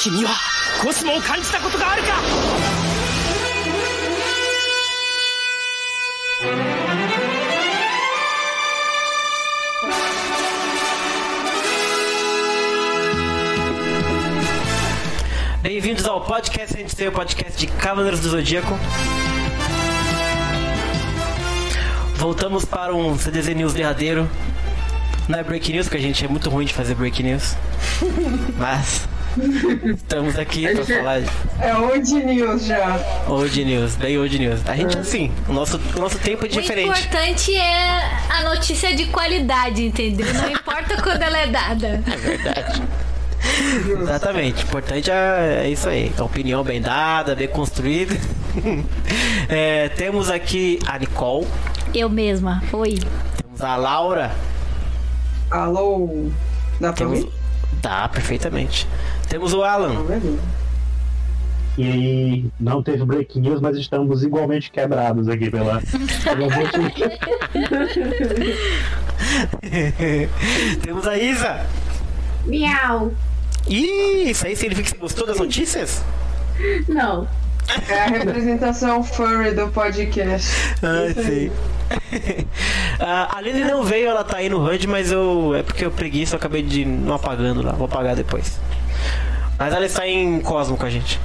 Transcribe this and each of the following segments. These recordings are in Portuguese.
君はコスモを感じたことがあるか Bem-vindos ao podcast, a gente tem o podcast de Cavaleiros do Zodíaco. Voltamos para um CDZ News derradeiro. Não é Break News, porque a gente é muito ruim de fazer Break News. Mas estamos aqui para falar de É Old News já. Old News, bem Old News. A gente, assim, o nosso, o nosso tempo é O diferente. importante é a notícia de qualidade, entendeu? Não importa quando ela é dada. É verdade. Exatamente, o importante é, é isso aí. A opinião bem dada, bem construída. É, temos aqui a Nicole, Eu mesma. Oi. temos a Laura, Alô? Dá pra temos. ouvir? Tá, perfeitamente. Temos o Alan. E aí, não teve break news, mas estamos igualmente quebrados aqui pela. temos a Isa. Miau. Ih, isso aí significa que você gostou das notícias? Não. É a representação furry do podcast. Ah. Ah, a Lily não veio, ela tá aí no HUD, mas eu. É porque eu preguiça, eu acabei de não apagando lá. Vou apagar depois. Mas ela está em Cosmo com a gente.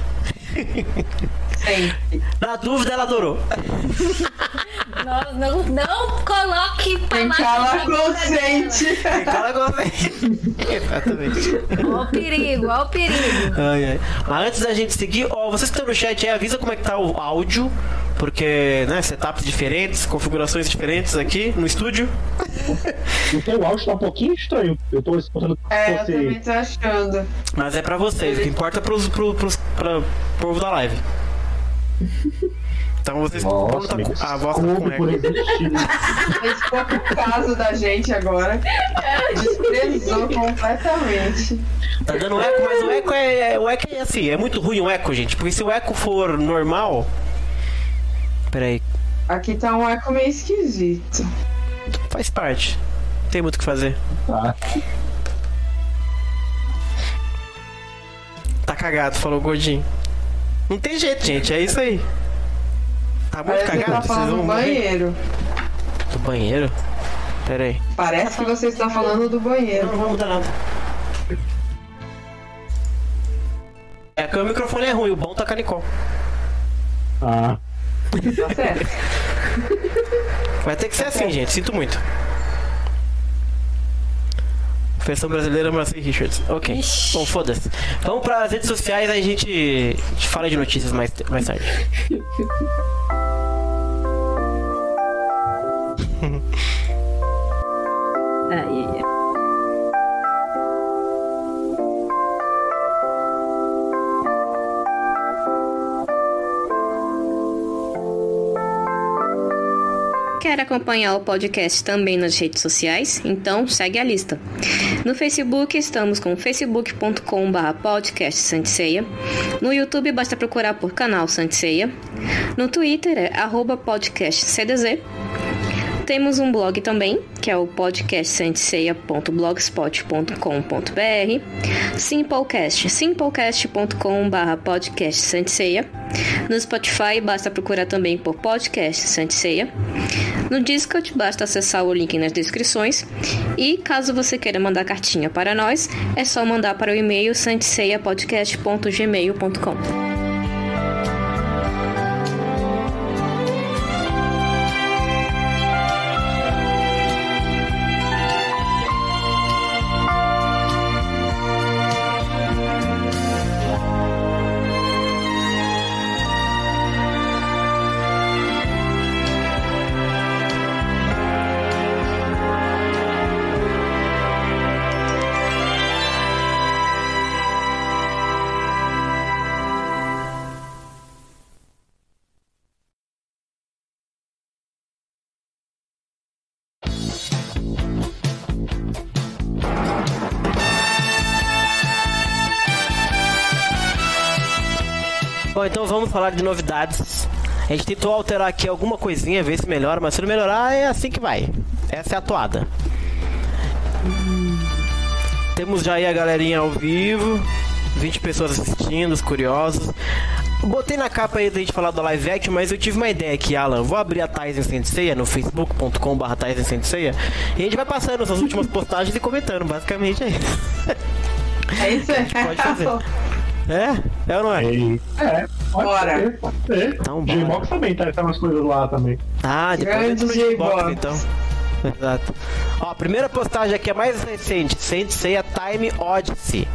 Sempre. Na dúvida, ela adorou. Não, não, não coloque Quem cala consente. Ela gosta. Exatamente. Ó o perigo, ó o perigo. Ai, ai. Mas antes da gente seguir, ó, vocês que estão no chat aí, avisa como é que tá o áudio. Porque, né, setups diferentes, configurações diferentes aqui no estúdio. O teu áudio tá um pouquinho estranho. Eu tô escutando É, eu você. também tô achando. Mas é pra vocês, o que importa é pros, pro, pros, pra povo da live. Então vocês Nossa, tá, a voz tá com eco. Fez pouco caso da gente agora. Desprezou completamente. Tá dando eco, mas o eco é- o eco é assim, é muito ruim o eco, gente. Porque se o eco for normal. Peraí, Aqui tá um eco meio esquisito. faz parte. Não tem muito o que fazer. Tá. Tá cagado, falou o gordinho. Não tem jeito, gente, é isso aí. Tá muito Parece que cagado, tá vocês falando vão do morrer. banheiro. Do banheiro? Pera aí. Parece que você está falando do Não, banheiro. não vai mudar nada. É que o microfone é ruim, o bom tá Nicole. Ah, Tá. Vai ter que ser assim, gente, sinto muito. Versão brasileira, Marcy Richards. Ok. Bom, foda-se. Vamos para redes sociais, aí a gente, a gente fala de notícias mais, mais tarde. Ai, ai, ai. Quer acompanhar o podcast também nas redes sociais? Então segue a lista. No Facebook estamos com facebook.com.br podcast Santiceia. No YouTube basta procurar por canal Santiceia. No Twitter é arroba. Temos um blog também, que é o podcastsanticeia.blogspot.com.br, Simplecast, simplecast.com.br podcast Santiceia. No Spotify basta procurar também por podcast Santiceia. No Discord basta acessar o link nas descrições. E caso você queira mandar cartinha para nós, é só mandar para o e-mail santiceiapodcast.gmail.com. então vamos falar de novidades. A gente tentou alterar aqui alguma coisinha, ver se melhora, mas se não melhorar, é assim que vai. Essa é a toada. Temos já aí a galerinha ao vivo. 20 pessoas assistindo, os curiosos. Botei na capa aí da gente falar do live action, mas eu tive uma ideia aqui, Alan. Vou abrir a Tyson Senseia no facebook.com.br Tyson Senseia e a gente vai passando essas últimas postagens e comentando, basicamente é isso. É isso aí. Pode fazer. É? É ou não é? É, pode Bora. ser, pode ser. Então, bora. J-Box também, tá, tá umas coisas lá também. Ah, depois Grande entra no Gbox, J-Box. então. Exato. Ó, a primeira postagem aqui é mais recente, Sensei a Time Odyssey.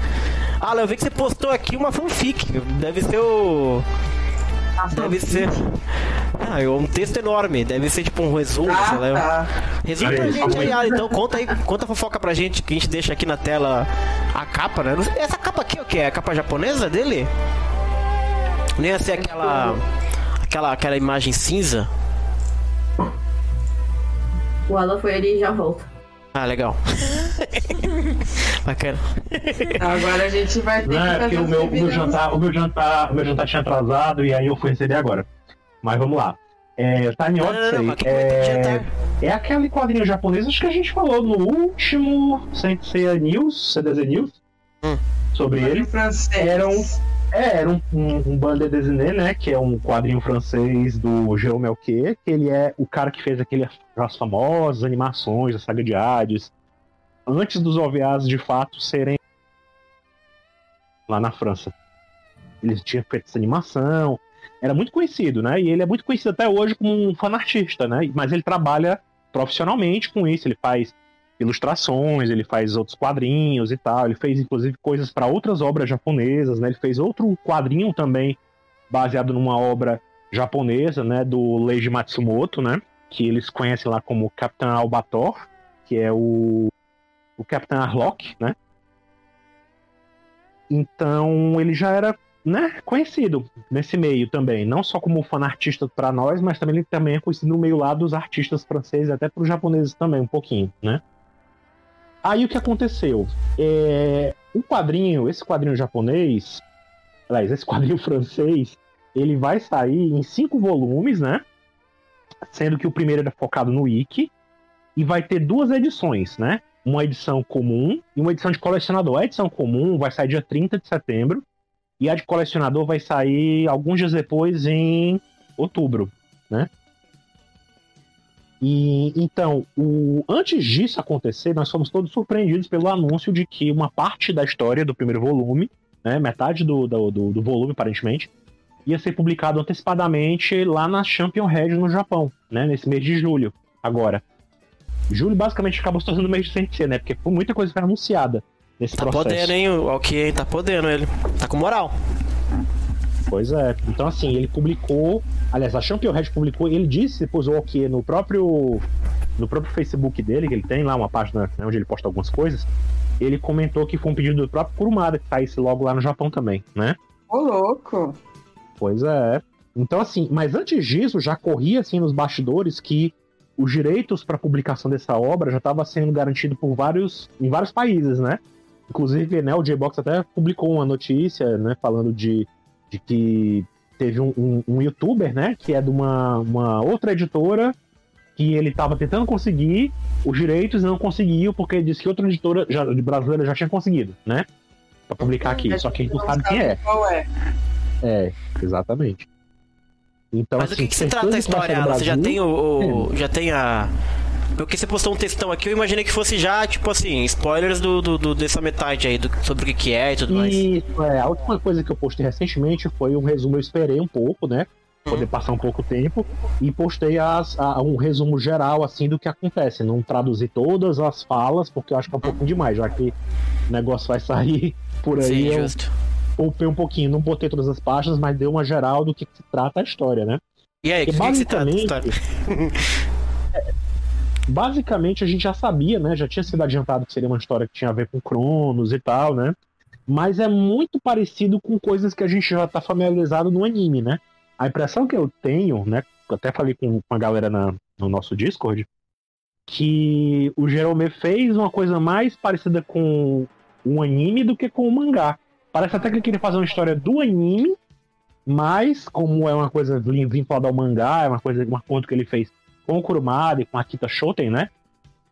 Alan, eu vi que você postou aqui uma fanfic. Deve ser o. Deve ser. Ah, é um texto enorme. Deve ser tipo um resumo, sei lá. Ah, tá. Resume pra gente aí. Alan. Então conta aí, conta a fofoca pra gente que a gente deixa aqui na tela a capa, né? Essa capa aqui é o que? É a capa japonesa dele? Nem ia ser aquela. Aquela, aquela imagem cinza? O Alan foi ali e já volta. Ah, legal. Bacana. Agora a gente vai ter Não, que é porque o meu, meu jantar, o meu jantar, o meu jantar tinha atrasado e aí eu fui receber agora. Mas vamos lá. É, Time Não, não, não, Odyssey de é, é aquele quadrinho japonês, acho que a gente falou no último Sensei News, CDZ News, Hum. sobre ele. Francês. Eram- É, era um, um, um bande dessinée, né? Que é um quadrinho francês do Jérôme Melquier, que ele é o cara que fez aquelas famosas animações da saga de Hades, antes dos OVAs de fato serem lá na França. Ele tinha feito essa animação, era muito conhecido, né? E ele é muito conhecido até hoje como um fanartista, né? Mas ele trabalha profissionalmente com isso, ele faz ilustrações, ele faz outros quadrinhos e tal. Ele fez inclusive coisas para outras obras japonesas, né? Ele fez outro quadrinho também baseado numa obra japonesa, né, do Leiji Matsumoto, né, que eles conhecem lá como Capitão Albator, que é o o Capitão Arlock, né? Então, ele já era, né, conhecido nesse meio também, não só como fanartista para nós, mas também ele também é conhecido no meio lá dos artistas franceses, até para os japoneses também um pouquinho, né? Aí o que aconteceu? É, o quadrinho, esse quadrinho japonês, aliás, esse quadrinho francês, ele vai sair em cinco volumes, né? Sendo que o primeiro era focado no Wiki, e vai ter duas edições, né? Uma edição comum e uma edição de colecionador. A edição comum vai sair dia 30 de setembro, e a de colecionador vai sair alguns dias depois, em outubro, né? E então, o, antes disso acontecer, nós fomos todos surpreendidos pelo anúncio de que uma parte da história do primeiro volume, né, metade do, do, do, volume, aparentemente, ia ser publicado antecipadamente lá na Champion Red no Japão, né, nesse mês de julho, agora. Julho basicamente acabou se tornando mês de Sensei, né, porque muita coisa foi anunciada nesse Tá processo. podendo, hein? O Ok, tá podendo ele. Tá com moral. Pois é. Então, assim, ele publicou. Aliás, a Champion Red publicou. Ele disse depois o que no próprio. No próprio Facebook dele, que ele tem lá uma página né, onde ele posta algumas coisas. Ele comentou que foi um pedido do próprio Kurumada que saísse logo lá no Japão também, né? Ô, louco. Pois é. Então, assim, mas antes disso, já corria assim nos bastidores que os direitos para publicação dessa obra já estava sendo garantido por vários, em vários países, né? Inclusive, né, o J-Box até publicou uma notícia, né, falando de, de que teve um, um, um youtuber, né, que é de uma, uma outra editora que ele estava tentando conseguir os direitos e não conseguiu porque ele disse que outra editora já, de brasileira já tinha conseguido, né? Pra publicar aqui. Só que a gente não sabe quem é. Qual é? É, exatamente. Então, Mas do assim, que, que se trata a história, Alan? Você já Brasil- tem o, o- Já tem a. Porque você postou um textão aqui, eu imaginei que fosse já, tipo assim, spoilers do, do- do- dessa metade aí, do- sobre o que, que é e tudo mais. Isso, é. A última coisa que eu postei recentemente foi um resumo. Eu esperei um pouco, né? Poder passar um pouco tempo. E postei as, a- um resumo geral, assim, do que acontece. Não traduzi todas as falas, porque eu acho que é um pouquinho demais, já que o negócio vai sair por aí. Sim, eu justo. poupei um pouquinho. Não botei todas as páginas, mas dei uma geral do que, que se trata a história, né? E aí, que, Porque que se trata basicamente- a gente já sabia, né? Já tinha sido adiantado que seria uma história que tinha a ver com Cronos e tal, né? Mas é muito parecido com coisas que a gente já tá familiarizado no anime, né? A impressão que eu tenho, né? Até falei com, com a galera na, no nosso Discord, que o Jerome fez uma coisa mais parecida com um anime do que com o mangá. Parece até que ele queria fazer uma história do anime, mas como é uma coisa vin- vinculada ao mangá, é uma coisa, um acordo que ele fez com o Kurumada e com a Kita Shoten, né?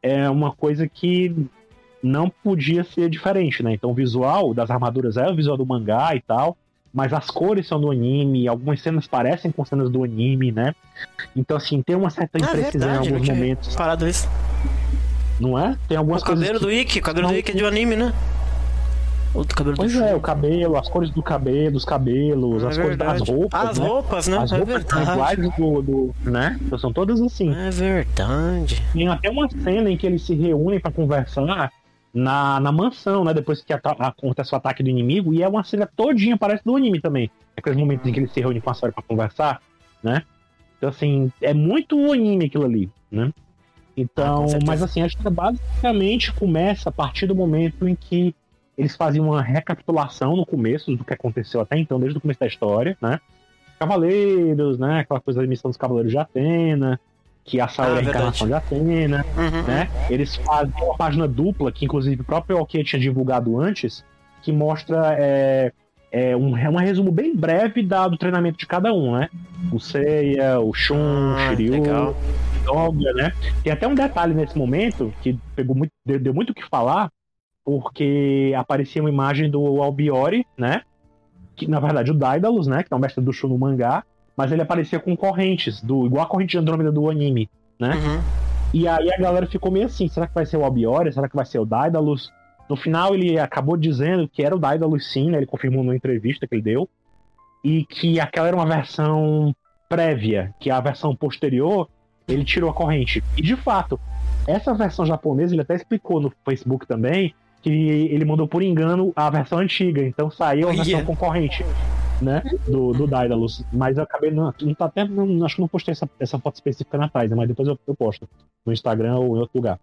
É uma coisa que não podia ser diferente, né? Então o visual das armaduras é o visual do mangá e tal, mas as cores são do anime, algumas cenas parecem com cenas do anime, né? Então, assim, tem uma certa Ah, imprecisão verdade, em alguns momentos, parado isso. não é? Tem algumas O coisas. cabelo que- do Ikki, o cabelo do Não, Ikki é de um anime, né? O do cabelo Pois do é, Shun. o cabelo, as cores do cabelo, os cabelos, É as cores das verdade. roupas. As né? roupas, né? As é roupas são verdade. iguais do, do. né? Então, são todas assim. É verdade. Tem até uma cena em que eles se reúnem pra conversar na, na mansão, né? Depois que acontece o ataque do inimigo. E é uma cena todinha, parece do anime também. Aqueles momentos em que eles se reúnem com a Sora pra conversar, né? Então, assim, é muito anime aquilo ali, né? Ah, Então, certeza. mas assim, a história basicamente começa a partir do momento em que eles fazem uma recapitulação no começo do que aconteceu até então, desde o começo da história, né? Cavaleiros, né? Aquela coisa da missão dos Cavaleiros de Atena, que a Saori Ah, é a de Atena, Uhum. né? Eles fazem uma página dupla, que inclusive o próprio OK tinha divulgado antes, que mostra é, é um, é um resumo bem breve da, do treinamento de cada um, né? O Seiya, o Shun, o Ah, Shiryu, legal. né? Tem até um detalhe nesse momento que pegou muito, deu, deu muito o que falar, porque aparecia uma imagem do Albiori, né? Que na verdade o Daedalus, né? Que é o mestre do Shun no mangá, mas ele aparecia com correntes, do, igual a corrente de Andrômeda do anime. né? Uhum. E aí a galera ficou meio assim, será que vai ser o Albiori? Será que vai ser o Daedalus? No final ele acabou dizendo que era o Daedalus sim, né? Ele confirmou numa entrevista que ele deu. E que aquela era uma versão prévia, que a versão posterior ele tirou a corrente. E de fato, essa versão japonesa, ele até explicou no Facebook também, que ele mandou por engano a versão antiga, então saiu a versão concorrente, né? Do, do Daedalus. Mas eu acabei. Não, não tá até. Não, acho que não postei essa, essa foto específica na página, mas depois eu, eu posto no Instagram ou em outro lugar.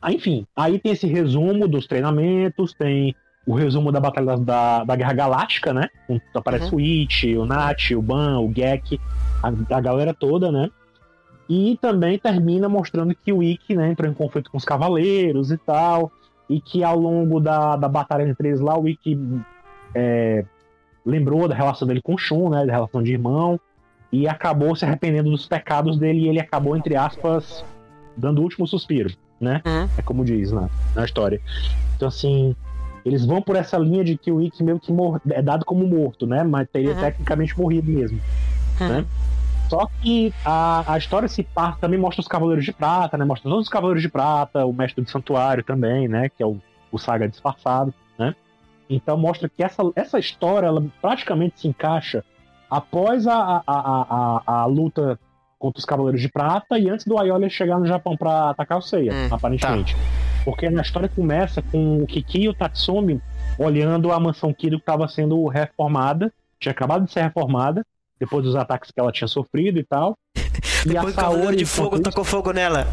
Ah, enfim, aí tem esse resumo dos treinamentos, tem o resumo da Batalha da, da Guerra Galáctica, né? Aparece o It, o Nat, o Ban, o Gek, a, a galera toda, né? E também termina mostrando que o Ikki né, entrou em conflito com os Cavaleiros e tal, e que ao longo da, da batalha entre eles lá, o Ikki é, lembrou da relação dele com o Shun, né? Da relação de irmão, e acabou se arrependendo dos pecados dele, e ele acabou, entre aspas, dando o último suspiro, né? Uhum. É como diz na, na história. Então, assim, eles vão por essa linha de que o Ikki meio que mor- é dado como morto, né? Mas teria Uhum. tecnicamente morrido mesmo. Uhum. Né? Só que a, a história se parte também mostra os Cavaleiros de Prata, né? Mostra todos os Cavaleiros de Prata, o Mestre do Santuário também, né? Que é o, o Saga disfarçado, né? Então mostra que essa, essa história ela praticamente se encaixa após a, a, a, a, a luta contra os Cavaleiros de Prata e antes do Aiolia chegar no Japão para atacar o Seiya, Hum, aparentemente. Porque na história começa com o Kiki e o Tatsumi olhando a mansão Kido que estava sendo reformada, tinha acabado de ser reformada, depois dos ataques que ela tinha sofrido e tal. E Depois o Cavaleiro de Fogo enquanto tacou fogo nela.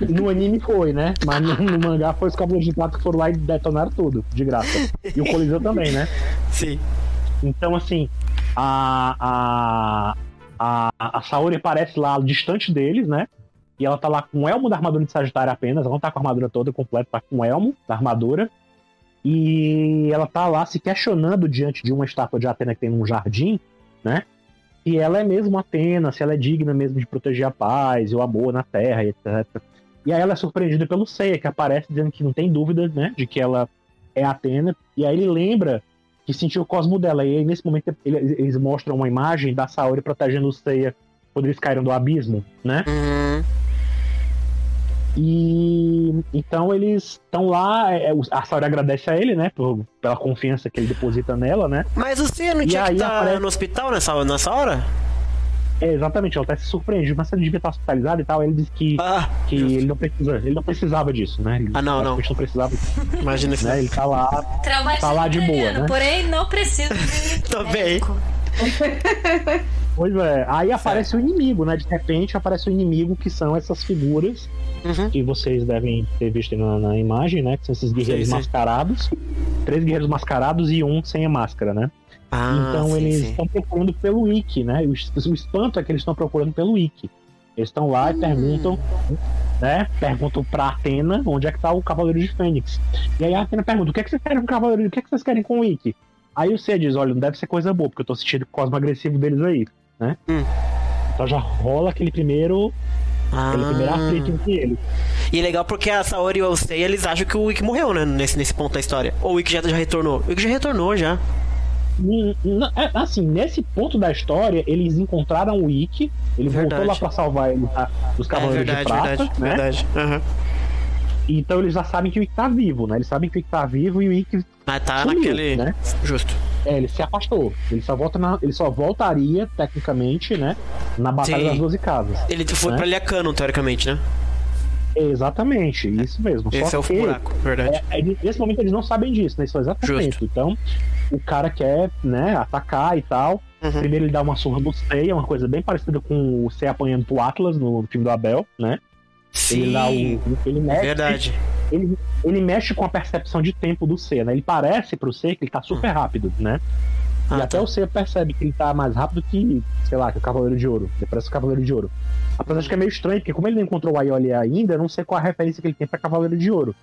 isso, no anime foi, né? Mas no, no mangá foi os Cavaleiros de Prata que foram lá e detonaram tudo, de graça. E o Coliseu também, né? Sim. Então, assim, a, a, a, a Saori aparece lá distante deles, né? E ela tá lá com o elmo da armadura de Sagitário apenas, ela não tá com a armadura toda completa, tá com o elmo da armadura. E ela tá lá se questionando diante de uma estátua de Atena que tem num jardim, né? Se ela é mesmo Atena, se ela é digna mesmo de proteger a paz e o amor na Terra, etc. E aí ela é surpreendida pelo Seiya, que aparece dizendo que não tem dúvida, né? De que ela é Atena. E aí ele lembra que sentiu o cosmo dela. E aí, nesse momento, ele- eles mostram uma imagem da Saori protegendo o Seiya quando eles caíram do abismo, né? Uhum. E então eles estão lá, é, o- a Saori agradece a ele, né? Por, pela confiança que ele deposita nela, né? Mas você não E tinha que estar aparece- no hospital nessa, nessa hora? É, exatamente, ela até se surpreende, mas você devia estar hospitalizado e tal. Ele disse que, Ah, que ele, não precisa, ele não precisava disso, né? Ele Ah, não, não. não precisava, imagina que né? Ele tá lá. Trabalho Tá lá de boa, né? porém não preciso de Tô bem. médico. Pois é, aí aparece o inimigo, né? De repente aparece o inimigo, que são essas figuras Uhum. que vocês devem ter visto na, na imagem, né? Que são esses guerreiros Sim, sim. mascarados. Três guerreiros mascarados e um sem a máscara, né? Ah, então sim, eles estão procurando pelo Ikki, né? O, o espanto é que eles estão procurando pelo Ikki. Eles estão lá e Hum. perguntam, né? Perguntam pra Atena onde é que tá o Cavaleiro de Fênix. E aí a Atena pergunta: o que, é que vocês querem com o Cavaleiro? O que, é que vocês querem com o Ikki? Aí o Seiya diz: olha, não deve ser coisa boa, porque eu tô sentindo o cosmo agressivo deles aí, né? Hum. Então já rola aquele primeiro Ah. Ele primeiro atrito entre eles. E é legal porque a Saori e o Seiya, eles acham que o Ikki morreu, né? Nesse, nesse ponto da história. Ou o Ikki já, já retornou. O Ikki já retornou, já. É, Assim, nesse ponto da história, eles encontraram o Ikki, ele Verdade. voltou lá pra salvar ele tá, dos É Cavaleiros verdade, de Prata, verdade, né? verdade. Aham. Então eles já sabem que o Ikki tá vivo, né? Eles sabem que o Ikki tá vivo e o Ikki Mas tá Sumiu, naquele. né? Justo. É, ele se afastou. Ele só volta na, ele só voltaria tecnicamente, né, na batalha Sim. das 12 casas. Ele foi Né? pra Ilha Canon, teoricamente, né? Exatamente, isso mesmo. Esse só é o que buraco, verdade. é, é, nesse momento eles não sabem disso, né? Isso é exatamente. Justo. Então, o cara quer, né, atacar e tal. Uhum. Primeiro ele dá uma surra do Seiya, uma coisa bem parecida com o Seiya apanhando pro Atlas no time do Abel, né? Ele dá Sim. o, ele mexe, Verdade. Ele, ele mexe com a percepção de tempo do Seiya, né? Ele parece pro Seiya que ele tá super rápido, né? e Hum. Ah, até tá. o Seiya percebe que ele tá mais rápido que, sei lá, que o Cavaleiro de Ouro. Ele parece o Cavaleiro de Ouro. Apesar de que é meio estranho, porque como ele não encontrou o Aioli ainda, eu não sei qual a referência que ele tem pra Cavaleiro de Ouro.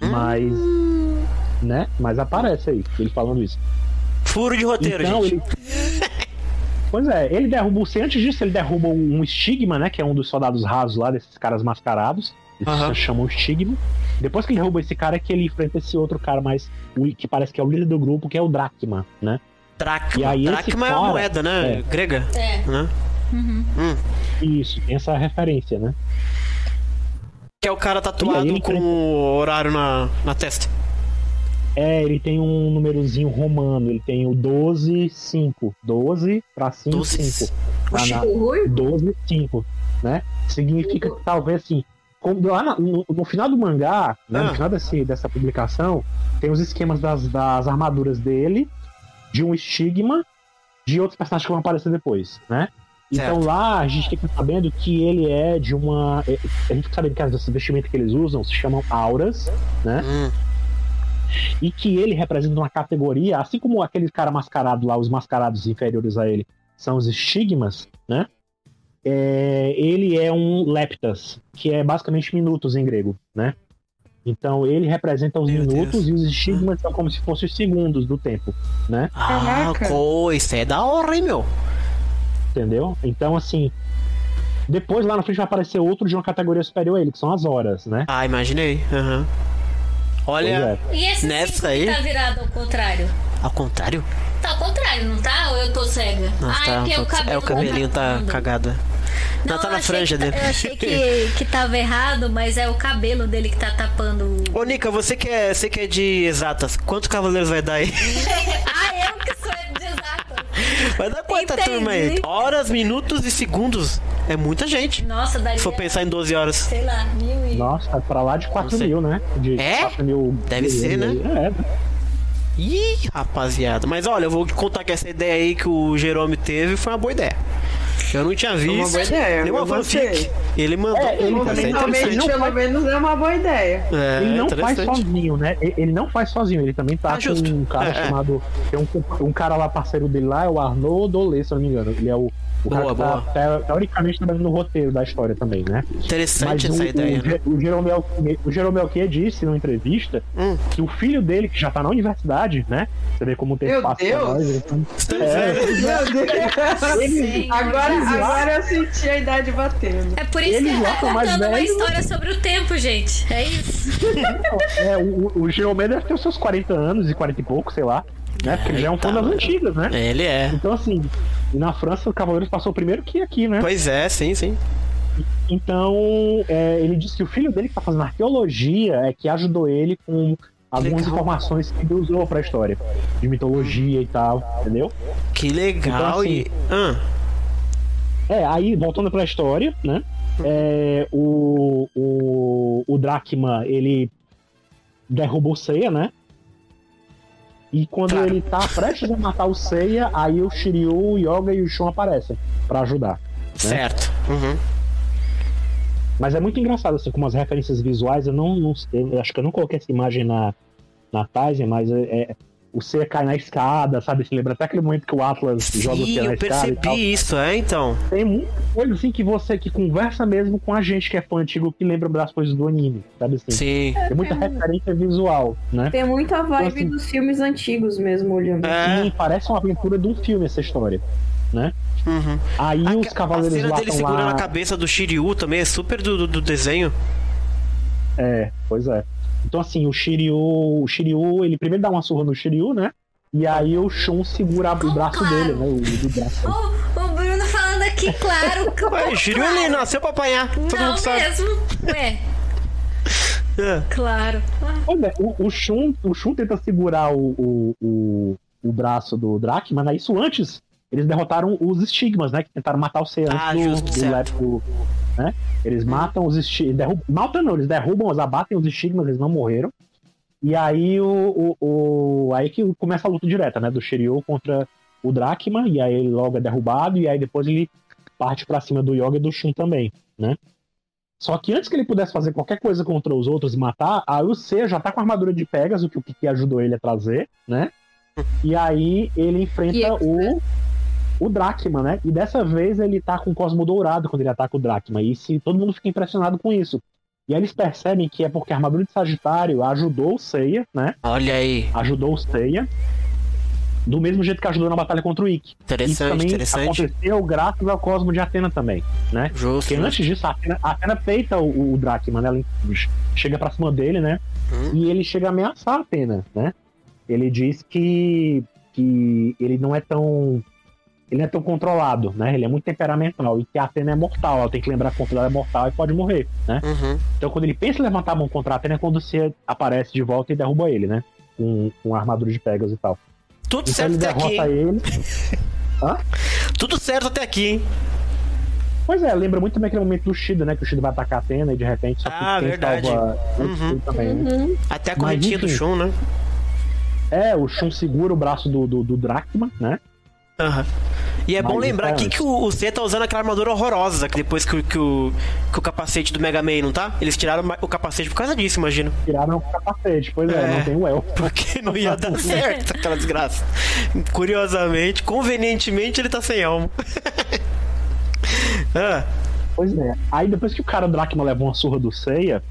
Mas. Hum. Né? Mas aparece aí, ele falando isso. Furo de roteiro, então, gente. ele. Pois é, ele derruba o Seiya. Antes disso, ele derruba um estigma, né? Que é um dos soldados rasos lá, desses caras mascarados. Eles Aham. se chamam estigma. Depois que ele derruba esse cara, é que ele enfrenta esse outro cara mais. o- que parece que é o líder do grupo, que é o Drachma, né? Dracma. E aí esse Dracma é uma cara- moeda, né? é. Grega. É. Né? Uhum. Hum. Isso, tem essa referência, né? Que é o cara tatuado com enfrenta- o horário na, na testa. É, ele tem um númerozinho romano, ele tem o 12, 5. 12 pra 5, 12. 5. Oxi. Lá na- O Rui? 12, 5, né? Significa que talvez assim, lá no, no final do mangá, né, Ah. no final desse, dessa publicação, tem os esquemas das, das armaduras dele, de um estigma, de outros personagens que vão aparecer depois, né? Então Certo. lá a gente fica sabendo que ele é de uma. é, A gente fica sabendo que as vestimentas que eles usam se chamam auras, né? Hum. e que ele representa uma categoria, assim como aquele cara mascarado lá, os mascarados inferiores a ele, são os estigmas, né? É, ele é um leptas, que é basicamente minutos em grego, né? Então ele representa os Meu minutos Deus. e os estigmas são como se fossem os segundos do tempo, né? Ah, Caraca. co, isso é da hora, hein, meu? Entendeu? Então, assim. Depois lá na frente vai aparecer outro de uma categoria superior a ele, que são as horas, né? Ah, imaginei. Aham. Olha, é. E esse Nessa cinco aí? que tá virado ao contrário? ao contrário. Tá ao contrário, não tá? Ou eu tô cega? Nossa, ah, tá, é porque o tá- cabelo é, o cabelinho tá tapando. cagado. Não, tá eu na franja tá- dele. Eu achei que, que tava errado, mas é o cabelo dele que tá tapando. o- Ô, Nica, você que, é, você que é de exatas, quantos cavaleiros vai dar aí? ah, eu que Vai dar quanta Entendi. turma aí? Horas, minutos e segundos. É muita gente. Nossa, daria. Se for pensar em 12 horas. Sei lá, mil e. Nossa, tá pra lá de 4 Não sei. mil, né? De É? 4 mil Deve ser, né? É, Ih, rapaziada. Mas olha, eu vou contar que essa ideia aí que o Jerome teve foi uma boa ideia. Eu não tinha visto. uma boa ideia, Nenhuma eu gostei. Ele mandou. É, ele também é Finalmente, interessante. pelo menos é uma boa ideia. É, ele não faz sozinho, né? Ele não faz sozinho, ele também tá Ah, com justo. um cara É, é. chamado. Tem um, um cara lá, parceiro dele lá, é o Arnaud Olê, se eu não me engano. Ele é o, o cara Boa, que tá boa. te- teoricamente trabalhando no roteiro da história também, né? Interessante Mas essa o, ideia, o, né? O Jerome Alquier- o Jerome Alquier disse numa entrevista Hum. que o filho dele, que já tá na universidade, né? Você vê como tem Meu espaço pra Deus! nós. ele tá- Estamos É. Meu Deus! Ele, Agora, Eles lá- agora eu senti a idade batendo. É por isso Eles que são mais contando uma velhos. história sobre o tempo, gente. É isso. é, o, o Jerome deve ter os seus 40 anos e 40 e pouco, sei lá. Né? Porque ele já é um fã Eita, das antigas, né? Ele é. Então, assim, e na França o Cavaleiros passou primeiro que aqui, né? Pois é, sim, sim. Então, é, ele disse que o filho dele que tá fazendo arqueologia é que ajudou ele com algumas Legal. informações que ele usou pra história, de mitologia e tal, entendeu? Que legal. Então, assim, e... Ah, É, aí, voltando pra história, né? É, o, o, o Drachma, ele derruba o Seiya, né? E quando Claro. ele tá prestes a matar o Seiya, aí o Shiryu, o Yoga e o Shun aparecem pra ajudar. certo. Uhum. Mas é muito engraçado, assim, com as referências visuais. Eu não, não sei, eu acho que eu não coloquei essa imagem na, na Tizen, mas é, é- o Seiya cai na escada, sabe? Se lembra até aquele momento que o Atlas joga o Sim, Seiya na eu escada e tal. percebi isso, é, então. Tem muita coisa assim que você que conversa mesmo com a gente que é fã antigo que lembra das coisas do anime, sabe assim? Sim. Tem muita referência visual, né? Tem muita vibe Assim- dos filmes antigos mesmo, olhando. É. E parece uma aventura de um filme essa história. né? Uhum. Aí A, os a cavaleiros cena lá dele segurando lá... a cabeça do Shiryu também é super do, do, do desenho. É, pois é. Então assim, o Shiryu, o Shiryu, ele primeiro dá uma surra no Shiryu, né? E aí o Shun segura o braço claro. dele, né? O, o braço. O, o Bruno falando aqui, claro. que- Ué, Shiryu ele nasceu pra apanhar. Todo Não mundo sabe. mesmo. Ué, É. claro. Pois é, o, o, Shun, o Shun tenta segurar o, o, o, o braço do Drake, mas isso antes eles derrotaram os estigmas, né? Que tentaram matar o antes Ah, do, justo, do do- né? Eles matam os estigmas. Derrubam, matam não, eles derrubam, eles abatem os estigmas, eles não morreram. E aí o, o, o- aí que começa a luta direta, né? Do Shiryu contra o Drachma, e aí ele logo é derrubado, e aí depois ele parte pra cima do Yoga e do Shun também, né? Só que antes que ele pudesse fazer qualquer coisa contra os outros e matar, aí o C já tá com a armadura de Pegasus, que o Kiki ajudou ele a trazer, né? E aí ele enfrenta E- o, o Drachma, né? E dessa vez ele tá com o Cosmo Dourado quando ele ataca o Drachma. E se, todo mundo fica impressionado com isso. E aí eles percebem que é porque a armadura de Sagitário ajudou o Seiya, né? Olha aí. Ajudou o Seiya. Do mesmo jeito que ajudou na batalha contra o Ikki. Isso Interessante, também interessante. aconteceu graças ao Cosmo de Atena também, né? Justo. Porque antes disso, a Atena, a Atena peita o, o Drachma, né? Ela chega pra cima dele, né? Hum. E ele chega a ameaçar a Atena, né? Ele diz que, que ele não é tão. Ele não é tão controlado, né? Ele é muito temperamental. E que a Atena é mortal. Ela tem que lembrar que ela é mortal e pode morrer, né? Uhum. Então quando ele pensa em levantar a mão contra a Atena é quando você aparece de volta e derruba ele, né? Com, com a armadura de Pegasus e tal. Tudo Então certo ele até aqui, ele. Tudo certo até aqui, hein? Pois é, lembra muito também aquele momento do Shida, né? Que o Shida vai atacar a Atena e de repente só que Ah, quem verdade. salva o Uhum. Shida também, né? Até a Mas, correntinha do enfim. Shun, né? É, o Shun segura o braço do, do, do Drachma, né? Aham. E é Mas bom lembrar aqui antes. que o, o C tá usando aquela armadura horrorosa que depois que, o- que, o, que o capacete do Mega Man, não tá? Eles tiraram o capacete por causa disso, imagino. Tiraram o capacete, pois é, É. não tem o elfo. Porque não ia dar certo aquela desgraça. Curiosamente, convenientemente, ele tá sem elmo. ah, Pois é. Aí depois que o cara Drachma leva uma surra do Seiya,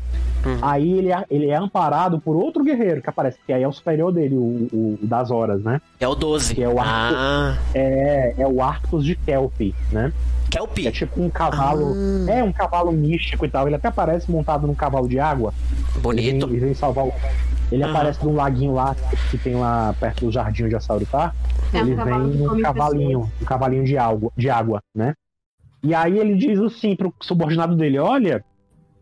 Uhum. aí ele é, ele é amparado por outro guerreiro que aparece, que aí é o superior dele, o, o- o das horas, né? é o 12. Que é o arco. Ah, É, é o Arctos de Kelpie, né? que é. É tipo um cavalo. Ah. É um cavalo místico e tal. Ele até aparece montado num cavalo de água. Ele Bonito. vem, ele vem salvar o. Ele Aham. aparece num laguinho lá que tem lá perto do jardim onde a Sauri tá. É um ele que vem num cavalinho, um cavalinho de água, de água, né? E aí ele diz assim pro subordinado dele: Olha,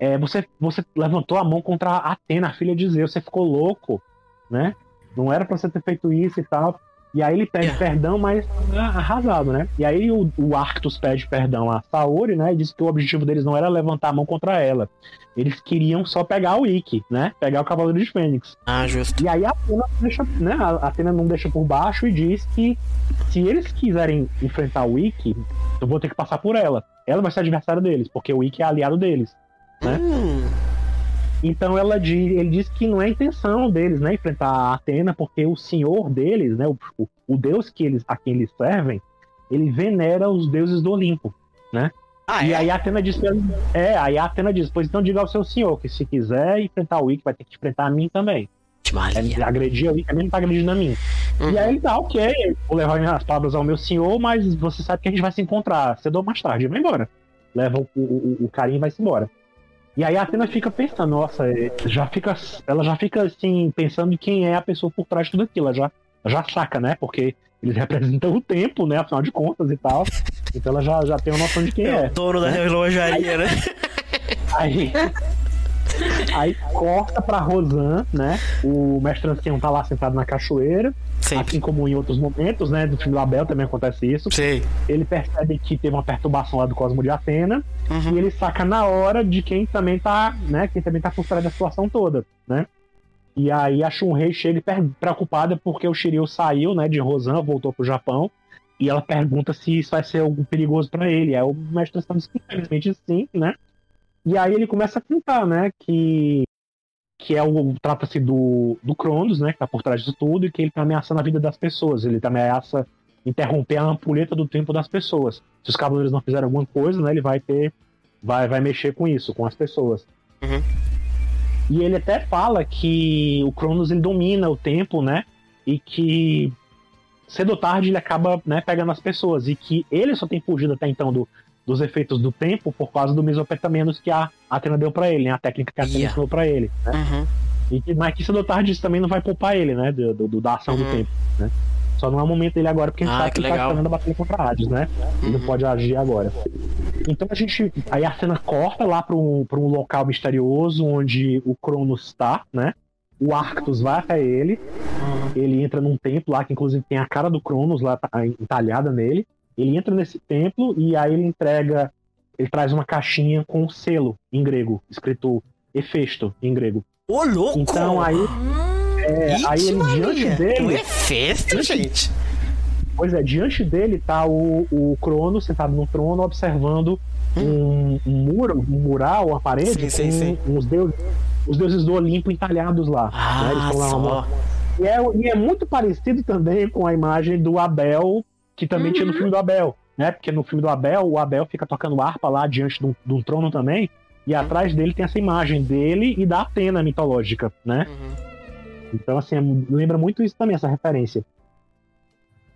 é, você, você levantou a mão contra a Atena, a filha de Zeus, você ficou louco, né? Não era pra você ter feito isso e tal. E aí ele pede É. perdão, mas arrasado, né? E aí o, o Arctus pede perdão a Saori, né? E diz que o objetivo deles não era levantar a mão contra ela. Eles queriam só pegar o Ikki, né? Pegar o Cavaleiro de Fênix. Ah, justo. E aí a Atena, deixa, né, a Atena não deixa por baixo e diz que se eles quiserem enfrentar o Ikki, eu vou ter que passar por ela. Ela vai ser adversária deles, porque o Ikki é aliado deles. Né? Hum, Então ela diz, ele diz que não é a intenção deles, né, enfrentar a Atena, porque o senhor deles, né, o, o, deus que eles, a quem eles servem, ele venera os deuses do Olimpo. Ah, E é? aí a Atena diz, ele- é, aí a Atena diz, pois então diga ao seu senhor que se quiser enfrentar o Ikki, vai ter que enfrentar a mim também. É, Maria. agredir o Ikki, ele não tá agredindo a mim. Uhum. E aí ele tá, ok, vou levar minhas palavras ao meu senhor, mas você sabe que a gente vai se encontrar cedo ou mais tarde. Vai embora. Leva o, o, o carinho e vai se embora. E aí a Atena fica pensando, nossa, é, já fica, ela já fica assim, pensando em quem é a pessoa por trás de tudo aquilo. Ela já, já saca, né? Porque eles representam o tempo, né? Afinal de contas e tal. Então ela já, já tem uma noção de quem É é. o dono da relojaria, né? Aí, aí corta pra Rosan, né? O mestre ancião tá lá sentado na cachoeira. Sempre. Assim como em outros momentos, né? Do filme da Bel também acontece isso. Sei. Ele percebe que teve uma perturbação lá do Cosmo de Atena. Uhum. E ele saca na hora de quem também tá, né? Quem também tá trás da situação toda, né? E aí a Shunrei chega preocupada porque o Shiryu saiu, né? De Rosan, voltou pro Japão. E ela pergunta se isso vai ser algo perigoso pra ele. Aí o mestre está infelizmente sim, né? E aí ele começa a contar, né? Que que é o trata-se do, do Cronos, né, que tá por trás disso tudo e que ele tá ameaçando a vida das pessoas, ele tá ameaça interromper a ampulheta do tempo das pessoas. Se os cavaleiros não fizerem alguma coisa, né, ele vai ter vai vai mexer com isso, com as pessoas. Uhum. E ele até fala que o Cronos ele domina o tempo, né? E que cedo ou tarde ele acaba né, pegando as pessoas. E que ele só tem fugido até então do, dos efeitos do tempo por causa do mesopetamenos que a Atena deu pra ele, né? A técnica que a Atena Yeah. ensinou pra ele. Né? Uhum. E que, mas que cedo ou tarde isso também não vai poupar ele, né? Do, do- da ação do Uhum. tempo, né? Só não é o momento dele agora, porque a gente Ah, sabe que que ele tá a batalha contra Hades, né? Ele não Uhum. pode agir agora. Então a gente. Aí a cena corta lá pra um, pra um local misterioso onde o Cronos tá, né? O Arctus vai até ele. Ele entra num templo lá, que inclusive tem a cara do Cronos lá tá- entalhada nele. Ele entra nesse templo e aí ele entrega. Ele traz uma caixinha com um selo em grego, escrito Hefesto em grego. Ô, louco! Então aí. É, Ih, aí ele Maria, diante Tu dele. é festa, gente. Pois é, diante dele tá o, o Cronos sentado no trono observando um, um muro, um mural, uma parede Sim, sim, com sim. os deuses, os deuses do Olimpo entalhados lá. né? Ah, Eles estão lá uma- e, é, e é muito parecido também com a imagem do Abel, que também tinha no filme do Abel, né? Porque no filme do Abel, o Abel fica tocando harpa lá diante de um, de um trono também, e atrás dele tem essa imagem dele e da Atena mitológica, né? Uhum. Então, assim, é- lembra muito isso também, essa referência.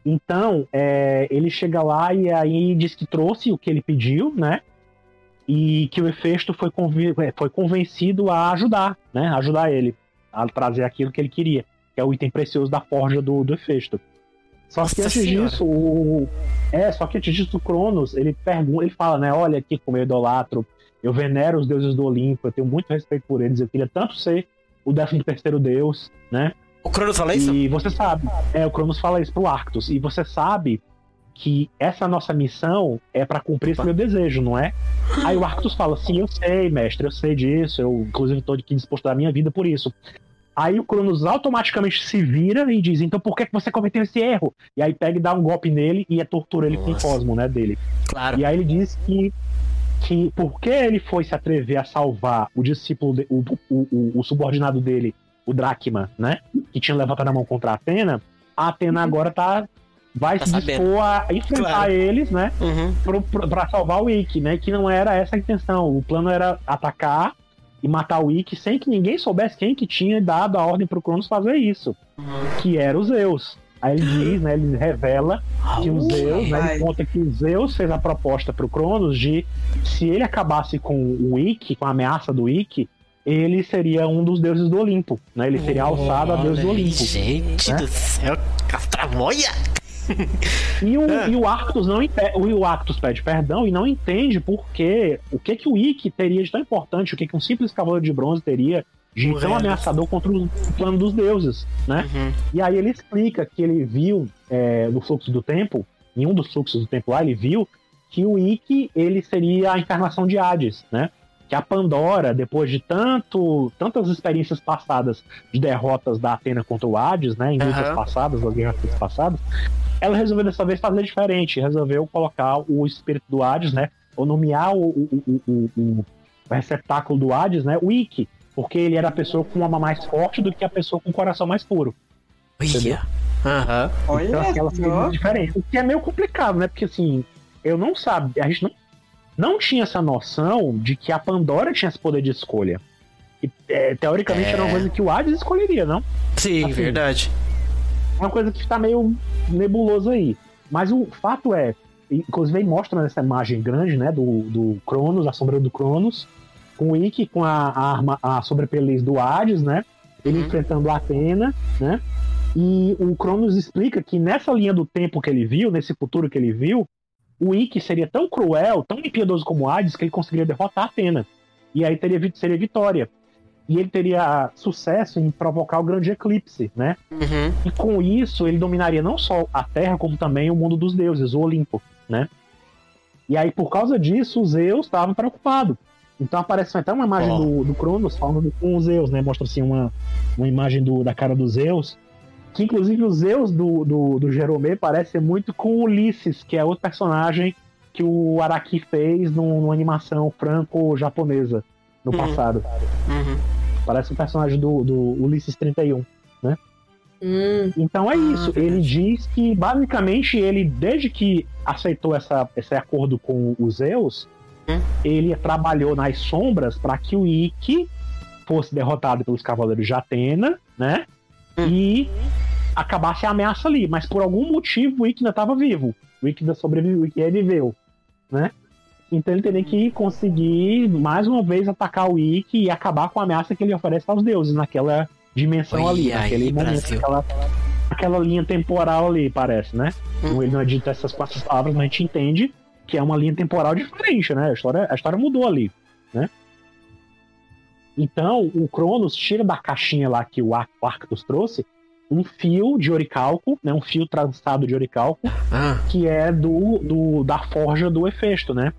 Então, é, ele chega lá e aí diz que trouxe o que ele pediu, né? E que o Hefesto foi, convi- é, foi convencido a ajudar, né? A ajudar ele a trazer aquilo que ele queria, que é o item precioso da forja do, do Hefesto. Só que Nossa antes Senhora. disso, o. É, só que antes disso, o Cronos, ele pergunta, ele fala, né? Olha aqui como eu idolatro, eu venero os deuses do Olimpo, eu tenho muito respeito por eles, eu queria tanto ser o 13 terceiro deus, né? O Cronos fala isso? E você sabe, é, o Cronos fala isso pro Arctus, e você sabe que essa nossa missão é pra cumprir esse Opa. meu desejo, não é? Aí o Arctus fala, sim, eu sei, mestre, eu sei disso, eu inclusive tô aqui disposto a dar minha vida por isso. Aí o Cronos automaticamente se vira e diz, então por que que você cometeu esse erro? E aí pega e dá um golpe nele e tortura ele com o Nossa. cosmo, né, dele. Claro. E aí ele diz que, que porque ele foi se atrever a salvar o discípulo, de- o, o, o, o subordinado dele, o Dracma, né? Que tinha levantado a mão contra a Atena, a Atena agora tá. Vai Tá se sabendo. dispor a enfrentar Claro. eles, né? Uhum. Pro, pro, pra salvar o Ikki, né? Que não era essa a intenção. O plano era atacar e matar o Ikki sem que ninguém soubesse quem que tinha dado a ordem pro Cronos fazer isso. Que era o Zeus. Aí ele diz, né? Ele revela que o Zeus, né, ele conta que o Zeus fez a proposta pro Cronos de se ele acabasse com o Ikki, com a ameaça do Ikki, ele seria um dos deuses do Olimpo, né? Ele seria alçado a deus do Olimpo. Gente né? do céu, Castramoia! E o, É. e o Arctus não o Arctus pede perdão e não entende por que o que que o Ikki teria de tão importante, o que que um simples cavaleiro de bronze teria de tão ameaçador contra o plano dos deuses, né? Uhum. E aí ele explica que ele viu é, no fluxo do tempo, em um dos fluxos do tempo lá, ele viu que o Ikki ele seria a encarnação de Hades, né? Que a Pandora, depois de tanto, tantas experiências passadas de derrotas da Atena contra o Hades, né? Em lutas passadas, nas guerras passadas, ela resolveu dessa vez fazer diferente, resolveu colocar o espírito do Hades, né? Ou nomear o, o, o, o- o receptáculo do Hades, né? O Ikki, porque ele era a pessoa com uma alma mais forte do que a pessoa com o coração mais puro. Entendeu? Ia. Aham. Olha Então, assim, ela fez diferença. O que é meio complicado, né? Porque assim, eu não sabia, a gente não, não tinha essa noção de que a Pandora tinha esse poder de escolha. E, é, teoricamente É. era uma coisa que o Hades escolheria, não? Sim, Assim, verdade. É uma coisa que tá meio nebuloso aí. Mas o fato é, inclusive aí mostra nessa imagem grande, né, do, do Cronos, a sombra do Cronos, com o Ikki com a, a arma, a sobrepelez do Hades, né? Ele Uhum. enfrentando a Atena, né? E o Cronos explica que nessa linha do tempo que ele viu, nesse futuro que ele viu, o Ikki seria tão cruel, tão impiedoso como o Hades, que ele conseguiria derrotar a Atena. E aí teria, seria vitória. E ele teria sucesso em provocar o grande eclipse, né? Uhum. E com isso, ele dominaria não só a Terra, como também o mundo dos deuses, o Olimpo, né? E aí, por causa disso, o Zeus estava preocupado. Então aparece até uma imagem Ó. do, do Cronos falando com o Zeus, né? Mostra assim uma, uma imagem do, da cara do Zeus. Que inclusive o Zeus do, do, do Jeromê parece muito com o Ulisses, que é outro personagem que o Araki fez num- numa animação franco-japonesa no Uhum. passado. Uhum. Parece o personagem do, do Ulisses 31. Hum, Então é Ah, isso. Ele diz que basicamente ele, desde que aceitou essa, esse acordo com os Zeus, Hum. ele trabalhou nas sombras para que o Ikki fosse derrotado pelos Cavaleiros de Atena, né? Hum. E acabasse a ameaça ali. Mas por algum motivo o ainda estava vivo. O ainda sobreviveu, o reviveu, né? Então ele teria que conseguir mais uma vez atacar o Ikki e acabar com a ameaça que ele oferece aos deuses naquela dimensão Oi, ali, aí, naquele momento, aquela, aquela linha temporal ali, parece, né? Hum. Ele não é dito essas quatro palavras, mas a gente entende que é uma linha temporal diferente, né? A história, a história mudou ali, né? Então, o Cronos tira da caixinha lá que o Ar- o Arctus trouxe um fio de oricalco, né? Um fio trançado de oricalco, Ah, que é do, do da forja do Hefesto, né?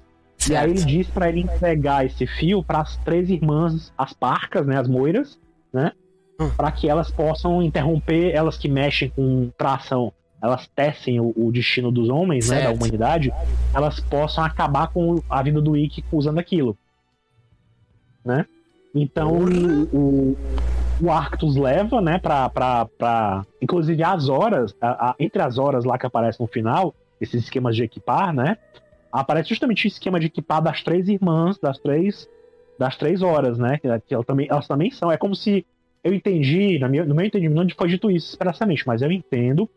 E aí ele certo. diz pra ele entregar esse fio para as três irmãs, as parcas, né, as moiras, né? Hum. Para que elas possam interromper, elas que mexem com tração, elas tecem o, o destino dos homens, né, da Certo. humanidade, elas possam acabar com a vida do Ikki usando aquilo, né? Então o, o, o Arctus leva, né, pra, pra, pra inclusive as horas, a- a- entre as horas lá que aparece no final, esses esquemas de equipar, né? aparece justamente o esquema de equipar das três irmãs, das três, das três horas, né? Que, que elas, também, elas também são. É como se eu entendi, na minha, no meu entendimento, não foi dito isso expressamente, mas eu entendo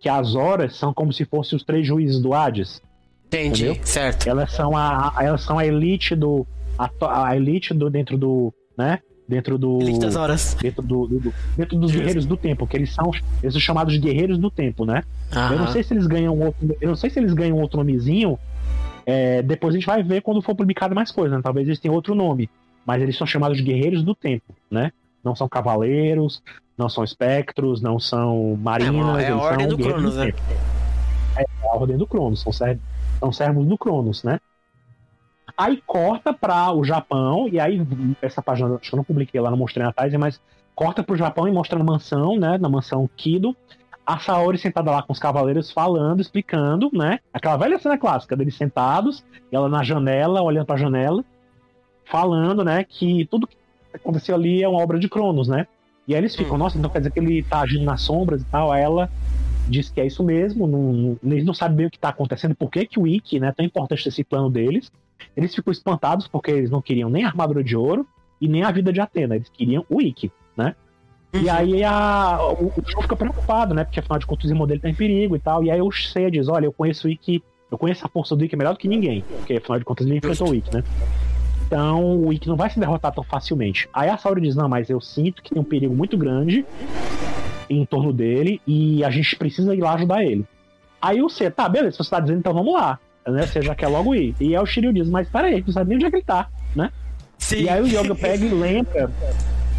que as horas são como se fossem os três juízes do Hades. Entendi, entendeu? certo. Elas são a, a- elas são a elite do a, a elite do dentro do, né? Dentro do Elite das horas. dentro do, do- do- dentro dos guerreiros do tempo, que eles são eles são chamados de guerreiros do tempo, né? Eu não Aham. sei se eles ganham outro, eu não sei se eles ganham outro nomezinho. é, depois a gente vai ver quando for publicado mais coisa, né? Talvez eles tenham outro nome, mas eles são chamados de guerreiros do tempo, né? Não são cavaleiros, não são espectros, não são marinas, É a eles ordem são do Cronos, né? tempo. É a ordem do Cronos, são, ser, são servos do Cronos, né? Aí corta para o Japão, e aí essa página, acho que eu não publiquei lá, não mostrei na Tizer, mas corta pro Japão e mostra na mansão, né? Na mansão Kido, a Saori sentada lá com os cavaleiros falando, explicando, né? Aquela velha cena clássica deles sentados, e ela na janela, olhando pra janela, falando, né? Que tudo que aconteceu ali é uma obra de Cronos, né? E aí eles ficam, nossa, então quer dizer que ele tá agindo nas sombras e tal. Aí ela diz que é isso mesmo, não- eles não sabem bem o que tá acontecendo, por que, que o Ikki, né, é tão importante esse plano deles. Eles ficam espantados porque eles não queriam nem a armadura de ouro e nem a vida de Atena, eles queriam o Ikki, né? E Uhum. aí a, o, o João fica preocupado, né? Porque afinal de contas o irmão dele tá em perigo e tal. E aí o Seiya diz: Olha, eu conheço o Ikki, eu conheço a força do Ikki melhor do que ninguém. Porque afinal de contas ele enfrentou o Ikki, né? Então o Ikki não vai se derrotar tão facilmente. Aí a Saori diz: Não, mas eu sinto que tem um perigo muito grande em torno dele e a gente precisa ir lá ajudar ele. Aí o Seiya, tá, beleza, se você tá dizendo, então vamos lá. Né? Você já quer logo ir. E aí o Shiryu diz: Mas peraí, não sabe nem onde é que ele tá, né? Sim. E aí o Yoga pega e lembra.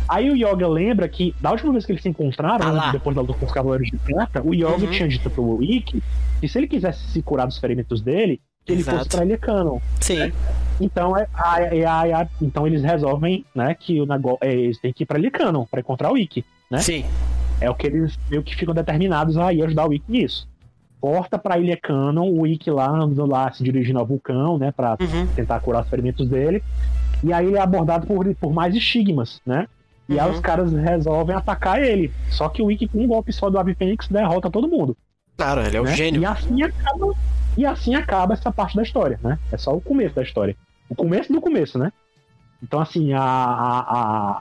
Aí o Yoga lembra que da última vez que eles se encontraram, Ah né, depois da luta com os Cavaleiros de Prata, o Yoga Uhum. tinha dito pro Ikki que se ele quisesse se curar dos ferimentos dele, que ele Exato. fosse pra Ilha Canon. Sim. Então, é, a- a- então eles resolvem, né, que o negócio, é, eles têm que ir pra Ilha Canon pra encontrar o Ikki. né? Sim. É o que eles meio que ficam determinados a ir ajudar o Ikki nisso. Porta pra Ilha Canon, o Ikki lá andando lá se dirigindo ao vulcão, né, pra Uhum. tentar curar os ferimentos dele. E aí ele é abordado por, por mais estigmas, né? E aí Uhum. os caras resolvem atacar ele. Só que o Ikki, com um golpe só do Ave Fênix, derrota todo mundo. Claro, ele é o né? gênio. E assim acaba. E assim acaba essa parte da história, né? É só o começo da história. O começo do começo, né? Então, assim, a. A, a,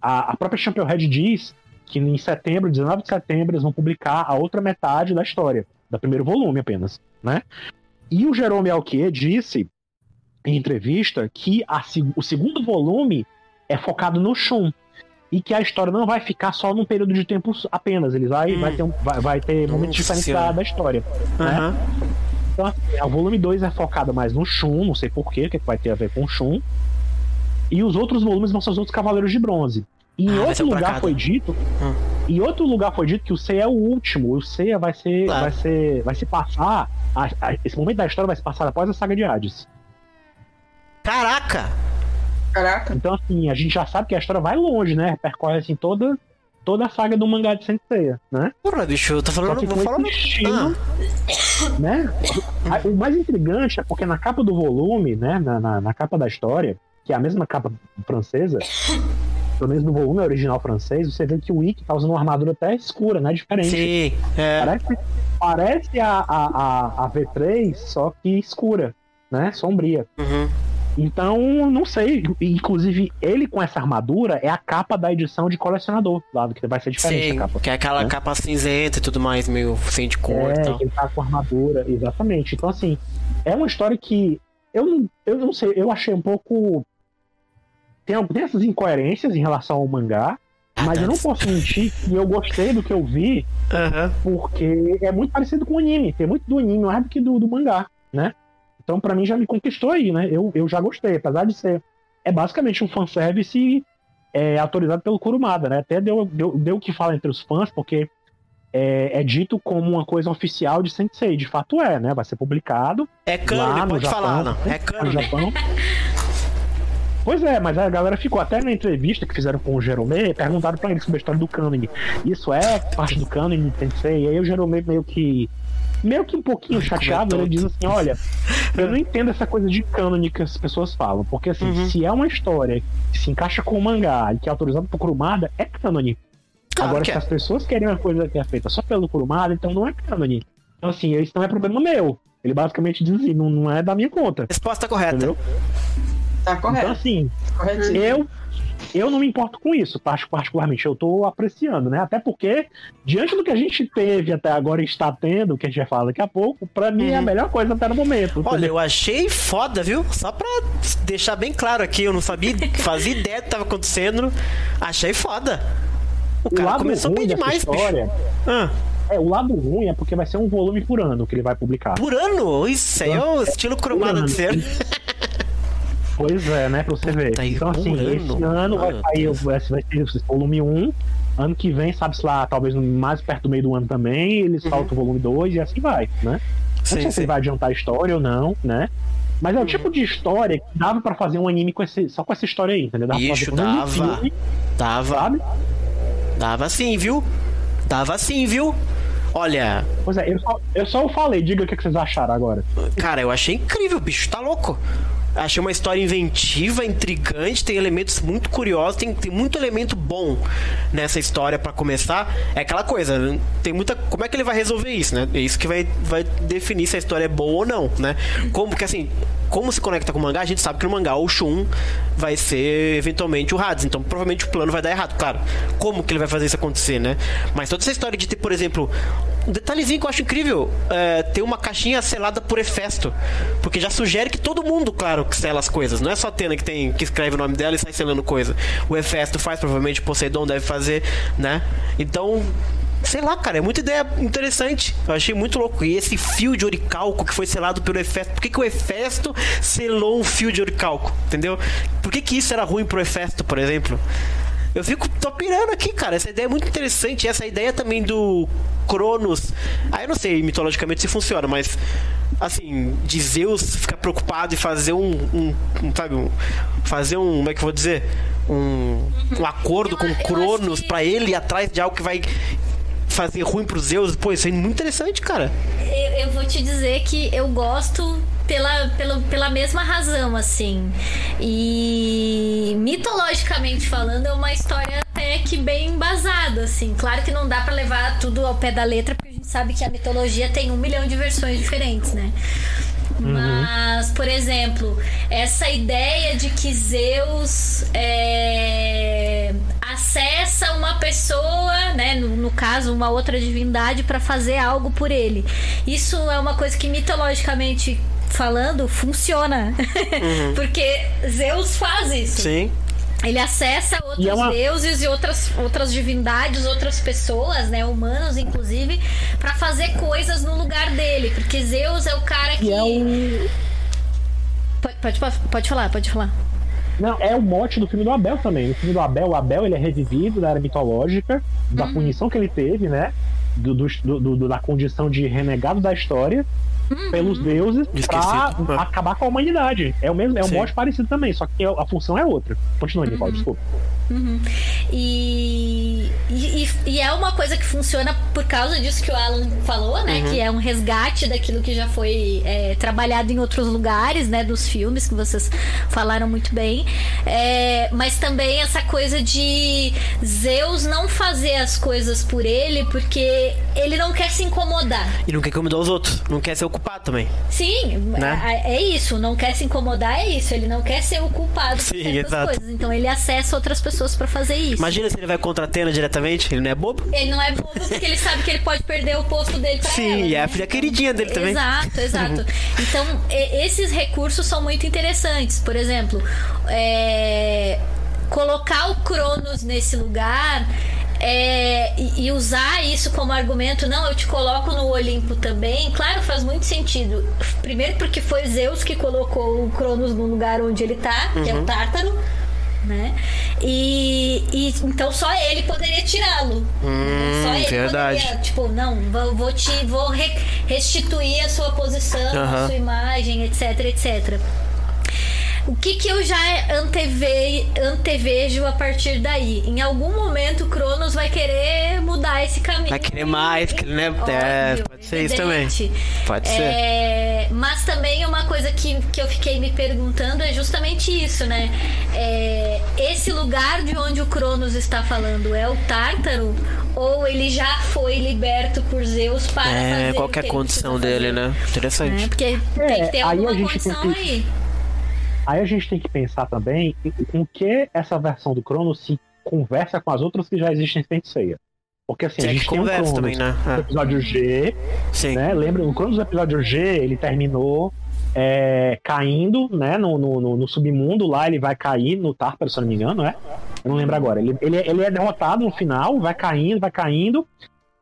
a, a própria Championhead diz que em setembro, 19 de setembro, eles vão publicar a outra metade da história, do primeiro volume apenas, né? E o Jerome Alquier disse em entrevista que a o segundo volume é focado no Shun. E que a história não vai ficar só num período de tempo apenas. Ele vai, Hum. vai ter, um- vai, vai ter momentos Nossa diferentes da, da história. né? Aham. Então, assim, o volume 2 é focado mais no Shun, não sei porquê, o que, é que vai ter a ver com o Shun. E os outros volumes vão ser os outros Cavaleiros de Bronze. Em Ah, outro lugar cada. foi dito. Hum. Em outro lugar foi dito que o Seiya é o último. O Seiya vai ser. Claro. Vai ser. Vai se passar. a- a- esse momento da história vai se passar após a saga de Hades. Caraca! Caraca. Então, assim, a gente já sabe que a história vai longe, né? Percorre assim toda, toda a saga do mangá de Senseiya, né? Porra, bicho, eu tô falando. que Vou falar. esse estilo, né? O mais intrigante é porque na capa do volume, né? Na, na, na capa da história, que é a mesma capa francesa, pelo menos no volume original francês, você vê que o Ikki tá usando uma armadura até escura, né? Diferente. Sim. É. Parece, parece a, a, a, a V3, só que escura, né? Sombria. Uhum. Então, não sei. Inclusive, ele com essa armadura é a capa da edição de colecionador, lá que vai ser diferente Sim, a capa. que é aquela né? capa cinzenta e tudo mais, meio sem de cor e É, tal. que ele tá com armadura, exatamente. Então, assim, é uma história que eu, eu não sei, eu achei um pouco. Tem, tem essas incoerências em relação ao mangá, mas eu não posso mentir que eu gostei do que eu vi, Aham. porque é muito parecido com o anime. Tem muito do anime mais do que do, do mangá, né? Então, pra mim, já me conquistou aí, né? Eu, eu já gostei, apesar de ser. É basicamente um fanservice é, autorizado pelo Kurumada, né? Até deu, deu, deu o que fala entre os fãs, porque é, é dito como uma coisa oficial de Sensei. De fato é, né? Vai ser publicado É lá cânone, no pode Japão, falar, não. né? É no cânone. Japão. Pois é, mas a galera ficou até na entrevista que fizeram com o Jerome, perguntaram pra ele sobre a história do cânone. Isso é parte do cânone de Sensei? E aí o Jerome meio que meio que um pouquinho chateado, ele diz assim, olha, eu não entendo essa coisa de cânone que as pessoas falam, porque assim, Uhum. se é uma história que se encaixa com o mangá e que é autorizado por Kurumada, é cânone. Claro Agora, se é. as pessoas querem uma coisa que é feita só pelo Kurumada, então não é cânone. Então assim, isso não é problema meu. Ele basicamente diz assim, não, não é da minha conta, Resposta correta. entendeu? Tá Então correto. assim, Corretinho. eu eu não me importo com isso, par- particularmente. Eu tô apreciando, né? Até porque, diante do que a gente teve até agora e está tendo, que a gente vai falar daqui a pouco, pra mim é a Uhum. melhor coisa até no momento. Olha, entendeu? eu achei foda, viu? Só pra deixar bem claro aqui, eu não sabia, fazia ideia do que tava acontecendo. Achei foda. O o cara lado começou ruim bem demais, história, bicho. Ah, é, o lado ruim é porque vai ser um volume por ano que ele vai publicar. por ano? Isso aí é o estilo cromado de ser. Pois é, né? Pra você ver. Puta, e então, assim, ano? esse ano vai sair vai vai ser esse volume 1. Ano que vem, sabe-se lá, talvez mais perto do meio do ano também, ele solta o volume 2 e assim vai, né? Não sei Sim, se vai adiantar a história ou não, né? Mas é o tipo de história que dava pra fazer um anime com esse, só com essa história aí, entendeu? Dava pra Bicho, fazer um dava. filme, Dava, sabe? dava sim, viu? Dava sim, viu? Olha, Pois é, eu só, eu só falei, diga o que que vocês acharam agora. Cara, eu achei incrível, bicho, tá louco. Achei uma história inventiva, intrigante, tem elementos muito curiosos, tem, tem muito elemento bom nessa história pra começar. É aquela coisa, tem muita. Como é que ele vai resolver isso, né? É isso que vai, vai definir se a história é boa ou não, né? Como que assim, como se conecta com o mangá, a gente sabe que no mangá o Shun vai ser eventualmente o Hades, então provavelmente o plano vai dar errado, claro. Como que ele vai fazer isso acontecer, né? Mas toda essa história de ter, por exemplo, um detalhezinho que eu acho incrível, é, ter uma caixinha selada por Hefesto, porque já sugere que todo mundo, claro, que sela as coisas, não é só a Tena que tem que escreve o nome dela e sai selando coisa. O Hefesto faz, provavelmente o Poseidon deve fazer, né? Então, Sei lá, cara, é muita ideia interessante. Eu achei muito louco. E esse fio de oricalco que foi selado pelo Hefesto. Por que, que o Hefesto selou um fio de oricalco? Entendeu? Por que, que isso era ruim pro Hefesto, por exemplo? Eu fico tô pirando aqui, cara. Essa ideia é muito interessante. Essa ideia também do Cronos. Aí eu não sei mitologicamente se funciona, mas assim, de Zeus ficar preocupado e fazer um, um, um, sabe, um, fazer um, como é que eu vou dizer? Um, um acordo Eu- com Cronos que- pra ele ir atrás de algo que vai fazer ruim pros Zeus. Pô, isso é muito interessante, cara. Eu, eu vou te dizer que eu gosto pela, pela, pela mesma razão, assim. E mitologicamente falando, é uma história até que bem embasada, assim. Claro que não dá pra levar tudo ao pé da letra, porque a gente sabe que a mitologia tem um milhão de versões diferentes, né? Mas, por exemplo, essa ideia de que Zeus é, acessa uma pessoa, né, no, no caso, uma outra divindade, para fazer algo por ele. Isso é uma coisa que mitologicamente falando funciona. Porque Zeus faz isso. Sim. Ele acessa outros é uma- deuses e outras, outras divindades, outras pessoas, né, humanos inclusive, pra fazer coisas no lugar dele, porque Zeus é o cara que E é o. pode, pode, pode falar, pode falar. Não, é o mote do filme do Abel também. No filme do Abel, o Abel ele é revivido da era mitológica, da Uhum. punição que ele teve, né? Do, do- do- da condição de renegado da história. Pelos deuses pra Esquecido. acabar com a humanidade. É o mesmo, é um Sim. mote parecido também, só que a, a função é outra. Continua, Nicole, Uhum. desculpa. Uhum. E, e, e, é uma coisa que funciona por causa disso que o Alan falou, né? Uhum. Que é um resgate daquilo que já foi é, trabalhado em outros lugares, né? Dos filmes que vocês falaram muito bem. É, mas também essa coisa de Zeus não fazer as coisas por ele porque ele não quer se incomodar. E não quer incomodar os outros, não quer ser o culpado também. Sim, né? é, é isso. Não quer se incomodar, é isso. Ele não quer ser o culpado Sim, por certas coisas. Então ele acessa outras pessoas pessoas para fazer isso. Imagina se ele vai contra a Atena diretamente, ele não é bobo? Ele não é bobo porque ele sabe que ele pode perder o posto dele pra Sim, ela. Sim, é a filha queridinha dele também. Exato, exato. então, esses recursos são muito interessantes. Por exemplo, é... colocar o Cronos nesse lugar é, e, usar isso como argumento, não, eu te coloco no Olimpo também, claro, faz muito sentido. Primeiro porque foi Zeus que colocou o Cronos no lugar onde ele tá, uhum. que é o uhum. Tártaro né? E, e então só ele poderia tirá-lo. Hum, só ele verdade. poderia, tipo, não, vou te vou restituir a sua posição, uhum. a sua imagem, etc, etc. O que, que eu já anteve, antevejo a partir daí? Em algum momento o Cronos vai querer mudar esse caminho. Vai querer mais, né? Óbvio, é, pode ser isso também. Pode ser. É, mas também uma coisa que, que eu fiquei me perguntando é justamente isso, né? É, esse lugar de onde o Cronos está falando é o Tártaro? Ou ele já foi liberto por Zeus para é, fazer qual é a condição dele, né? Interessante. É, porque tem que ter é, alguma condição aí. Aí a gente tem que pensar também com que essa versão do Cronos se conversa com as outras que já existem em Feiticeia. Porque assim, a gente tem um Cronos também, né? é. episódio G, Sim. né? Lembra, o Cronos do episódio G, ele terminou é, caindo, né, no, no, no, submundo lá, ele vai cair no Tártaro, se eu não me engano, né? Eu não lembro agora. Ele, ele, ele é derrotado no final, vai caindo, vai caindo,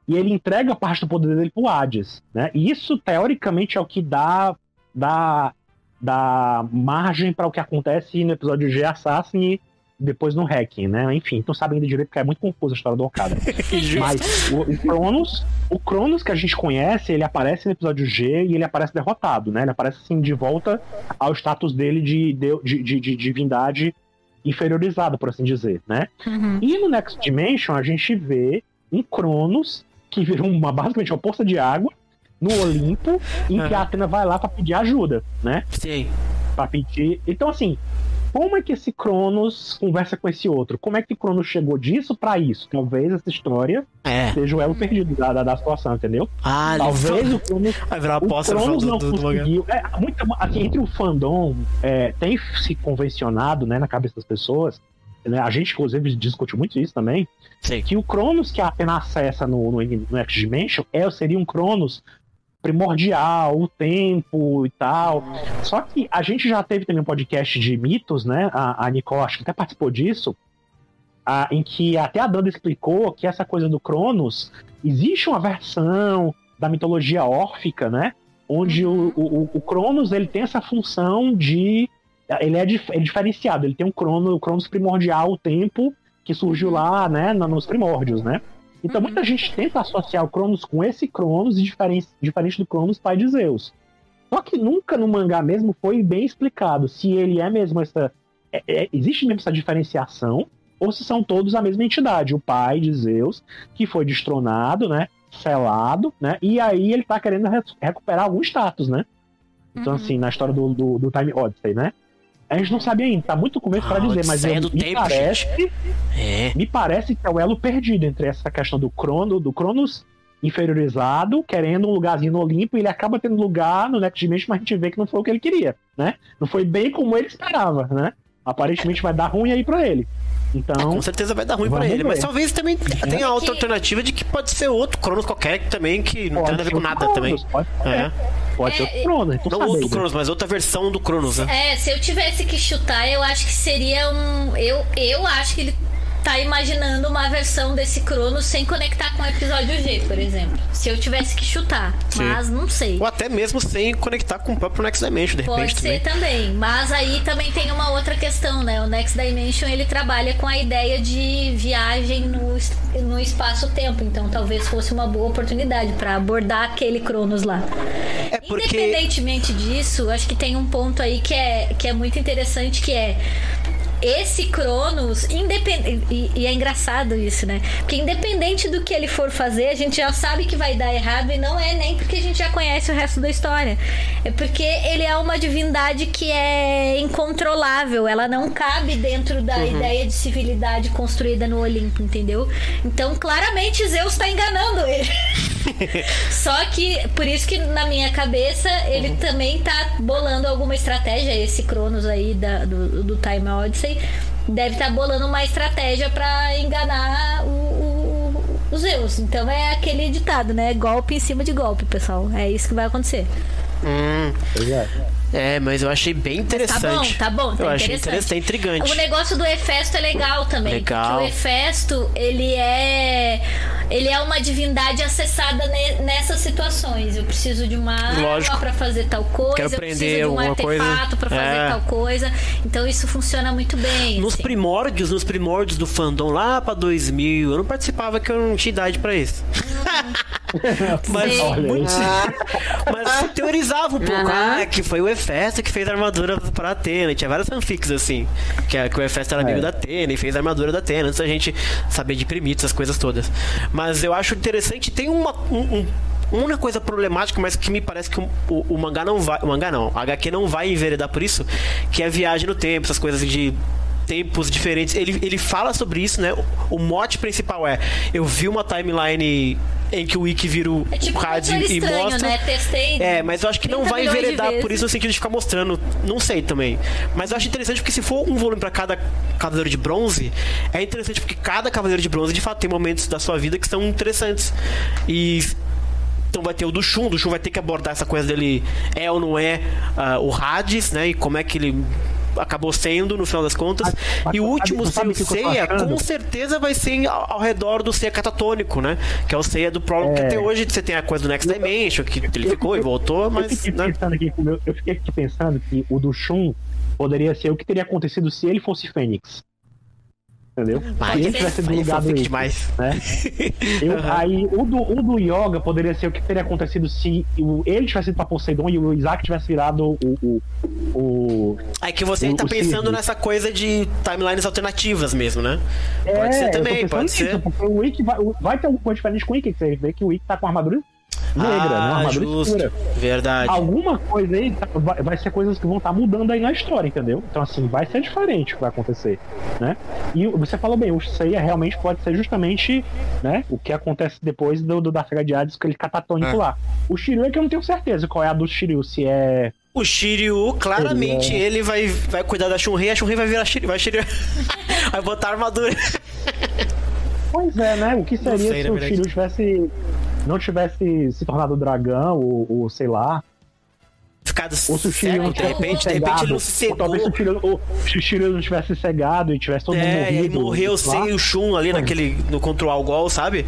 e ele entrega parte do poder dele pro Hades, né? E isso, teoricamente, é o que dá, dá dá margem para o que acontece no episódio G Assassin e depois no Hacking, né? Enfim, então sabem ainda direito porque é muito confusa a história do Okada. Mas o, o, Cronos, o Cronos que a gente conhece, ele aparece no episódio G e ele aparece derrotado, né? Ele aparece assim de volta ao status dele de, de, de, de divindade inferiorizada, por assim dizer, né? Uhum. E no Next Dimension a gente vê um Cronos que virou uma, basicamente uma poça de água no Olimpo, em que a Atena vai lá para pedir ajuda, né? Sim. Pra pedir. Então, assim, como é que esse Cronos conversa com esse outro? Como é que o Cronos chegou disso para isso? Talvez essa história é. seja o elo perdido da, da, da situação, entendeu? Ah, Talvez o Cronos, Vai virar o Cronos não do, conseguiu. Do é, muito, assim, entre o fandom, é, tem se convencionado né, na cabeça das pessoas, né, a gente, inclusive, discute muito isso também, Sim. que o Cronos que a Atena acessa no, no, no X-Dimension é, seria um Cronos primordial, o tempo e tal. Só que a gente já teve também um podcast de mitos, né? A, a Nicole acho que até participou disso, a, em que até a Danda explicou que essa coisa do Cronos, existe uma versão da mitologia órfica, né? Onde o, o, o Cronos ele tem essa função de. Ele é, dif, é diferenciado, ele tem um Crono, o Cronos primordial, o tempo que surgiu lá, né, nos primórdios, né? Então uhum. muita gente tenta associar o Cronos com esse Cronos diferente, diferente do Cronos pai de Zeus. Só que nunca no mangá mesmo foi bem explicado se ele é mesmo essa. É, é, existe mesmo essa diferenciação, ou se são todos a mesma entidade, o pai de Zeus, que foi destronado, né? Selado, né? E aí ele tá querendo recuperar algum status, né? Então, uhum. assim, na história do, do, do Time Odyssey, né? A gente não sabe ainda, tá muito começo para dizer, mas eu, me tempo, parece, é. me parece que é o elo perdido entre essa questão do Crono, do Cronos inferiorizado, querendo um lugarzinho no Olimpo, e ele acaba tendo lugar no Next Dimension, mas a gente vê que não foi o que ele queria, né? Não foi bem como ele esperava, né? Aparentemente vai dar ruim aí para ele. Então, com certeza vai dar ruim para ele, ver. mas talvez também é. tenha outra alternativa de que pode ser outro Cronos qualquer também que não tem nada a ver com nada Cronos, também. Pode ser. É. Pode ser outro Cronos. Então não outro Cronos, mas outra versão do Cronos, né? É, se eu tivesse que chutar, eu acho que seria um. Eu, eu acho que ele tá imaginando uma versão desse Cronos sem conectar com o episódio G, por exemplo. Se eu tivesse que chutar, Sim. mas não sei. Ou até mesmo sem conectar com o próprio Next Dimension, de Pode repente. Pode ser também. também. Mas aí também tem uma outra questão, né? O Next Dimension ele trabalha com a ideia de viagem no, no espaço-tempo. Então talvez fosse uma boa oportunidade para abordar aquele Cronos lá. É porque... Independentemente disso, acho que tem um ponto aí que é, que é muito interessante que é esse Cronos, independente. E, e, é engraçado isso, né? Porque independente do que ele for fazer, a gente já sabe que vai dar errado e não é nem porque a gente já conhece o resto da história. É porque ele é uma divindade que é incontrolável. Ela não cabe dentro da uhum. ideia de civilidade construída no Olimpo, entendeu? Então, claramente, Zeus tá enganando ele. Só que, por isso que na minha cabeça, ele uhum. também tá bolando alguma estratégia, esse Cronos aí da, do, do Time Odyssey, deve estar tá bolando uma estratégia para enganar o, o, o, Zeus. Então é aquele ditado, né? Golpe em cima de golpe, pessoal. É isso que vai acontecer. Hum. É, mas eu achei bem interessante. Tá bom, tá bom. Tá eu achei interessante, intrigante. O negócio do Hefesto é legal também. Legal. o Hefesto, ele é ele é uma divindade acessada ne, nessas situações. Eu preciso de uma arma para fazer tal coisa, Quero eu preciso de um artefato para fazer é. tal coisa. Então isso funciona muito bem. Nos assim. primórdios, nos primórdios do fandom lá para 2000, eu não participava que eu não tinha idade para isso. mas, muito, mas se teorizava um pouco, ah, que foi o Hefesto que fez a armadura para Atena. Tinha várias fanfics assim, que, que o Hefesto era amigo é. da Atena e fez a armadura da Atena, antes da gente saber de primitos, essas coisas todas. Mas eu acho interessante, tem uma, um, um uma coisa problemática, mas que me parece que o, o, o, mangá não vai. O mangá não, a HQ não vai enveredar por isso, que é viagem no tempo, essas coisas de tempos diferentes. Ele, ele fala sobre isso, né? O, o mote principal é: eu vi uma timeline em que o Wiki vira o é tipo rádio e estranho, mostra. Né? Testei é, mas eu acho que não vai enveredar por isso no sentido de ficar mostrando. Não sei também. Mas eu acho interessante porque se for um volume para cada cavaleiro de bronze, é interessante porque cada cavaleiro de bronze de fato tem momentos da sua vida que são interessantes. E então vai ter o do Shun, do Shun vai ter que abordar essa coisa dele é ou não é uh, o Hades, né? E como é que ele acabou sendo, no final das contas. Mas, mas, e o último sabe, Seiya, com certeza vai ser ao, ao, redor do Seiya catatônico, né? Que é o Seiya do Prologue, é... que até hoje você tem a coisa do Next Dimension, que ele ficou e voltou, mas. Eu fiquei, né? pensando aqui, eu fiquei aqui pensando que o do Shun poderia ser o que teria acontecido se ele fosse Fênix. Entendeu? Mas se ele tivesse desligado ele, demais. Né? Eu, uhum. Aí o do, o do Yoga poderia ser o que teria acontecido se o, ele tivesse ido pra Poseidon e o Isaac tivesse virado o. o, o aí que você o, tá pensando nessa coisa de timelines alternativas mesmo, né? É, pode ser também, pode ser. porque o Wick vai, vai ter alguma coisa diferente com o Wick, você vê que o Wick tá com armadura negra, ah, uma armadura justo. escura. Verdade. Alguma coisa aí tá, vai, vai ser coisas que vão estar tá mudando aí na história, entendeu? Então, assim, vai ser diferente o que vai acontecer, né? E você falou bem, o Seiya realmente pode ser justamente, né, o que acontece depois do, do da saga de Hades, aquele catatônico ah. lá. O Shiryu é que eu não tenho certeza qual é a do Shiryu, se é o Shiryu, claramente, ele, é... ele vai, vai cuidar da Shunrei, a Shunrei vai virar Shiryu, vai, Shiryu... vai botar armadura. Pois é, né? O que seria sei, se o Shiryu tivesse não tivesse se tornado dragão, ou, ou sei lá. Ficado ou se o Shiryu de repente, cegado, de repente ele não se cegou. Talvez se o Shiryu não tivesse cegado e tivesse todo é, mundo morrido. É, e morreu sem o Shun ali naquele, no control Gol, sabe?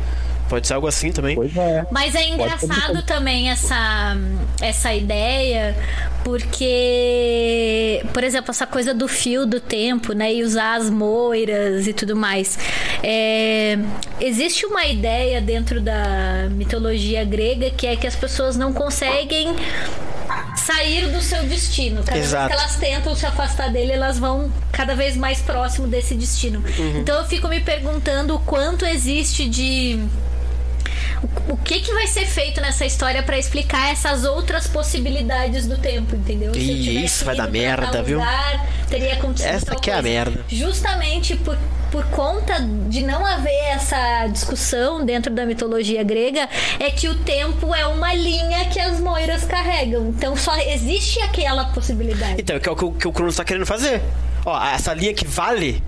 Pode ser algo assim também. Pois é. Mas é engraçado também essa, essa ideia, porque, por exemplo, essa coisa do fio do tempo, né? E usar as moiras e tudo mais. É, existe uma ideia dentro da mitologia grega que é que as pessoas não conseguem sair do seu destino. Cada Exato. vez que elas tentam se afastar dele, elas vão cada vez mais próximo desse destino. Uhum. Então eu fico me perguntando o quanto existe de o, que, que vai ser feito nessa história para explicar essas outras possibilidades do tempo, entendeu? Se isso vai dar merda, viu? Lugar, teria acontecido Essa que é a merda. Justamente por por conta de não haver essa discussão dentro da mitologia grega, é que o tempo é uma linha que as moiras carregam. Então só existe aquela possibilidade. Então, que é o que o, que o Cronos está querendo fazer. Ó, essa linha que vale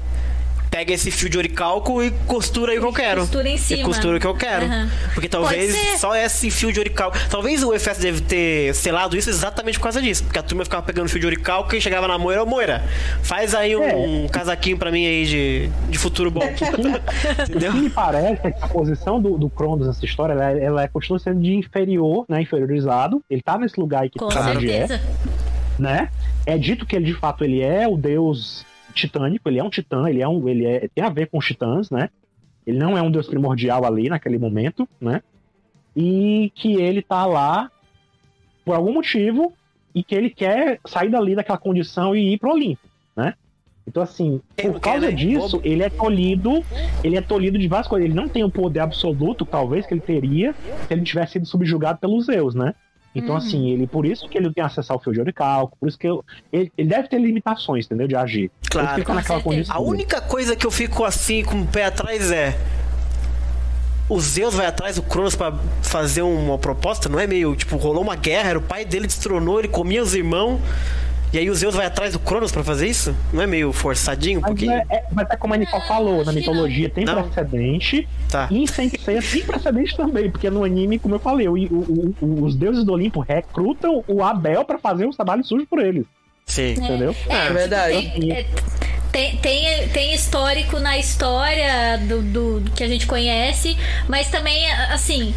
pega esse fio de oricalco e costura aí o que eu quero. Costura em cima. E costura o que eu quero. Uhum. Porque talvez só esse fio de oricalco. Talvez o EFS deve ter selado isso exatamente por causa disso. Porque a turma ficava pegando fio de oricalco e chegava na moira, ô moira, faz aí um, é. um casaquinho pra mim aí de, de futuro bom. Entendeu? O que me parece é que a posição do, do Cronos nessa história, ela, é, ela é, continua sendo de inferior, né? Inferiorizado. Ele tá nesse lugar aí que Com certeza. é. Né? É dito que ele de fato ele é o deus titânico, ele é um titã, ele é um, ele é, tem a ver com os titãs, né? Ele não é um deus primordial ali naquele momento, né? E que ele tá lá por algum motivo e que ele quer sair dali daquela condição e ir pro Olimpo, né? Então, assim, por causa né? disso, ele é tolhido, ele é tolhido de várias coisas. Ele não tem o poder absoluto, talvez, que ele teria se ele tivesse sido subjugado pelos Zeus, né? Então, Uhum. assim, ele por isso que ele tem acesso ao fio de oricalco, por isso que eu- ele, ele deve ter limitações, entendeu? De agir. Claro. A única coisa que eu fico assim com o pé atrás é. O Zeus vai atrás do Cronos pra fazer uma proposta, não é meio, tipo, rolou uma guerra, era o pai dele destronou, ele comia os irmãos, e aí o Zeus vai atrás do Cronos pra fazer isso? Não é meio forçadinho um Mas pouquinho? é, é- mas é como a Nicole falou, na mitologia tem Não. precedente, Tá. e em Senseiya tem precedente também, porque no anime, como eu falei, o- o- o- os deuses do Olimpo recrutam o Abel pra fazer os trabalhos sujos por eles, Sim. entendeu? É verdade. Tem, é, tem, tem, tem histórico na história do, do, do que a gente conhece, mas também, assim.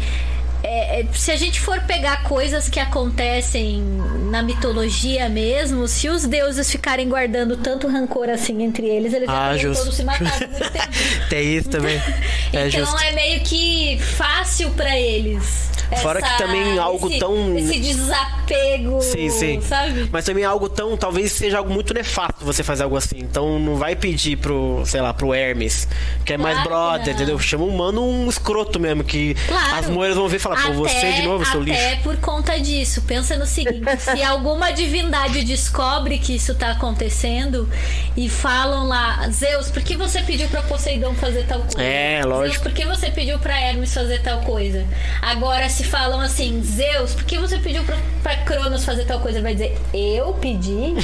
É, é, se a gente for pegar coisas que acontecem na mitologia mesmo, se os deuses ficarem guardando tanto rancor assim entre eles, eles Ah, todos se matado há muito tempo. Tem isso também. É então justo. é meio que fácil pra eles. Fora que também algo esse- tão- Esse desapego. Sim, sim. Sabe? Mas também algo tão. Talvez seja algo muito nefasto você fazer algo assim. Então não vai pedir pro, sei lá, pro Hermes, que é mais Claro que brother, entendeu? Chama um mano um escroto mesmo, que Claro. as moeiras vão ver e falar, pô, você de novo, seu lixo. Até por conta disso. Pensa no seguinte: se alguma divindade descobre que isso tá acontecendo e falam lá, Zeus, por que você pediu pra Poseidon fazer tal coisa? É, Zeus, lógico. por que você pediu pra Hermes fazer tal coisa? Agora, se falam assim, Zeus, por que você pediu pra, pra Cronos fazer tal coisa? Ele vai dizer, eu pedi?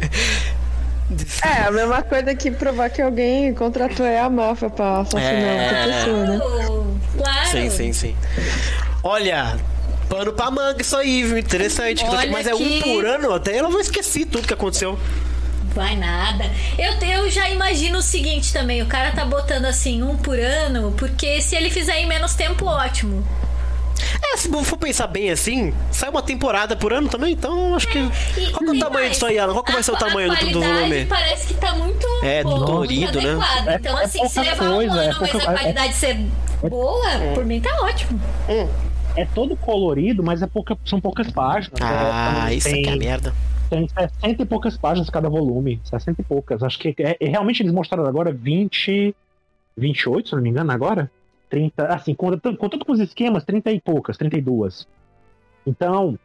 É, a mesma coisa que provar que alguém contratou é a máfia pra assassinar É. outra pessoa, né? Claro. Sim, sim, sim. Olha, pano pra manga isso aí, viu? Interessante. Olha Mas é um que- por ano, até eu não vou esquecer tudo que aconteceu. Vai nada. Eu, eu já imagino o seguinte também: o cara tá botando assim um por ano, porque se ele fizer em menos tempo, ótimo. É, se for pensar bem assim, sai uma temporada por ano também, então acho que. E- Qual que é o tamanho mais, disso aí, Alan? Qual que vai a- ser o tamanho a do, do qualidade volume? Parece que tá muito É, bom, dolorido, né? adequado. É- Então, é assim, se pouca levar coisa, um é ano, mas pouca- a é- qualidade ser boa, por mim tá ótimo. É todo colorido, mas é pouca, são poucas páginas. Ah, é, isso tem, aqui é merda. Tem 60 e poucas páginas cada volume. 60 e poucas. Acho que é, é- realmente eles mostraram agora 20. 28, se eu não me engano, agora? 30. Assim, contando, contando com os esquemas, 30 e poucas, 32. Então,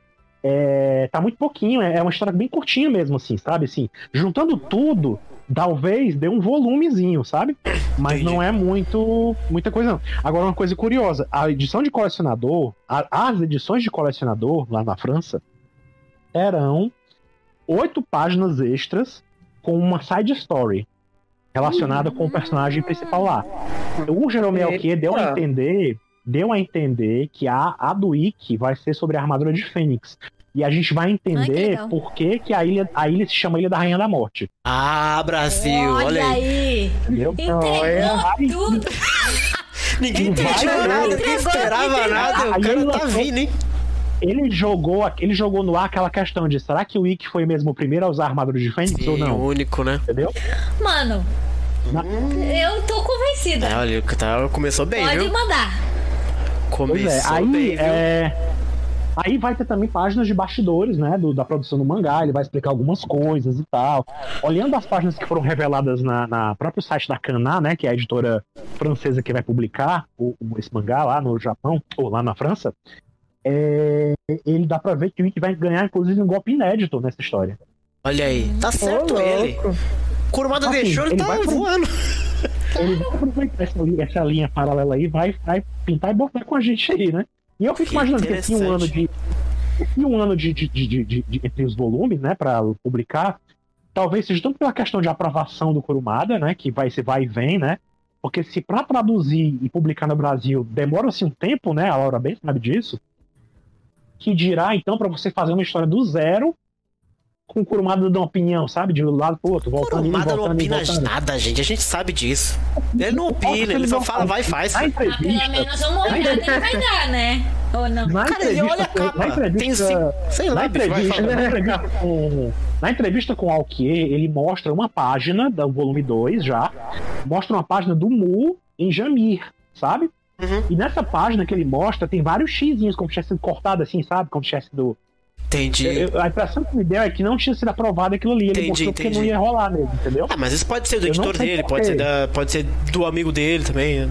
é, tá muito pouquinho. É é uma história bem curtinha mesmo, assim, sabe? Assim, juntando tudo, talvez dê um volumezinho, sabe? Mas não é muito muita coisa, não. Agora, uma coisa curiosa: a edição de colecionador, a- as edições de colecionador lá na França terão oito páginas extras com uma side story relacionada com o personagem principal lá. O Jerome Alquier deu a entender, deu a entender que a, a do Ikki vai ser sobre a armadura de Fênix. E a gente vai Ai, que entender por que, que a, ilha, a ilha se chama Ilha da Rainha da Morte. Ah, Brasil, olha, olha aí. Entendeu? Entregou Aí- tudo. Ninguém entendeu nada, ninguém esperava nada. O cara tá vindo, hein? Ele jogou, ele jogou no ar aquela questão de será que o Ikki foi mesmo o primeiro a usar a armadura de Fênix ou Sim, não? o único, né? Entendeu? Mano, Na- eu tô convencida. É, olha, tá, começou bem, Pode viu? mandar. Pois Começou é, aí, bem, é, aí vai ter também páginas de bastidores, né, do- da produção do mangá, ele vai explicar algumas coisas e tal. Olhando as páginas que foram reveladas na, na próprio site da Kana, né, que é a editora francesa que vai publicar o, o- esse mangá lá no Japão, ou lá na França, é, ele dá pra ver que o Ikki vai ganhar, inclusive, um golpe inédito nessa história. Olha aí, tá certo Ô, ele. Kurumada Assim, deixou, ele, ele tá pro- voando. Ele vai aproveitar essa, linha- essa linha paralela aí, vai, vai pintar e botar com a gente aí, né? E eu fico Que imaginando que assim, um ano de. E um ano de, de, de, de- de- entre os volumes, né, para publicar, talvez seja tanto pela questão de aprovação do Kurumada, né, que vai se vai e vem, né, porque se para traduzir e publicar no Brasil demora-se um tempo, né, a Laura bem sabe disso, que dirá então para você fazer uma história do zero com o Kurumada dando uma opinião, sabe, de um lado pro outro, voltando e Kurumada não voltando e opina voltando. nada, gente. A gente sabe disso. Ele não opina, ele ele só não- fala, vai e faz. Na Ah, pelo entrevista, menos uma olhada ele vai dar, né? Ou não? Na Cara, ele entrevista olha a capa. entrevista- Tem cinco. Sei lá, Na bicho, vai entrevista, falar. na entrevista com, na entrevista com o Alquier, ele mostra uma página do volume 2 já, mostra uma página do Mu em Jamir, sabe? Uhum. E nessa página que ele mostra, tem vários xizinhos, como se tivesse sido cortado assim, sabe? Como se tivesse sido Entendi. Eu- a impressão que me deu é que não tinha sido aprovado aquilo ali. Ele Entendi, mostrou porque entendi. não ia rolar mesmo, entendeu? Ah, mas isso pode ser do Eu editor dele, pode ser, da, pode ser do amigo dele também.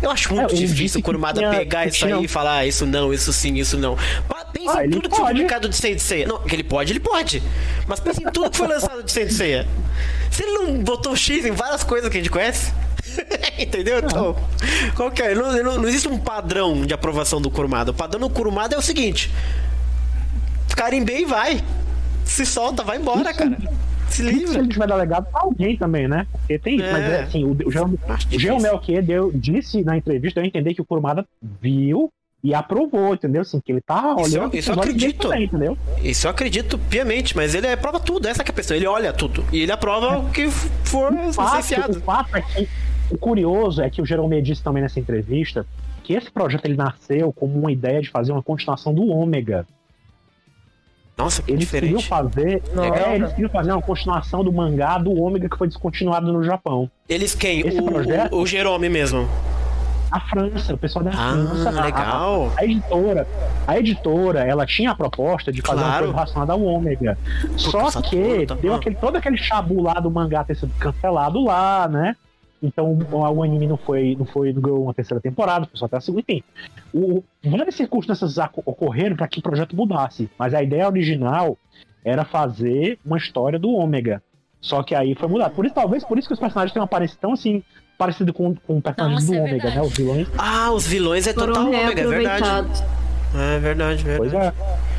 Eu acho muito É, ele disse difícil o Kurumada tinha- pegar isso tinha- aí e falar ah, isso não, isso sim, isso não. Pensa Ah, em tudo que foi publicado de Saint Seiya. Não, que ele pode, ele pode. Mas pensa em tudo que foi lançado de Saint Seiya. Se ele não botou X em várias coisas que a gente conhece... Entendeu? Então, qual que é? Não, não- não existe um padrão de aprovação do Kurumada. O padrão do Kurumada é o seguinte: carimbei e vai. Se solta, vai embora, cara. Se Se livra. ele tiver delegado pra alguém também, né? Porque tem isso, É. mas é assim, o, o, Jean- o Melquier deu, disse na entrevista, eu entender que o Kurumada viu e aprovou, entendeu? Assim, que ele tá Isso olhando isso dele acredito. também, entendeu? Isso eu acredito piamente, mas ele aprova tudo, essa que é a questão. Ele olha tudo. E ele aprova o que for O fato, o licenciado. fato é que o curioso é que o Jerome disse também nessa entrevista que esse projeto ele nasceu como uma ideia de fazer uma continuação do Ômega. Nossa, que Eles queriam diferente. fazer, Nossa. é, eles queriam fazer uma continuação do mangá do Ômega que foi descontinuado no Japão. Eles quem? Esse O, projeto- o, o Jerome mesmo. A França, o pessoal da Ah, França. a- a- legal. A, editora, a editora, ela tinha a proposta de fazer uma Claro. coisa relacionada ao Ômega. Só que tá- deu aquele, todo aquele chabu lá do mangá ter sido cancelado lá, né? Então o, o anime não foi, não foi, não ganhou uma terceira temporada, foi só até a segunda, enfim. O, várias circunstâncias ocorreram para que o projeto mudasse, mas a ideia original era fazer uma história do Ômega. Só que aí foi mudado. Por isso, talvez por isso que os personagens têm uma aparência tão assim, parecido com, com personagens Nossa, do é Ômega, verdade. né? Os vilões. Ah, os vilões é total ômega, é verdade. É verdade, Pois verdade. é.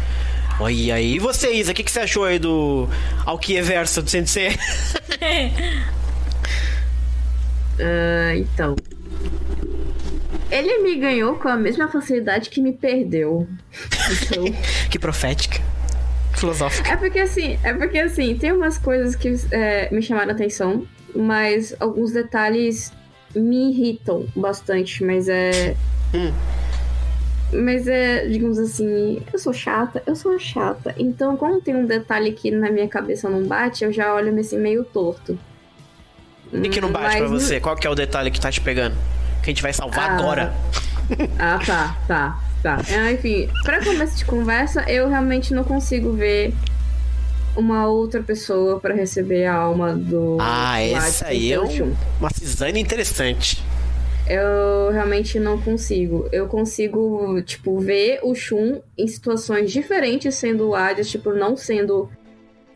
Olha aí. E você, Isa, o que, que você achou aí do Alquieverso do Sensei? Ah, então. Ele me ganhou com a mesma facilidade que me perdeu. Então, que profética. Filosófica. é porque assim, é porque assim, tem umas coisas que é, me chamaram a atenção, mas alguns detalhes me irritam bastante, mas é. Hum. Mas é, digamos assim, eu sou chata, eu sou chata. Então, quando tem um detalhe que na minha cabeça não bate, eu já olho assim meio torto. E que não bate Mas pra você? Qual que é o detalhe que tá te pegando? Que a gente vai salvar Ah. agora. Ah, tá, tá, tá. É, enfim, pra começo de conversa, eu realmente não consigo ver uma outra pessoa pra receber a alma do. Ah, essa aí é um- uma cisane interessante. Eu realmente não consigo. Eu consigo, tipo, ver o Shun em situações diferentes sendo o Hades, tipo, não sendo.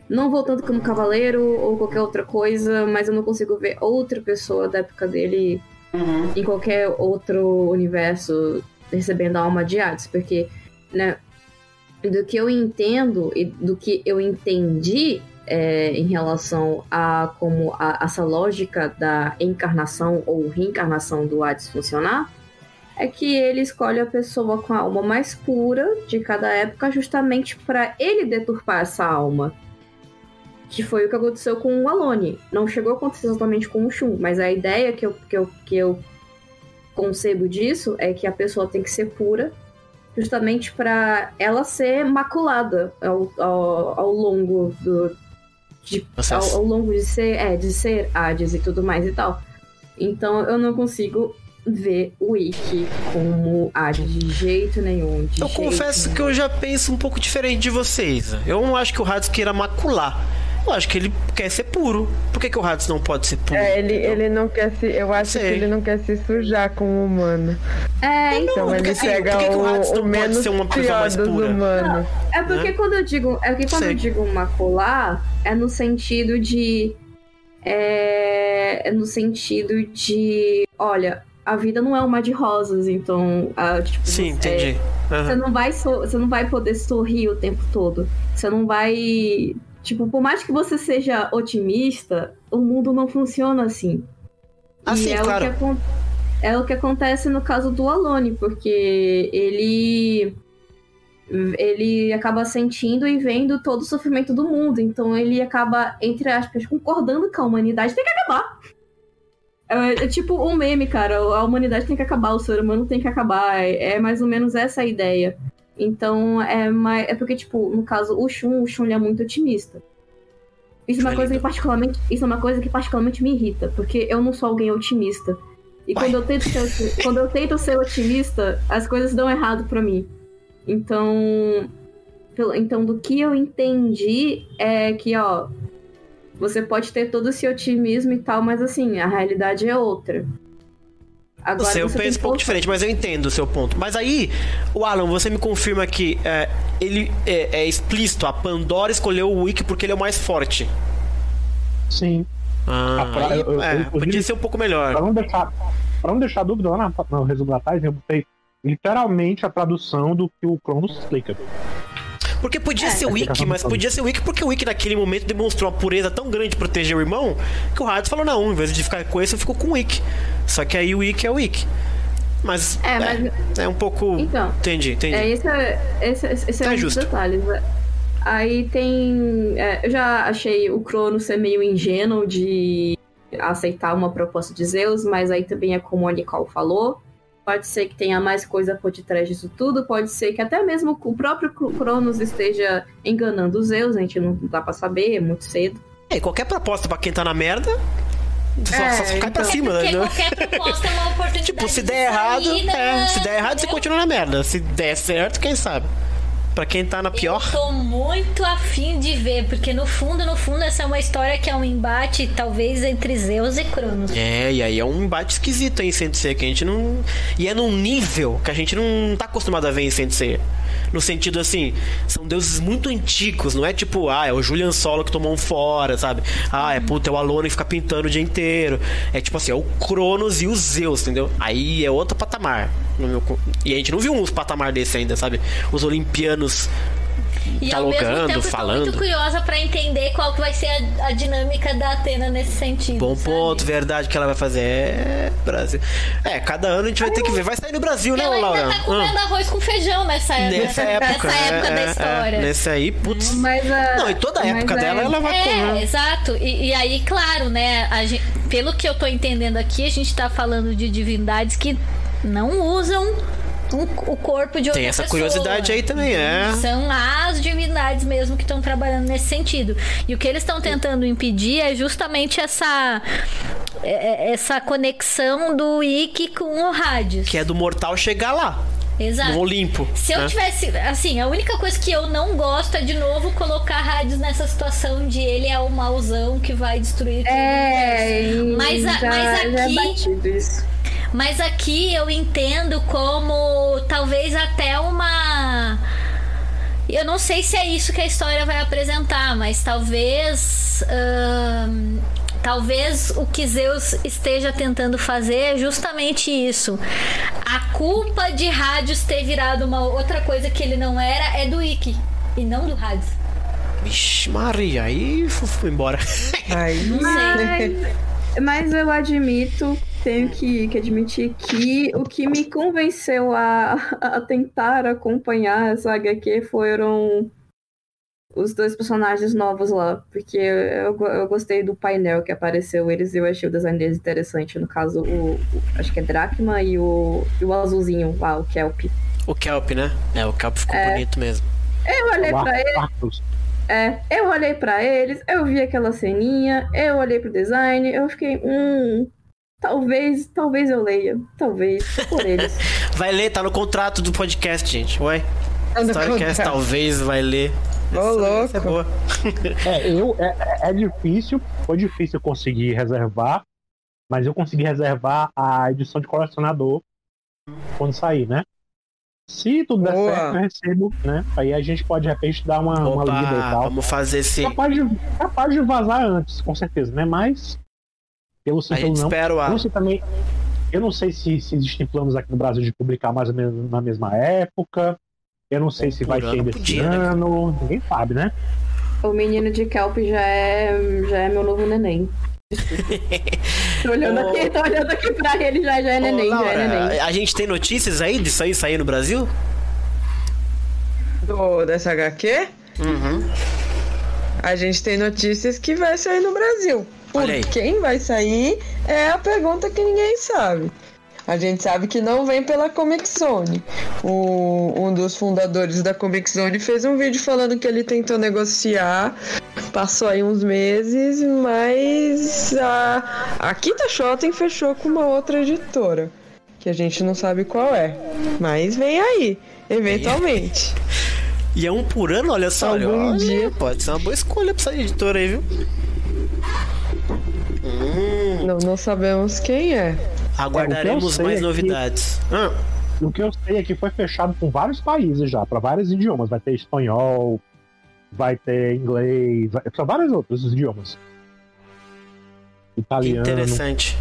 Não voltando como cavaleiro ou qualquer outra coisa, mas eu não consigo ver outra pessoa da época dele em qualquer outro universo recebendo a alma de Hades, porque, né, do que eu entendo e do que eu entendi é, em relação a como a- essa lógica da encarnação ou reencarnação do Hades funcionar, é que ele escolhe a pessoa com a alma mais pura de cada época justamente para ele deturpar essa alma. Que foi o que aconteceu com o Alone. Não chegou a acontecer exatamente com o Shun, mas a ideia que eu, que eu, que eu concebo disso é que a pessoa tem que ser pura justamente para ela ser maculada ao, ao, ao longo do de, ao, ao longo de ser é de ser Hades e tudo mais e tal então eu não consigo ver o Ikki como Hades de jeito nenhum de Eu jeito confesso que eu já penso um pouco diferente de vocês. Eu não acho que o Hades queira macular. Eu acho que ele quer ser puro. Por que, que o Hades não pode ser puro? É, ele, ele não quer se. Eu acho Sei. que ele não quer se sujar com o humano. é então, Então porque ele assim, pega por que que o o, Hades não o pode menos ser uma pessoa pior mais pura? humanos. É porque né? quando eu digo. É que quando Sei. eu digo macular, é no sentido de. É, é no sentido de. Olha, a vida não é uma de rosas, então. ah, tipo, Sim, você- entendi. Aham. Você não, vai so- você não vai poder sorrir o tempo todo. Você não vai. Tipo, por mais que você seja otimista, o mundo não funciona assim. Ah, e é claro. O que é o que acontece no caso do Alone, porque ele. Ele acaba sentindo e vendo todo o sofrimento do mundo. Então ele acaba, entre aspas, concordando com a humanidade tem que acabar. É, é tipo um meme, cara. A humanidade tem que acabar, o ser humano tem que acabar. É, é mais ou menos essa a ideia. Então, é, mais, é porque, tipo, no caso, o Shun, o Shun ele é muito otimista. Isso é uma coisa que particularmente, isso é uma coisa que particularmente me irrita, porque eu não sou alguém otimista. E quando eu, tento ser, quando eu tento ser otimista, as coisas dão errado pra mim. Então, pelo- então, do que eu entendi é que, ó, você pode ter todo esse otimismo e tal, mas assim, a realidade é outra. O Agora tem pensa que um pouco colocar- diferente, mas eu entendo o seu ponto. Mas aí, o Alan, você me confirma que é, ele é, é explícito, a Pandora escolheu o Wiki porque ele é o mais forte. Sim. Ah, Ah, pra- aí, eu- eu- é, eu- podia ser um pouco melhor. Pra não deixar, pra não deixar dúvida, lá na- no resumo da tarde, eu botei literalmente a tradução do que o Cronos explica. Porque podia ser o Wiki, explicação mas podia ser o Wiki porque o Wiki naquele momento demonstrou uma pureza tão grande de proteger o irmão que o Hades falou: não, em vez de ficar com esse, eu fico com o Wiki. Só que aí o Wiki é o Wiki. Mas É, é, mas- é um pouco. Então, entendi, entendi. É, esse é, esse, esse é Tá um dos justo. detalhes. né? Aí tem. é, eu já achei o Crono ser meio ingênuo de aceitar uma proposta de Zeus, mas aí também é como a Nicole falou. Pode ser que tenha mais coisa por detrás disso tudo, pode ser que até mesmo o próprio Cronos esteja enganando os Zeus, a gente não dá pra saber, é muito cedo. É, qualquer proposta pra quem tá na merda. Só, É, só cai pra então- cima, Porque né? qualquer proposta é uma oportunidade. Tipo, se de der errado, saída, é, se der errado, você entendeu? continua na merda. Se der certo, quem sabe? Pra quem tá na pior. Eu tô muito afim de ver, porque no fundo, no fundo, essa é uma história que é um embate, talvez, entre Zeus e Cronos. É, e aí é um embate esquisito em Sensei, que a gente não. E é num nível que a gente não tá acostumado a ver em Sensei. No sentido assim, são deuses muito antigos, não é tipo, ah, é o Julian Solo que tomou um fora, sabe? Ah, é puta, é o Alono que fica pintando o dia inteiro. É tipo assim, é o Cronos e o Zeus, entendeu? Aí é outro patamar. no meu E a gente não viu uns patamar desse ainda, sabe? Os olimpianos E ao mesmo Dialogando, tempo, falando. tô muito curiosa pra entender qual que vai ser a, a dinâmica da Atena nesse sentido. Bom sabe? ponto, verdade que ela vai fazer. É, Brasil. É, cada ano a gente vai ter que ver. Vai sair no Brasil, né, Ela ainda Laura? tá comendo arroz com feijão nessa, nessa, Nessa época. nessa é, época da é, história. É, nesse aí, putz. Mas a, Não, e toda a época é- dela, ela vai É, comer. exato. E, e aí, claro, né? a gen- pelo que eu tô entendendo aqui, a gente tá falando de divindades que não usam um- o corpo de outra Tem essa pessoa. curiosidade aí também, é. São as divindades mesmo que estão trabalhando nesse sentido. E o que eles estão tentando impedir é justamente essa é- é- essa conexão do Ikki com o Hades. Que é do mortal chegar lá, Exato. no Olimpo. Se eu né? tivesse. Assim, a única coisa que eu não gosto é de novo colocar Hades nessa situação de ele é o mauzão que vai destruir tudo. É, Mas a- já, mas já é aqui- batido isso. Mas aqui eu entendo como talvez até uma. Eu não sei se é isso que a história vai apresentar, mas talvez. ahn, talvez o que Zeus esteja tentando fazer é justamente isso. A culpa de Hades ter virado uma outra coisa que ele não era é do Ikki e não do Hades. Vixe, Maria, aí fui embora. Aí. Não sei. Mas, mas eu admito, tenho que, que admitir que o que me convenceu a, a tentar acompanhar essa HQ foram os dois personagens novos lá. Porque eu, eu gostei do painel que apareceu eles e eu achei o design deles interessante. No caso, o, o- acho que é Dracma e o, e o azulzinho lá, o Kelp. O Kelp, né? É, o Kelp ficou bonito mesmo. Eu olhei O pra ele. É, eu olhei pra eles, eu vi aquela ceninha, eu olhei pro design, eu fiquei, hum, talvez, talvez eu leia, talvez, por eles. Vai ler, tá no contrato do podcast, gente. Ué. Tá Storycast contrato. talvez vai ler. Ô, Essa- louco. essa é boa. É, eu, é, é- é difícil, foi difícil conseguir reservar, mas eu consegui reservar a edição de colecionador quando sair, né? Se tudo der Boa. certo, eu recebo, né? Aí a gente pode, de repente, dar uma, uma lida e Opa, tal. vamos fazer esse. Capaz de, capaz de vazar antes, com certeza, né? Mas, pelo sim, A pelo gente não. espera o Eu não sei também. Eu não sei se, se existem planos aqui no Brasil de publicar mais ou menos na mesma época. Eu não sei se vai ser ano ainda esse podia, né? ano. Ninguém sabe, né? o menino de Kelp já é, já é meu novo neném. tô olhando aqui, tô olhando aqui pra ele, já, já é neném, Ô, já é neném. Laura, a gente tem notícias aí disso aí sair no Brasil? Do, dessa HQ, Uhum. a gente tem notícias que vai sair no Brasil. Por quem vai sair é a pergunta que ninguém sabe. A gente sabe que não vem pela Comic Zone. O, um dos fundadores da Comic Zone fez um vídeo falando que ele tentou negociar. Passou aí uns meses, mas a, a Kita Shoten fechou com uma outra editora. Que a gente não sabe qual é. Mas vem aí, eventualmente. E é um por ano, olha só. Algum olha, dia. Pode ser uma boa escolha pra essa editora aí, viu? Não, não sabemos quem é. aguardaremos sei mais é que- novidades. Ah, O que eu sei é que foi fechado com vários países já, para vários idiomas. Vai ter espanhol, vai ter inglês, vai... são vários outros idiomas. Italiano. interessante.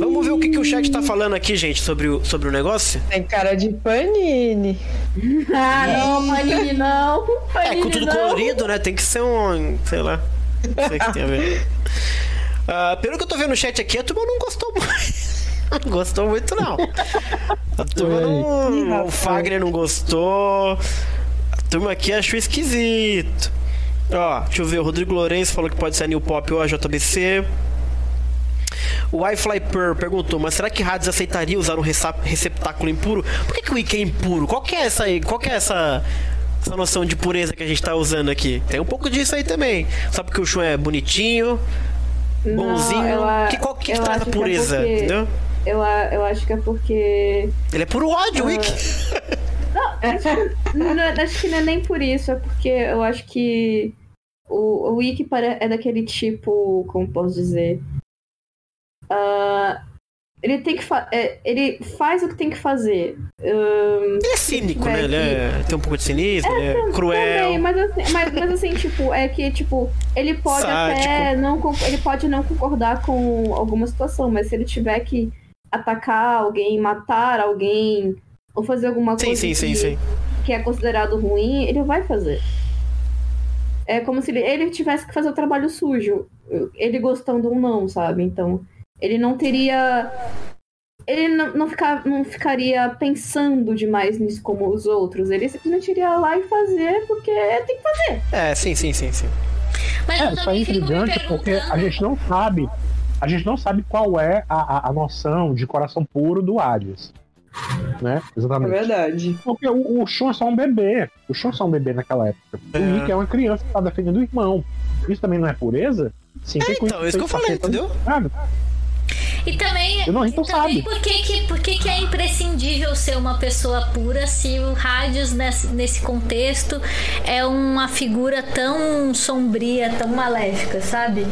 Vamos ver o que, que o chat tá falando aqui, gente, sobre o, sobre o negócio? Tem cara de panini. Ah, não, Panini, não. É, Panini, com tudo não. colorido, né? Tem que ser um. sei lá. Não sei o que tem a ver. Ah, pelo que eu tô vendo no chat aqui, a turma não gostou muito. Não gostou muito, não. A turma não. O. Fagner não gostou. A turma aqui achou esquisito. Ó, deixa eu ver. O Rodrigo Lourenço falou que pode ser a New Pop ou a JBC. O iFly Pearl perguntou, mas será que rádios aceitaria usar um receptáculo impuro? Por que, que o Wiki é impuro? Qual que é essa aí? Qual que é essa, essa noção de pureza que a gente tá usando aqui? Tem um pouco disso aí também. Só porque o chum é bonitinho, bonzinho. eu a- que, qual que, traz a é pureza? porque- Entendeu? Eu, eu acho que é porque. Ele é puro ódio, Wiki. Não, não, acho que não é nem por isso, é porque eu acho que o, o Wiki é daquele tipo, como posso dizer? Ah, ele tem que fa- é, ele faz o que tem que fazer. Ahn, Ele é cínico, né? Ele é, tem um pouco de cinismo, é Também, cruel. mas assim, mas, mas assim, tipo, é que, tipo, ele pode Sádico. até não, ele pode não concordar com alguma situação, mas se ele tiver que atacar alguém, matar alguém, ou fazer alguma Sim, coisa sim, sim, que, sim. que é considerado ruim, ele vai fazer. É como se ele, ele tivesse que fazer o trabalho sujo, ele gostando ou não, sabe? Então, ele não teria. Ele não, não, ficar, não ficaria pensando demais nisso como os outros. Ele simplesmente iria lá e fazer porque tem que fazer. É, sim, sim, sim, sim. Mas É, isso é intrigante porque a gente não sabe. A gente não sabe qual é a, a, a noção de coração puro do Hades. Né? É Exatamente. verdade. Porque o, o Shun é só um bebê. O Shun é só um bebê naquela época. É. O Nick é uma criança que tá defendendo o irmão. Isso também não é pureza? Sim, É, então, isso que eu falei, entendeu? E também, Eu não, a gente não também sabe. por, que, que, por que, que é imprescindível ser uma pessoa pura se o Rádios, nesse, nesse contexto, é uma figura tão sombria, tão maléfica, sabe?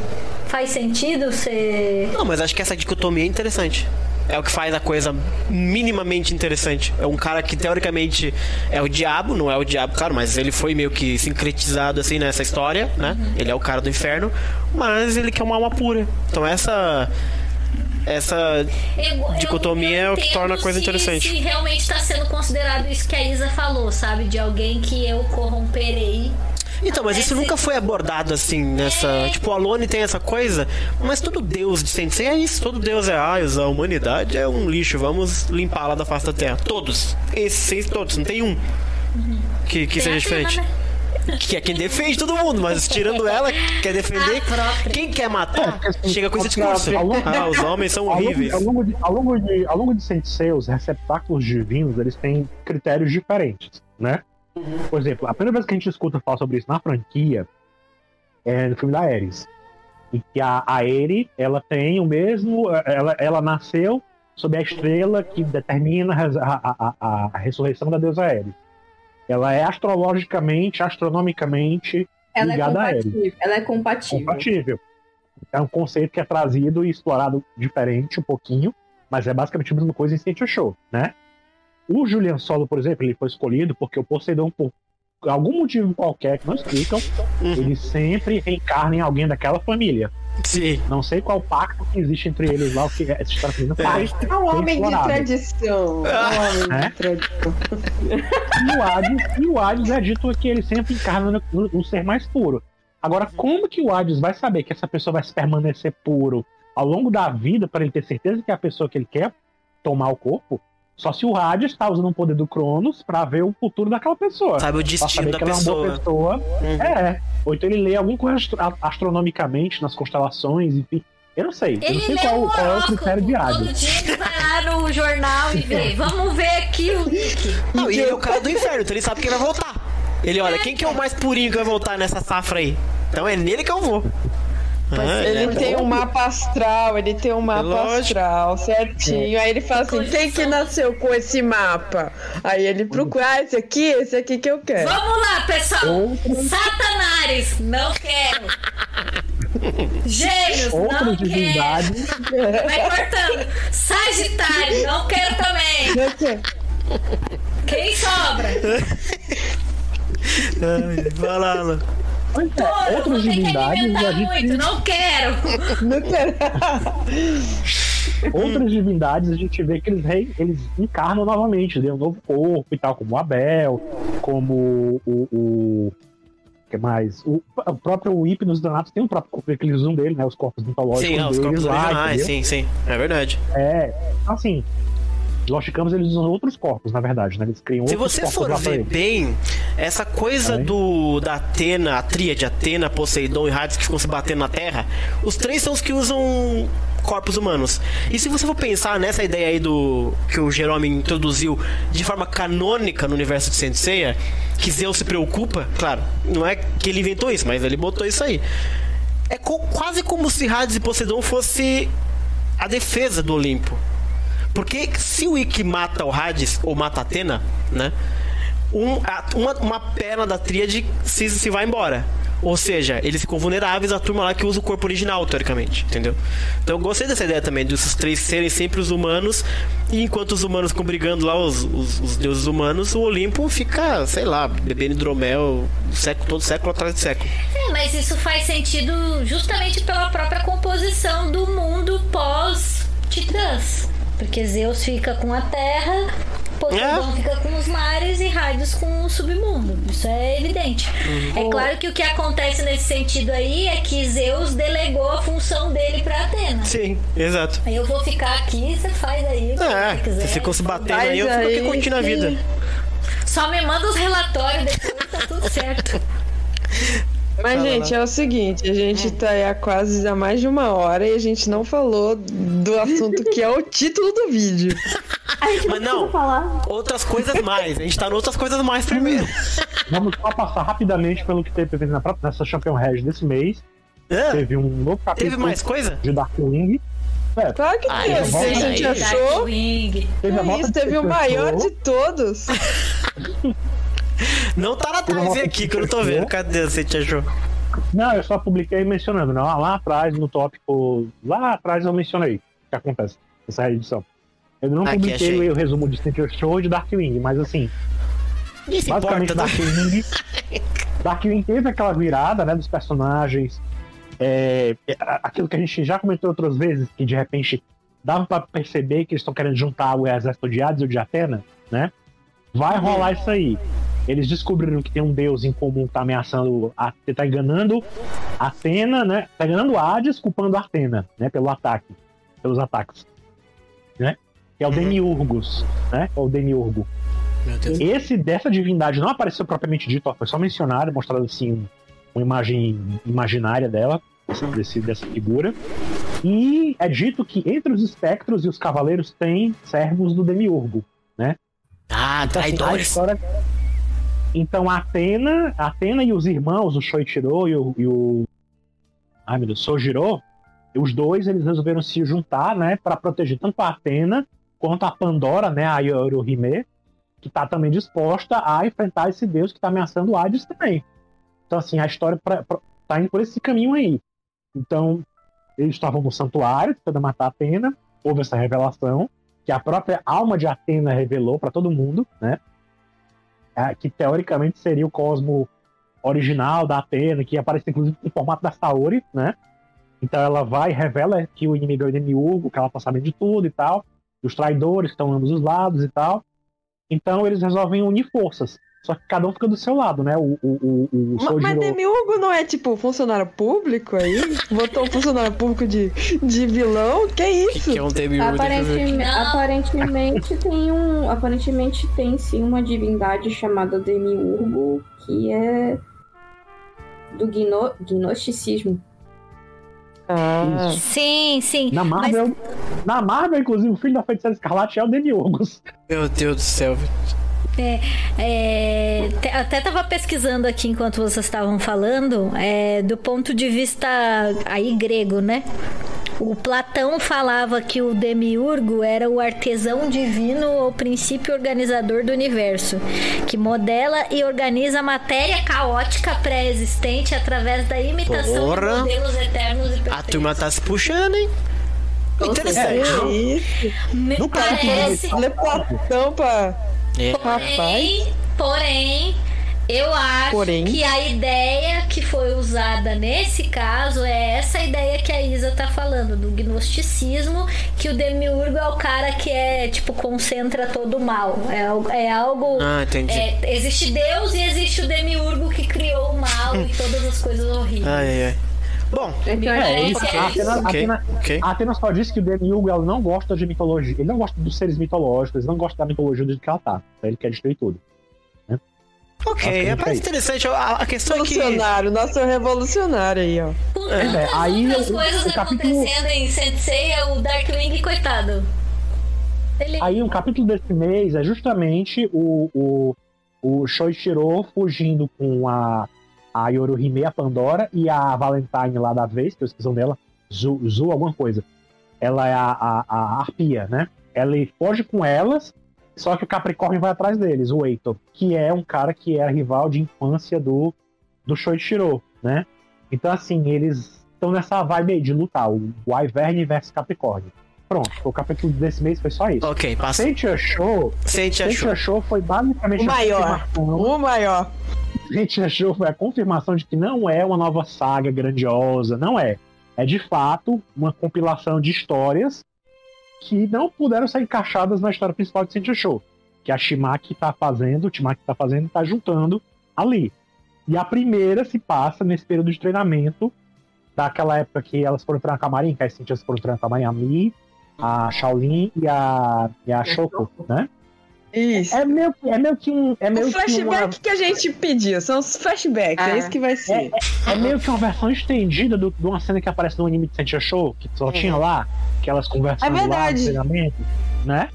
Faz sentido ser. Não, mas acho que essa dicotomia é interessante. É o que faz a coisa minimamente interessante. É um cara que teoricamente é o diabo, não é o diabo, claro, mas ele foi meio que sincretizado assim nessa história, né? Ele é o cara do inferno, mas ele quer uma alma pura. Então essa essa Eu- Dicotomia é o que torna a coisa se- interessante. Se realmente está sendo considerado isso que a Isa falou, sabe? De alguém que eu corromperei. Então, mas isso nunca foi abordado assim nessa. Tipo, o Alone tem essa coisa, mas todo deus de Sensei é isso. Todo deus é, ah, a humanidade é um lixo, vamos limpá-la da face da terra. Todos. Esses seis, todos, não tem um que, que Tem seja diferente. Né? Que é quem defende todo mundo, mas tirando ela, quer defender. Quem quer matar, porque, assim, chega com esse discurso. ao longo- Ah, os homens são Ao longo, horríveis. ao, longo de, ao, longo de, ao longo de Sensei, os receptáculos divinos, eles têm critérios diferentes, né? Por exemplo, a primeira vez que a gente escuta falar sobre isso na franquia é no filme da Ares. Em que a, a Eri, ela tem o mesmo... Ela, ela nasceu sob a estrela que determina a, a, a, a ressurreição da deusa Ares. Ela é astrologicamente, astronomicamente Ela é ligada a Ares compatível. Ela é compatível. compatível. É um conceito que é trazido e explorado diferente um pouquinho, mas é basicamente a mesma coisa em Saint Show, né? O Julian Solo, por exemplo, ele foi escolhido porque o Poseidon, por algum motivo qualquer que não explicam, Uhum. ele sempre reencarna em alguém daquela família. Sim. Não sei qual pacto que existe entre eles lá, o que essa história que não faz. É um homem de tradição. É um homem É? de tradição. E o Hades, e o Hades é dito que ele sempre encarna no, no- no ser mais puro. Agora, como que o Hades vai saber que essa pessoa vai se permanecer puro ao longo da vida para ele ter certeza que é a pessoa que ele quer tomar o corpo? Só se o Hades está usando o poder do Cronos para ver o futuro daquela pessoa. Sabe o destino saber da que ela é uma boa pessoa. pessoa. Uhum. É. Ou então ele lê alguma coisa astro- astronomicamente nas constelações, enfim. Eu não sei. Eu Ele não sei qual, o qual é o critério de Todo Hades. dia ele vai lá no jornal e vê. Vamos ver aqui o. Não, e ele é o cara do inferno, então ele sabe que ele vai voltar. Ele olha, quem que é o mais purinho que vai voltar nessa safra aí? Então é nele que eu vou. Ah, Ele é. tem um mapa astral, ele tem um mapa Lógico. astral, certinho. Aí ele fala assim: quem que nasceu com esse mapa? Aí ele procura, ah, esse aqui, esse aqui que eu quero. Vamos lá, pessoal. Satanares, não quero. Gêmeos, não Outras quero. Vai cortando. Sagitário, não quero também. Quem sobra? Ai, Vai lá, Alan. Pois é, outras que divindades a alimentar gente muito, não quero. Não quero. outras divindades a gente vê que eles, rei, eles encarnam novamente, deu um novo corpo e tal, como o Abel, como o. o que mais? O, o próprio Hipnos Danatos tem um próprio corpo que eles usam dele, né? Os corpos mitológicos Sim, ah, os corpos lá, originais, entendeu? sim, sim. É verdade. É, assim, Lost Campos eles usam outros corpos, na verdade, né? Eles criam Se outros você corpos for ver bem, essa coisa É. do da Atena, a tríade Atena, Poseidon e Hades que ficam se batendo na Terra, os três são os que usam corpos humanos. E se você for pensar nessa ideia aí do que o Jerome introduziu de forma canônica no universo de Saint Seiya, que Zeus se preocupa, claro, não é que ele inventou isso, mas ele botou isso aí. É co- quase como se Hades e Poseidon fosse a defesa do Olimpo. Porque se o Ikki mata o Hades, ou mata a Atena, né? um- a- uma, uma perna da tríade se, se vai embora. Ou seja, eles ficam vulneráveis à turma lá que usa o corpo original, teoricamente, entendeu? Então eu gostei dessa ideia também, desses três serem sempre os humanos, e enquanto os humanos ficam brigando lá, os, os, os deuses humanos, o Olimpo fica, sei lá, bebendo hidromel século, todo século atrás de século. É, mas isso faz sentido justamente pela própria composição do mundo pós-Titãs. Porque Zeus fica com a terra, Poseidon É. fica com os mares e Hades com o submundo. Isso é evidente. Uhum. É claro que o que acontece nesse sentido aí é que Zeus delegou a função dele pra Atena. Sim, exato. Aí eu vou ficar aqui, você faz aí. É, você quiser. vocês ficam se batendo aí, eu fico aqui curtindo a vida. Só me manda os relatórios depois, tá tudo certo. Mas, Fala gente, lá. é o seguinte, a gente tá aí há quase há mais de uma hora e a gente não falou do assunto que é o título do vídeo. A gente Mas não falar. Outras coisas mais. A gente tá em outras coisas mais primeiro. Vamos só passar rapidamente pelo que teve na própria- nessa Champion Red desse mês. É, Teve um novo capítulo teve mais coisa? de Darkwing. É, Claro que Ah, teve. a gente aí. achou. Darkwing. teve a É isso, teve o maior de todos. Não tá na nota aqui que eu não tô vendo. Cadê você te achou? Não, eu só publiquei mencionando. Não, lá atrás, no tópico. Lá atrás eu mencionei o que acontece nessa reedição. Eu não Aqui, publiquei achei. o resumo de Center Show e de Darkwing, mas assim, se basicamente importa, né? Darkwing. Darkwing teve aquela virada, né, dos personagens. é, aquilo que a gente já comentou outras vezes, que de repente dava pra perceber que eles estão querendo juntar o exército de Hades e o de Atena, né? Vai rolar isso aí. Eles descobriram que tem um deus em comum que tá ameaçando, a, que tá enganando Atena, né? Tá enganando Hades, culpando Atena, né? Pelo ataque, pelos ataques, né? Que é o Uhum. Demiurgos, né? É o Demiurgo. Meu Deus. Esse dessa divindade não apareceu propriamente dito, ó, foi só mencionado, mostrado assim um- uma imagem imaginária dela, desse, dessa figura. E é dito que entre os espectros e os cavaleiros tem servos do Demiurgo. Ah, Então, assim, a traidores. história... Então Atena, Atena e os irmãos, o Shoichiro e o, e o... Ai meu Deus, Sojiro, os dois eles resolveram se juntar, né, para proteger tanto a Atena quanto a Pandora, né, a Yoruhime, que tá também disposta a enfrentar esse deus que tá ameaçando o Hades também. Então assim, a história pra, pra- tá indo por esse caminho aí. Então, eles estavam no santuário tentando matar Atena, houve essa revelação que a própria alma de Atena revelou para todo mundo, né? É, que teoricamente seria o cosmo original da Atena, que aparece inclusive no formato da Saori, né? Então ela vai revela que o inimigo é o Demiurgo, que ela tá sabendo de tudo e tal, os traidores estão ambos os lados e tal. Então eles resolvem unir forças. Só que cada um fica do seu lado, né? O, o, o, o Ma- Mas Demiurgo não é tipo funcionário público aí? Botou um funcionário público de, de vilão? Que O isso? que, que é um Demiurgo? Aparentemente, aparentemente tem um. Aparentemente tem sim uma divindade chamada Demiurgo que é do gno, gnosticismo. Ah, Sim, sim. Na Marvel, na Marvel, inclusive, o filho da feiticeira Escarlate é o Demiurgos. Meu Deus do céu. velho. É, é, até tava pesquisando aqui enquanto vocês estavam falando, é, do ponto de vista aí grego, né? O Platão falava que o demiurgo era o artesão divino ou princípio organizador do universo, que modela e organiza a matéria caótica pré-existente através da imitação Porra. de modelos eternos e A turma tá se puxando, hein? Interessante. É isso. Me No caso, parece, Lê Platão pra. É. Porém, porém, eu acho Porém. que a ideia que foi usada nesse caso é essa ideia que a Isa tá falando, do gnosticismo, que o demiurgo é o cara que é, tipo, concentra todo o mal. É, é algo. Ah, entendi. é, existe Deus e existe o demiurgo que criou o mal e todas as coisas horríveis. Ai, ai, ai. Bom, É É, É, que isso. é A isso. Atena, Ok, Atena, ok. a Atena só disse que o Demiurgo ela não gosta de mitologia. Ele não gosta dos seres mitológicos, ele não gosta da mitologia do jeito que ela tá. Ele quer destruir tudo. ok. Ok, É mais interessante. A, a questão é que. Revolucionário, nosso revolucionário aí, ó. É, tantas aí o- coisas o capítulo- acontecendo em Sensei, é o Darkwing, coitado. Ele... Aí um capítulo desse mês é justamente o, o, o Shoichiro fugindo com a, a Yoruhime, a Pandora, e a Valentine lá da vez, que eu esqueci dela, Zu, Zu alguma coisa. Ela é a, a, a arpia, né? Ela foge com elas, só que o Capricórnio vai atrás deles, o Eito, que é um cara que é rival de infância do, do Shoichiro, né? Então, assim, eles estão nessa vibe aí de lutar, o, Iverne versus Capricórnio. Pronto, o capítulo desse mês foi só isso. Ok, passa. Sente Show, Sente achou. Show foi basicamente O maior. O maior. Sente Show foi a confirmação de que não é uma nova saga grandiosa, não é. É de fato uma compilação de histórias que não puderam ser encaixadas na história principal de Sente Show, que a Shimaki tá fazendo, o Timaki tá fazendo, tá juntando ali. E a primeira se passa nesse período de treinamento daquela época que elas foram treinar com a Marin, que as Cintias foram treinar com a Marin, a Shaolin e a, e a Shoko, né? Isso. É meio que, é meio que um. É meio o que uma, flashback que a gente pediu, são os flashbacks, é Ah. isso que vai ser. é meio que uma versão estendida do- de uma cena que aparece no anime de Sentia Show, que só tinha lá, que elas conversando É lá no né?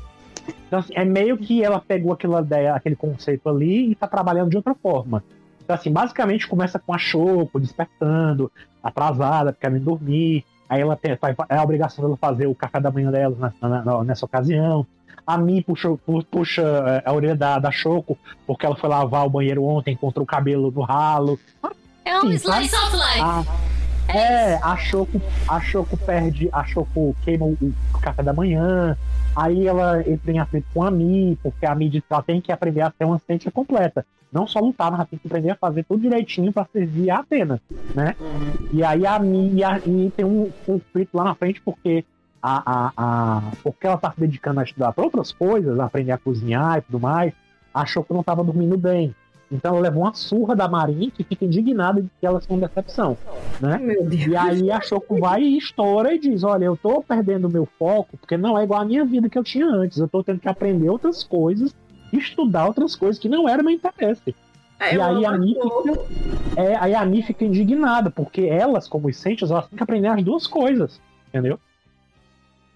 Então, assim, é meio que ela pegou aquela ideia, aquele conceito ali e tá trabalhando de outra forma. Então, assim, basicamente começa com a Choco despertando, atrasada, querendo dormir. Aí ela tem, é a obrigação dela fazer o café da manhã dela na- na- nessa ocasião. A Mi puxa, pu- puxa é, a orelha da, da Choco, porque ela foi lavar o banheiro ontem, encontrou o cabelo no ralo. É um Sim, slice of life. Ah, é, a Choco, a Choco perde, a Choco queima o, o café da manhã, aí ela entra em atrito com a Mi, porque a Mi diz que ela tem que aprender a ser uma ciência completa. Não só lutar, mas ela tem que aprender a fazer tudo direitinho pra servir a Atena, né? E aí a Mi e, tem um conflito lá na frente, porque a, a, a, porque ela tá se dedicando a estudar pra outras coisas, a aprender a cozinhar e tudo mais, a Choco não tava dormindo bem. Então ela levou uma surra da Marin que fica indignada de que elas são decepção, né? E aí a Choco vai e estoura e diz: Olha, eu tô perdendo o meu foco porque não é igual a minha vida que eu tinha antes. Eu tô tendo que aprender outras coisas, estudar outras coisas que não eram meu interesse. É, e aí a pouco. fica, é, aí a fica indignada, porque elas, como os Sentios, elas têm que aprender as duas coisas, entendeu?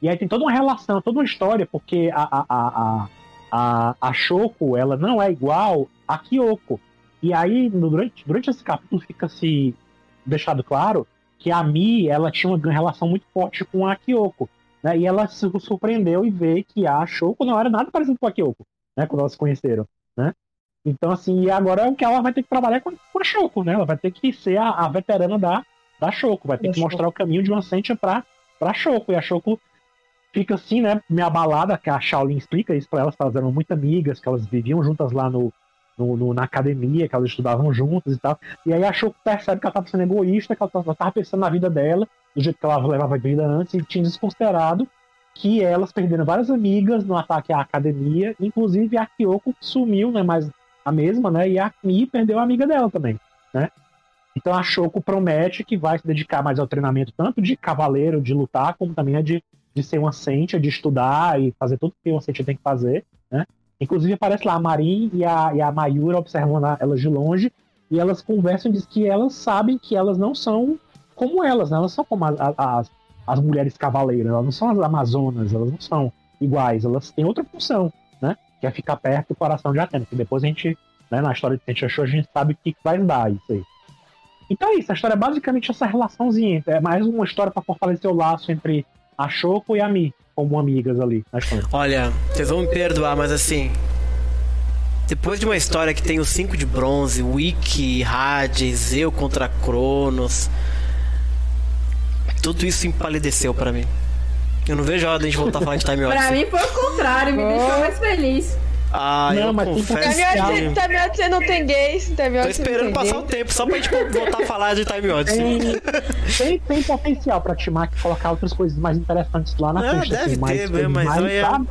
E aí tem toda uma relação, toda uma história, porque a, a, a, a, a, a Shoko, ela não é igual a Kyoko. E aí, no- durante, durante esse capítulo, fica se deixado claro que a Mi, ela tinha uma relação muito forte com a Kyoko. Né? E ela se surpreendeu e vê que a Shoko não era nada parecido com a Kyoko, né? Quando elas se conheceram, né? Então, assim, e agora é o que ela vai ter que trabalhar com, com a Shoko, né? Ela vai ter que ser a, a veterana da, da Shoko, vai ter Da que mostrar o caminho de uma Sentia pra, pra Shoko. E a Shoko fica assim, né, meio abalada, que a Shaolin explica isso pra elas, que elas eram muito amigas, que elas viviam juntas lá no, no, no- na academia, que elas estudavam juntas e tal. E aí a Shoko percebe que ela tava sendo egoísta, que ela tava pensando na vida dela, do jeito que ela levava a vida antes, e tinha desconsiderado que elas perderam várias amigas no ataque à academia, inclusive a Kyoko sumiu, né, mais a mesma, né, e a Mi perdeu a amiga dela também, né. Então a Shoko promete que vai se dedicar mais ao treinamento, tanto de cavaleiro, de lutar, como também a de, de ser uma Sentia, de estudar e fazer tudo que uma Sentia tem que fazer, né. Inclusive aparece lá a Marin e a, e a Mayura observando elas de longe, e elas conversam e dizem que elas sabem que elas não são como elas, né? Elas são como as, as, as mulheres cavaleiras, elas não são as amazonas, elas não são iguais, elas têm outra função, né? que é ficar perto do coração de Atena, que depois a gente, né, na história de Saint Show, a gente sabe o que vai dar isso aí. Então é isso, a história é basicamente essa relaçãozinha, é mais uma história pra fortalecer o laço entre a Shoko e a Mi, como amigas ali na história. Olha, vocês vão me perdoar, mas assim. Depois de uma história que tem os 5 de bronze, Wiki, Hades, eu contra Cronos. Tudo isso empalideceu pra mim. Eu não vejo a hora de a gente voltar a falar de Time Pra Odyssey. mim foi o contrário, me deixou mais feliz. Ah, Não, eu mas confesso que. Time Odyssey não tem gays. Time Tô esperando passar gay. o tempo só pra gente voltar a falar de Time Odyssey. Tem, tem, tem potencial pra Timac colocar outras coisas mais interessantes lá na Ah, pista. deve assim, mais ter, mas mais, olha- sabe?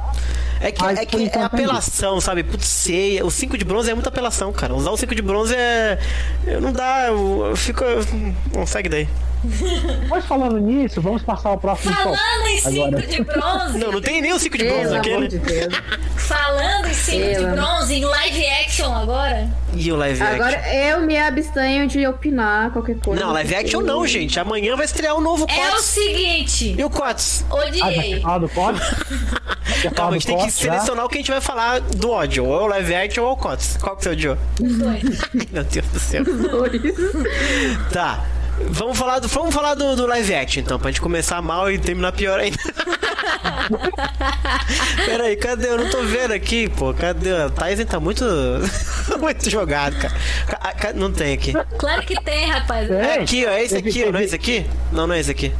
É que, Mas é, que é é apelação, sabe? Putz, ceia. O 5 de bronze é muita apelação, cara. Usar o 5 de bronze é. eu- Não dá, eu, eu fico. Não segue daí. Mas falando nisso, vamos passar ao próximo. Falando em cinco Agora. de bronze, Não, não tem nem o 5 de bronze Pelo aqui, amor né? de Deus. falando em cinco de Pelo- bronze, em live action agora. E o live Agora action? eu me abstenho de opinar qualquer coisa. Não, live action não, gente. Amanhã vai estrear o novo É o seguinte, E o Cots? Ah, quer odiei. falar do código? Quer falar Calma, a do gente tem que já? selecionar o que a gente vai falar do ódio. Ou é o live action ou o Cots. Qual que é o? Os dois. Meu Deus do céu. Tá. Vamos falar do, vamos falar do, do live action, então, pra gente começar mal e terminar pior ainda. Peraí, cadê? Eu não tô vendo aqui, pô. Cadê? O Tyson tá muito. muito jogado, cara. Ca- ca- Não tem aqui. Claro que tem, rapaz. É aqui, ó. É esse aqui, ó. Não é esse aqui? Não, não é esse aqui.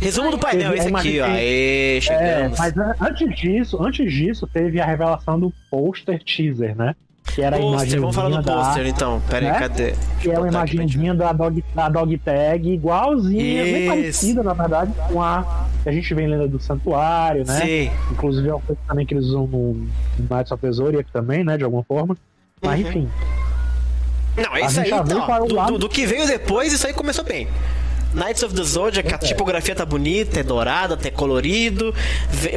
Resumo do painel, esse aqui, ó. imagem- Aê, É, chegamos. mas an- antes disso, antes disso, teve a revelação do pôster teaser, né? Que era a Pôster, vamos falar do pôster então. Pera aí, né? cadê? Que é uma imagenzinha da dog, da dog tag, igualzinha, bem parecida, na verdade, com a que a gente vem lendo do Santuário, né? Sim. Inclusive é uma coisa também que eles usam no, Knights of Zodiac também, né? De alguma forma. Mas Uhum. enfim. Não, é isso aí, então. é Do, do- do que veio depois, isso aí começou bem. Knights of the Zodiac, a É. tipografia tá bonita, é dourada, tá colorido.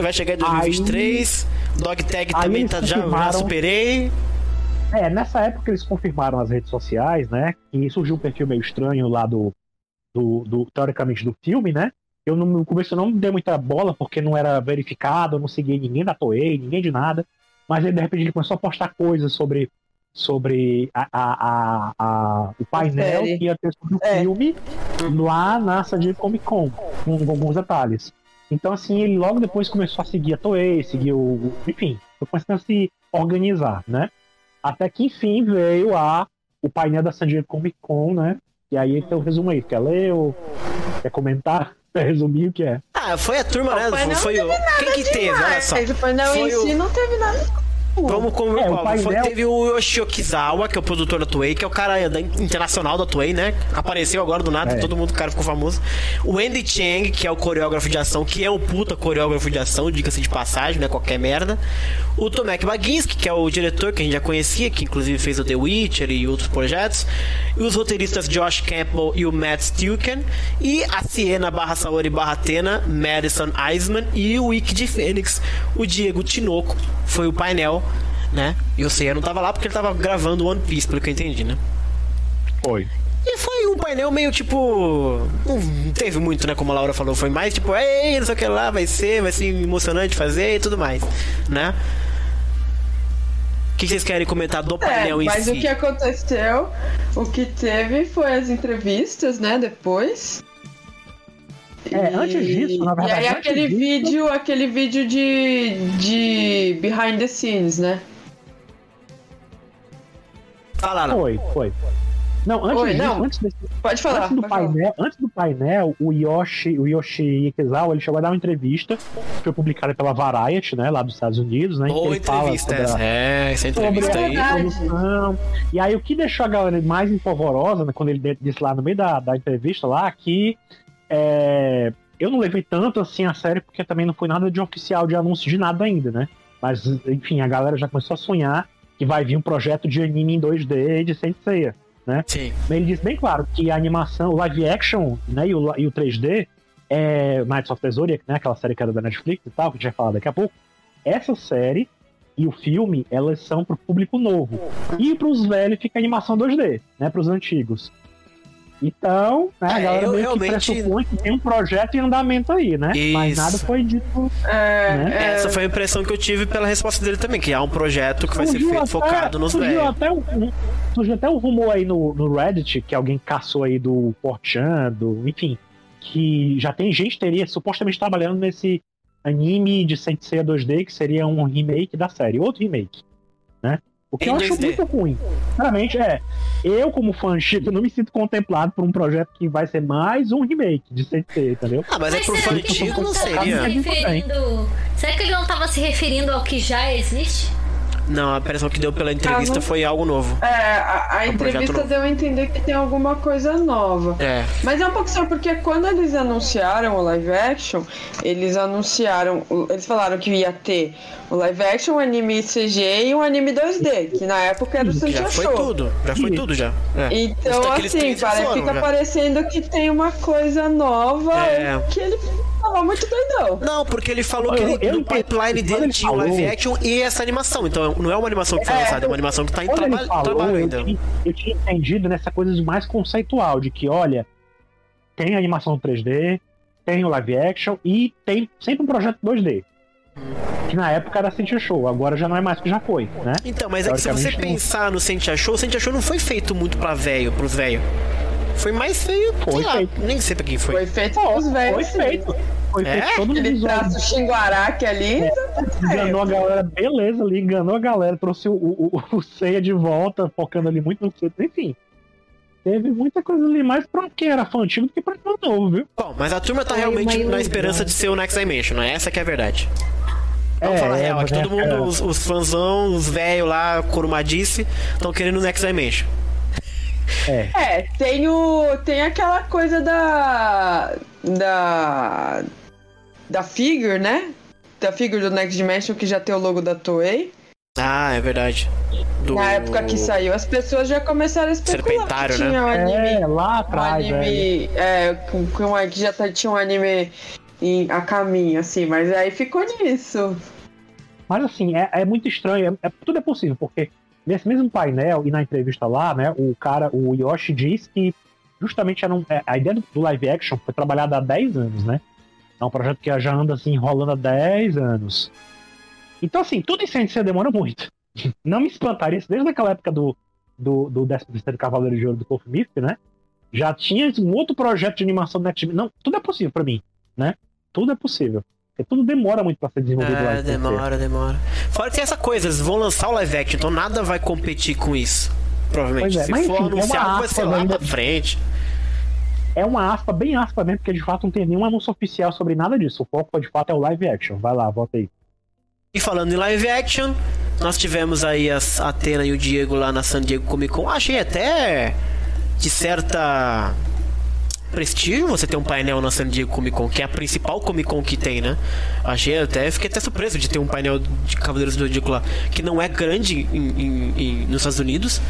Vai chegar em 2023. Dog Tag Aí também eles tá, já, já superei. É, nessa época eles confirmaram nas redes sociais, né? E surgiu um perfil meio estranho lá do, do, do- teoricamente, do filme, né? Eu no, no começo não dei muita bola porque não era verificado, eu não seguia ninguém da Toei, ninguém de nada. Mas aí de repente ele começou a postar coisas sobre, sobre a, a, a, a- o painel que ia ter sobre o É. filme lá na San Diego Comic Con, com, com alguns detalhes. Então, assim, ele logo depois começou a seguir a Toei, seguir o. Enfim, foi começando a se organizar, né? Até que enfim veio a, o painel da San Diego Comic Con, né? E aí tem o resumo aí. Quer ler ou quer comentar? Quer resumir o que é? Ah, foi a turma, né? Foi, foi o. Quem que teve? Olha só. Mas o painel Foi em o- si não teve nada. Vamos com É, o foi- Teve o Yoshi Okizawa, que é o produtor da Toei, que é o cara da internacional da Toei, né? Apareceu agora do nada, É. todo mundo, o cara ficou famoso. O Andy Chang, que é o coreógrafo de ação, que é um puta coreógrafo de ação, diga-se de passagem, não é qualquer merda. O Tomek Baginski, que é o diretor que a gente já conhecia, que inclusive fez o The Witcher e outros projetos. E os roteiristas Josh Campbell e o Matt Stilken. E a Siena barra Saori barra Tena, Madison Eisman e o Wiki de Fênix, o Diego Tinoco. Foi o painel né? E o Seiya não tava lá porque ele tava gravando One Piece, pelo que eu entendi, né? Foi. E foi um painel meio tipo. Não teve muito, né? Como a Laura falou, foi mais tipo, ei, não sei o que lá, vai ser, vai ser emocionante fazer e tudo mais, né? O que vocês querem comentar do É, painel em mas si? o que aconteceu, o que teve foi as entrevistas, né, depois. É, antes disso, na verdade, E aí aquele disso- vídeo, aquele vídeo de, de behind the scenes, né? Fala, não. Foi, foi. Não, antes Oi, disso, não. antes desse, Pode falar. antes do pode falar. painel, antes do painel, o Yoshi, o Yoshi Ikizawa, ele chegou a dar uma entrevista, que foi publicada pela Variety, né, lá dos Estados Unidos, né, em que Boa ele fala entrevista sobre. É, essa sobre entrevista a aí. produção. E aí o que deixou a galera mais empolvorosa, né, quando ele disse lá no meio da, da entrevista lá, que é, eu não levei tanto assim a sério, porque também não foi nada de oficial de anúncio de nada ainda, né? Mas, enfim, a galera já começou a sonhar que vai vir um projeto de anime em 2D de Saint Seiya. Sim. Mas Ele disse bem claro que a animação, o live action né, e, o, e o 3D, é Knights of Zodiac, né, aquela série que era da Netflix e tal, que a gente vai falar daqui a pouco, essa série e o filme, elas são pro público novo. E pros velhos fica a animação 2D, né, pros antigos. Então, né, a É, galera eu meio realmente- que pressupõe que tem um projeto em andamento aí, né? Mas Isso. nada foi dito. É, Né? é, Essa foi a impressão que eu tive pela resposta dele também, que há um projeto que vai ser Surgiu feito até- focado nos surgiu velhos. até, um, surgiu até um rumor aí no, no Reddit, que alguém caçou aí do Porchan, do, enfim, que já tem gente que teria supostamente trabalhando nesse anime de Sensei 2D, que seria um remake da série, outro remake, né? O que Em eu acho 2D. muito ruim. Sinceramente, é. Eu, como fã antigo, não me sinto contemplado por um projeto que vai ser mais um remake de Sensei, entendeu? Ah, mas, é pro fã será que ele antigo, não tava se seria. referindo- Será que ele não estava se referindo ao que já existe? Não, a impressão que deu pela entrevista Ah, não- foi algo novo. é, a, a um entrevista deu a entender que tem alguma coisa nova. É. Mas é um pouco estranho, porque quando eles anunciaram o live action, eles anunciaram, eles falaram que ia ter o live action, o anime CG e um anime 2D, que na época era o Santia Já foi tudo. Já foi tudo já. É. Então, assim, foram, fica já. parecendo que tem uma coisa nova É. que ele tava muito doidão. Não, porque ele falou que Eu- ele, eu no pipeline dele ele tinha um live action e essa animação. Então não é uma animação que foi É, lançada, é uma animação que tá em traba falou, trabalho eu ainda. tinha, eu tinha entendido nessa coisa mais conceitual, de que, olha, tem animação 3D, tem o live action e tem sempre um projeto 2D. Que na época era Cintia Show, agora já não é mais que já foi, né? Então, mas é que se você pensar no Sentia Show, o Sentia Show não foi feito muito pra velho, pros velhos. Foi mais feio, Foi sei lá, nem sei pra quem foi. Foi feito pelos Foi velhos. sim. feito. Foi É? feito todo no Aquele traço xinguaraque ali. Enganou a galera, beleza ali, enganou a galera, trouxe o, o, o, o Seiya de volta, focando ali muito no Seiya, enfim. Teve muita coisa ali mais pra quem era fã antigo do que pra quem novo, viu? Bom, mas a turma tá Foi realmente na ilusão. esperança de ser o Next Dimension, né? Essa que é a verdade. Vamos falar a real, aqui é todo mundo, aquela- os, os fãzão, os velhos lá, Corumadice, estão querendo o Next Dimension. É, tem o. Tem aquela coisa da. Da. Da figure, né? Da figure do Next Dimension que já tem o logo da Toei. Ah, é verdade. Do... Na época que saiu, as pessoas já começaram a especular Serpentário, que né? tinha um anime. É, lá Um atrás, velho. anime. É, com, com, que já tá- tinha um anime em, a caminho, assim, mas aí ficou nisso. Mas assim, é, é muito estranho, é, é- tudo é possível, porque nesse mesmo painel e na entrevista lá, né, o cara, o Yoshi diz que justamente era um- é, a ideia do, live action foi trabalhada há 10 anos, né? É um projeto que já anda assim, rolando há 10 anos. Então, assim, tudo em Sensei demora muito. Não me espantaria se desde aquela época do, do, do 13 Cavaleiro de Ouro do Kof Mif, né? Já tinha um outro projeto de animação do Netflix. Não, tudo é possível pra mim, né? Tudo é possível. Porque tudo demora muito pra ser desenvolvido lá. É, Sensei. demora, demora. Fora que tem essa coisa, eles vão lançar o live action, então nada vai competir com isso. Provavelmente. É, Se mas for enfim, é anunciado, uma vai ser lá ainda- pra frente. É uma aspa, bem aspa mesmo, porque de fato não tem nenhum anúncio oficial sobre nada disso. O foco de fato é o live action. Vai lá, volta aí. E falando em live action, nós tivemos aí a Atena e o Diego lá na San Diego Comic Con. Achei até de certa prestígio você ter um painel na San Diego Comic Con, que é a principal Comic Con que tem, né? Achei até, fiquei até surpreso de ter um painel de Cavaleiros do Zodíaco lá, que não é grande em- em- em- nos Estados Unidos.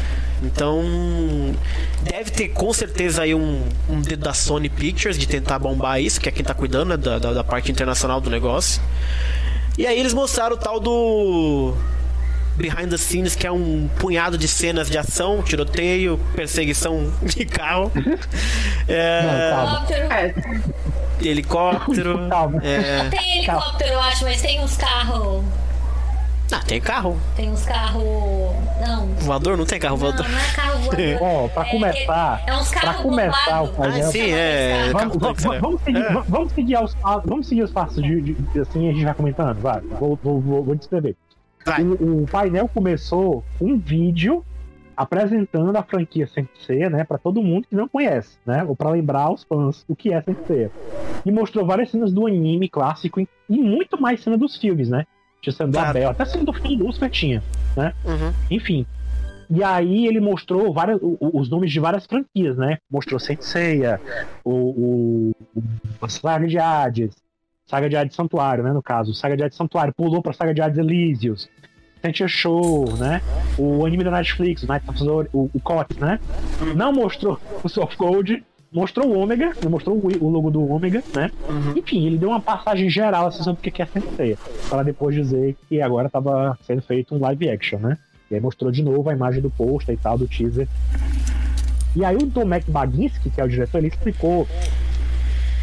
Então, deve ter com certeza aí um, um dedo da Sony Pictures de tentar bombar isso, que é quem tá cuidando né, da, da, da parte internacional do negócio. E aí eles mostraram o tal do Behind the Scenes, que é um punhado de cenas de ação, tiroteio, perseguição de carro, é, Não. Helicóptero. É, é, Tem helicóptero, eu acho, mas tem uns carros. Ah, tem carro. Tem uns carros. Não. Voador? Não tem carro Não, voador. não é carro voador. Ó, pra É- começar, É uns pra carros começar o. Ah, sim, é. Vamos, carro vamos, seguir, É. vamos seguir aos passos, vamos seguir os passos de, de- de- assim a gente vai comentando, vai. Vou, vou, vou, vou descrever. O, o painel começou com um vídeo apresentando a franquia Sensei, né, para todo mundo que não conhece, né, ou para lembrar aos fãs o que é Sensei. E mostrou várias cenas do anime clássico e, muito mais cenas dos filmes, né? Tinha cena do Claro. Abel, até cena do filme do Lucifer tinha, né? Uhum. Enfim. E aí ele mostrou várias, os nomes de várias franquias, né? Mostrou Senseiya, o, o, o Saga de Hades, Saga de Hades Santuário, né? No caso, Saga de Hades Santuário, pulou pra Saga de Hades Elysius, Sentia Show, né? O anime da Netflix, o Night of o, o né? Não mostrou o Soft Code, mostrou o Ômega, não mostrou o, o logo do Ômega, né? Uhum. Enfim, ele deu uma passagem geral assim, sobre o que é Sensei, para depois dizer que agora estava sendo feito um live action, né? E aí mostrou de novo a imagem do pôster e tal, do teaser. E aí o Tomek Baginski, que é o diretor, ele explicou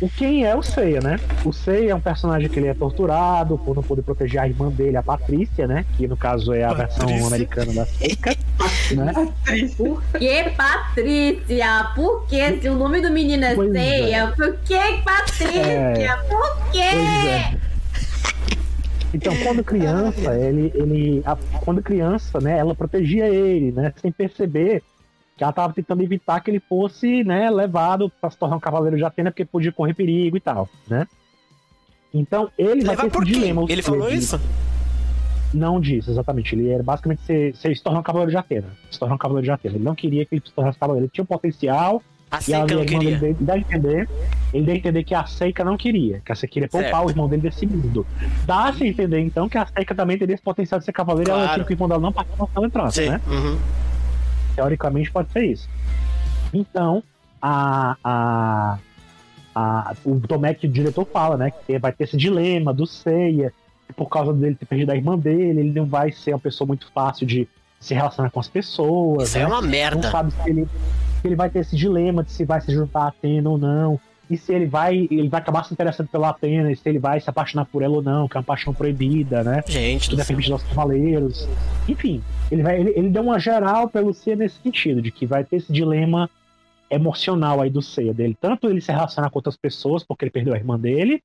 o quem é o Seiya, né? O Seiya é um personagem que ele é torturado por não poder proteger a irmã dele, a Patrícia, né? Que no caso é a versão Patrícia. americana da Seika, né? Por que Patrícia? Por que? Se o nome do menino é Pois é. Ceia, por que Patrícia? É. Por quê? Pois é. Então, quando criança, ele, ele, a- quando criança, né, ela protegia ele, né, sem perceber que ela estava tentando evitar que ele fosse, né, levado para se tornar um cavaleiro de Atena, porque podia correr perigo e tal, né? Então, ele vai Levar ter por esse quê? dilema. Ele ou falou isso? Não disse, exatamente. Ele era basicamente se, se se tornar um cavaleiro de Atena. Se tornar um cavaleiro de Atena. Ele não queria que ele se tornasse cavaleiro. Ele tinha um potencial, A e Seika não queria. deu- dá a entender, ele dá a entender que a Seika não queria, que a Seika queria poupar Certo. o irmão dele desse mundo. Dá-se a entender, então, que a Seika também teria esse potencial de ser cavaleiro e ela Claro. tinha que o irmão dela não participasse não entrasse, Sim. né? Uhum. Teoricamente pode ser isso. Então, a, a, a, o Tomek, o diretor, fala, né, que vai ter esse dilema do Seiya, que por causa dele ter perdido a irmã dele, ele não vai ser uma pessoa muito fácil de se relacionar com as pessoas. Isso é né? uma não merda. sabe se ele, se ele vai ter esse dilema de se vai se juntar a Atena ou não. E se ele vai, ele vai acabar se interessando pela Atena, e se ele vai se apaixonar por ela ou não, que é uma paixão proibida, né? Gente Que depende dos cavaleiros. Enfim, ele, vai, ele, ele deu uma geral pelo Seiya nesse sentido, de que vai ter esse dilema emocional aí do Seiya dele. Tanto ele se relacionar com outras pessoas, porque ele perdeu a irmã dele,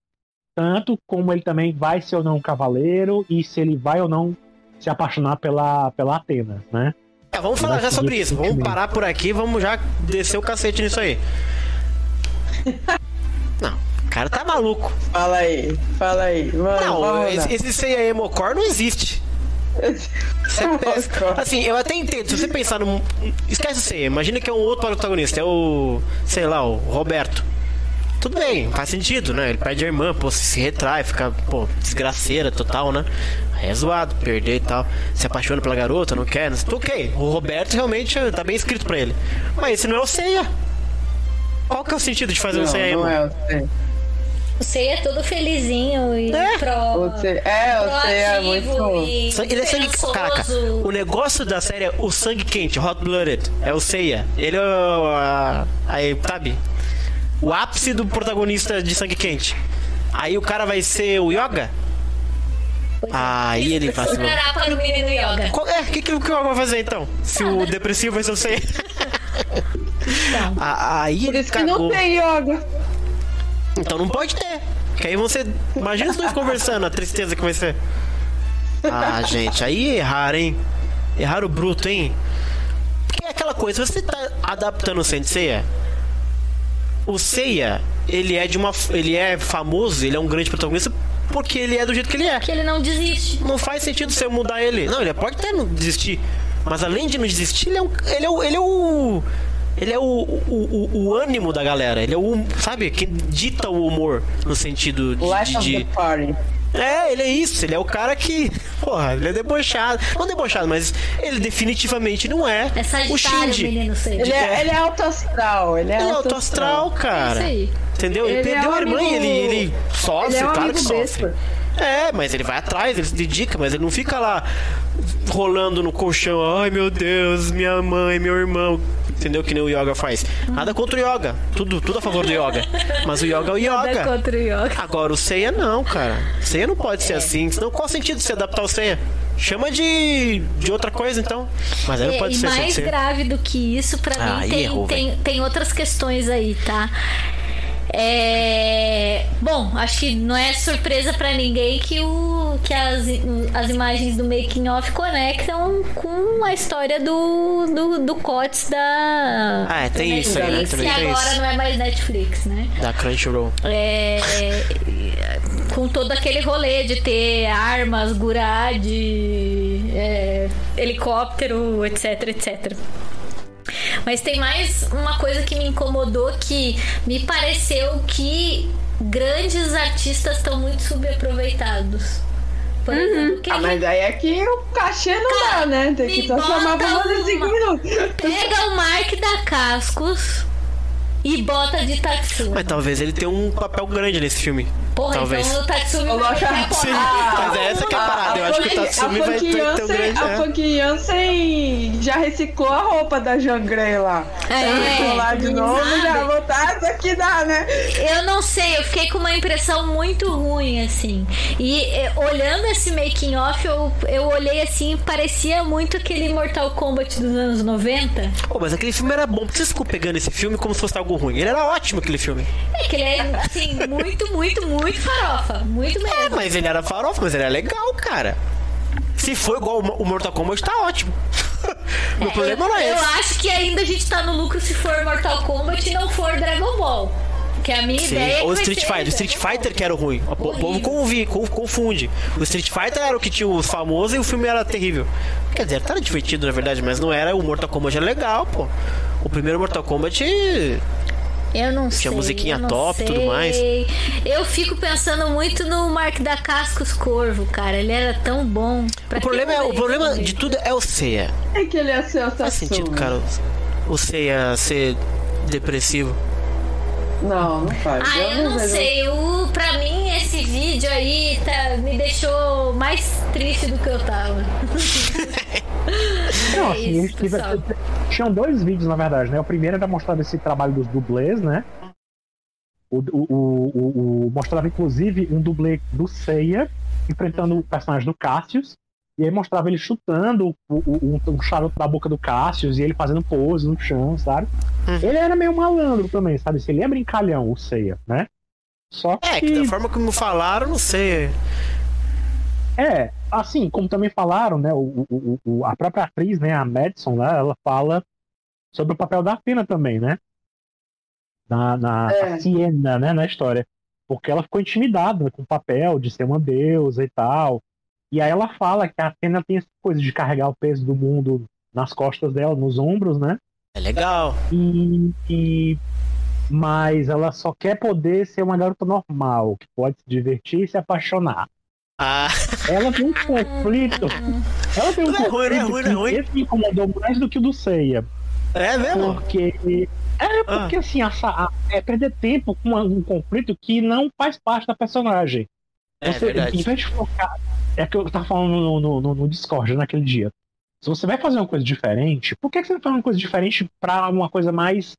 tanto como ele também vai ser ou não um cavaleiro, e se ele vai ou não se apaixonar pela, pela Atena, né? É, vamos falar já sobre isso. Vamos parar por aqui, vamos já descer o cacete nisso aí. Não, o cara tá maluco. Fala aí, fala aí. Vamos, Não, esse, esse Seiya Emocore não existe. Péssimo. Assim, eu até entendo. Se você pensar num. Esquece o Seiya. Imagina que é um outro protagonista. É o. Sei lá, o Roberto. Tudo bem, faz sentido, né? Ele perde a irmã, pô, se retrai, fica, pô, desgraceira total, né? Aí É zoado, perder e tal. Se apaixona pela garota, não quer, não. Ok, o Roberto realmente tá bem escrito pra ele. Mas esse não é o Seiya. Qual que é o sentido de fazer Não, Seiya emo? não é o C. Você é todo felizinho e É. pro. O C é, o C é muito. Ele é sangue. Caraca, o negócio da série é o sangue quente, hot blooded. É o Seiya. Ele é o. a- Aí, sabe? O ápice do protagonista de sangue quente. Aí o cara vai ser o Yoga? Aí ele vacilou. Para o menino yoga. Qual- É, o que, que o Yoga vai fazer então? Se o depressivo vai ser o Seiya. Ah, Aí Por isso que não cagou. tem yoga. Então não pode ter. Que aí você. Imagina os dois conversando, a tristeza que vai ser. Ah, gente, aí erraram, hein? Erraram bruto, hein? Porque é aquela coisa, você tá adaptando o Senseiya. O Seiya, ele é de uma. Ele é famoso, ele é um grande protagonista porque ele é do jeito que ele é. Que ele não desiste. Não faz sentido você mudar ele. Não, ele pode até não desistir. Mas além de não desistir, ele é, um, ele é, o, ele é o. Ele é o, o, o, o ânimo da galera. Ele é o. Sabe? Quem dita o humor no sentido de. Life de- of de- the party. é, ele é isso, ele é o cara que. Porra, ele é debochado. Não debochado, mas ele definitivamente não é, É o Shinji. menino sei. Ele é, ele é alto astral. Ele é, Ele é alto astral, cara. Isso aí. Entendeu? Ele, Ele é perdeu um a irmã e amigo- ele, ele sofre, ele é um claro que sofre. É, mas ele vai atrás, ele se dedica, mas ele não fica lá rolando no colchão, ai meu Deus, minha mãe, meu irmão. Entendeu? Que nem o yoga faz. Nada contra o yoga. Tudo, tudo a favor do yoga. Mas o yoga é o yoga. contra o yoga. Agora o Seiya não, cara. Seiya não pode ser assim. Senão qual o sentido de se adaptar ao Seiya? Chama de, de outra coisa então. Mas aí não É, pode e ser mais Sensei. grave do que isso, pra Ah, mim, tem, errou, tem, tem outras questões aí, tá? É... Bom, acho que não é surpresa pra ninguém que, o, que as, as imagens do making off conectam com a história do, do, do COTS da. Ah, é, tem isso aí, né? Também que agora isso. não é mais Netflix, né? Da Crunchyroll. É, com todo aquele rolê de ter armas, gurad, é, helicóptero, etc, etc. Mas tem mais uma coisa que me incomodou que me pareceu que grandes artistas estão muito subaproveitados. Por exemplo, quem Ah, mas aí é que o cachê não Cara, dá, né? Tem que só chamar pra fazer 5 uma. minutos. pega o Mark da Cascos e bota de Tatsumi. Mas talvez ele tenha um papel grande nesse filme. Porra, talvez. então o Tatsumi vai meter a Sim, mas é essa que é a parada. Eu acho que o Tatsumi vai ter, um grande. A é. Funky Jansen já reciclou a roupa da Jangre lá. É, Reciclou lá de novo, sabe? já botar isso aqui dá, né? Eu não sei, eu fiquei com uma impressão muito ruim, assim. E eh, olhando esse making off, eu, eu olhei assim, parecia muito aquele Mortal Kombat dos anos 90. Pô, mas aquele filme era bom. Por que vocês ficam pegando esse filme como se fosse algo ruim? Ele era ótimo, aquele filme. É que ele é, assim, muito, muito, muito farofa. Muito É, mesmo. mas ele era farofa, mas ele era legal, cara. Se for igual o Mortal Kombat, tá ótimo. Meu problema não é eu esse. acho que ainda a gente tá no lucro se for Mortal Kombat e não for Dragon Ball. Que a minha Sim, ideia é que ou vai Street Fighter. O Street Ball. Fighter que era o ruim. O po- o povo Horrível. convi- con- confunde. O Street Fighter era o que tinha os famosos e o filme era terrível. Quer dizer, era divertido na verdade, mas não era. O Mortal Kombat era legal, pô. O primeiro Mortal Kombat. Eu não sei. Tinha musiquinha top e tudo mais. Eu fico pensando muito no Mark da Cascos Corvo, cara. Ele era tão bom. Pra O problema, é, o problema de tudo é o Seiya. É que ele é seu Faz sentido, cara, o- o Seiya ser depressivo. Não, não faz. Ah, eu não vejo- sei. O, pra mim, esse vídeo aí tá, me deixou mais triste do que eu tava. Não, É assim, isso, eles tiver- pessoal. tinham dois vídeos, na verdade, né? O primeiro era mostrando esse trabalho dos dublês, né? O, o, o, o- o- mostrava, inclusive, um dublê do Seiya enfrentando o personagem do Cassius. E aí mostrava ele chutando o, o, o, o charuto da boca do Cassius e ele fazendo pose no chão, sabe? Ele era meio malandro também, sabe? Ele é brincalhão, o Seiya, né? Só que... É, que da forma como falaram, não sei. É, assim, como também falaram, né, o, o, o- a própria atriz, né, a Madison lá, ela fala sobre o papel da Athena também, né? Na, na É. Siena, né, na história. Porque ela ficou intimidada com o papel de ser uma deusa e tal. E aí ela fala que a Athena tem essa coisa de carregar o peso do mundo nas costas dela, nos ombros, né? É legal. E, e- mas ela só quer poder ser uma garota normal, que pode se divertir e se apaixonar. Ah, Ela tem um conflito. Ela tem um Não é ruim, não é conflito ruim, é que esse me incomodou mais do que o do Seiya. é mesmo? Porque. É Ah. porque assim, a, a- é perder tempo com um conflito que não faz parte da personagem. É Você, verdade. Em vez de focar. É que eu tava falando no, no, no, no Discord naquele dia. Se você vai fazer uma coisa diferente, por que, que você não faz uma coisa diferente pra uma coisa mais.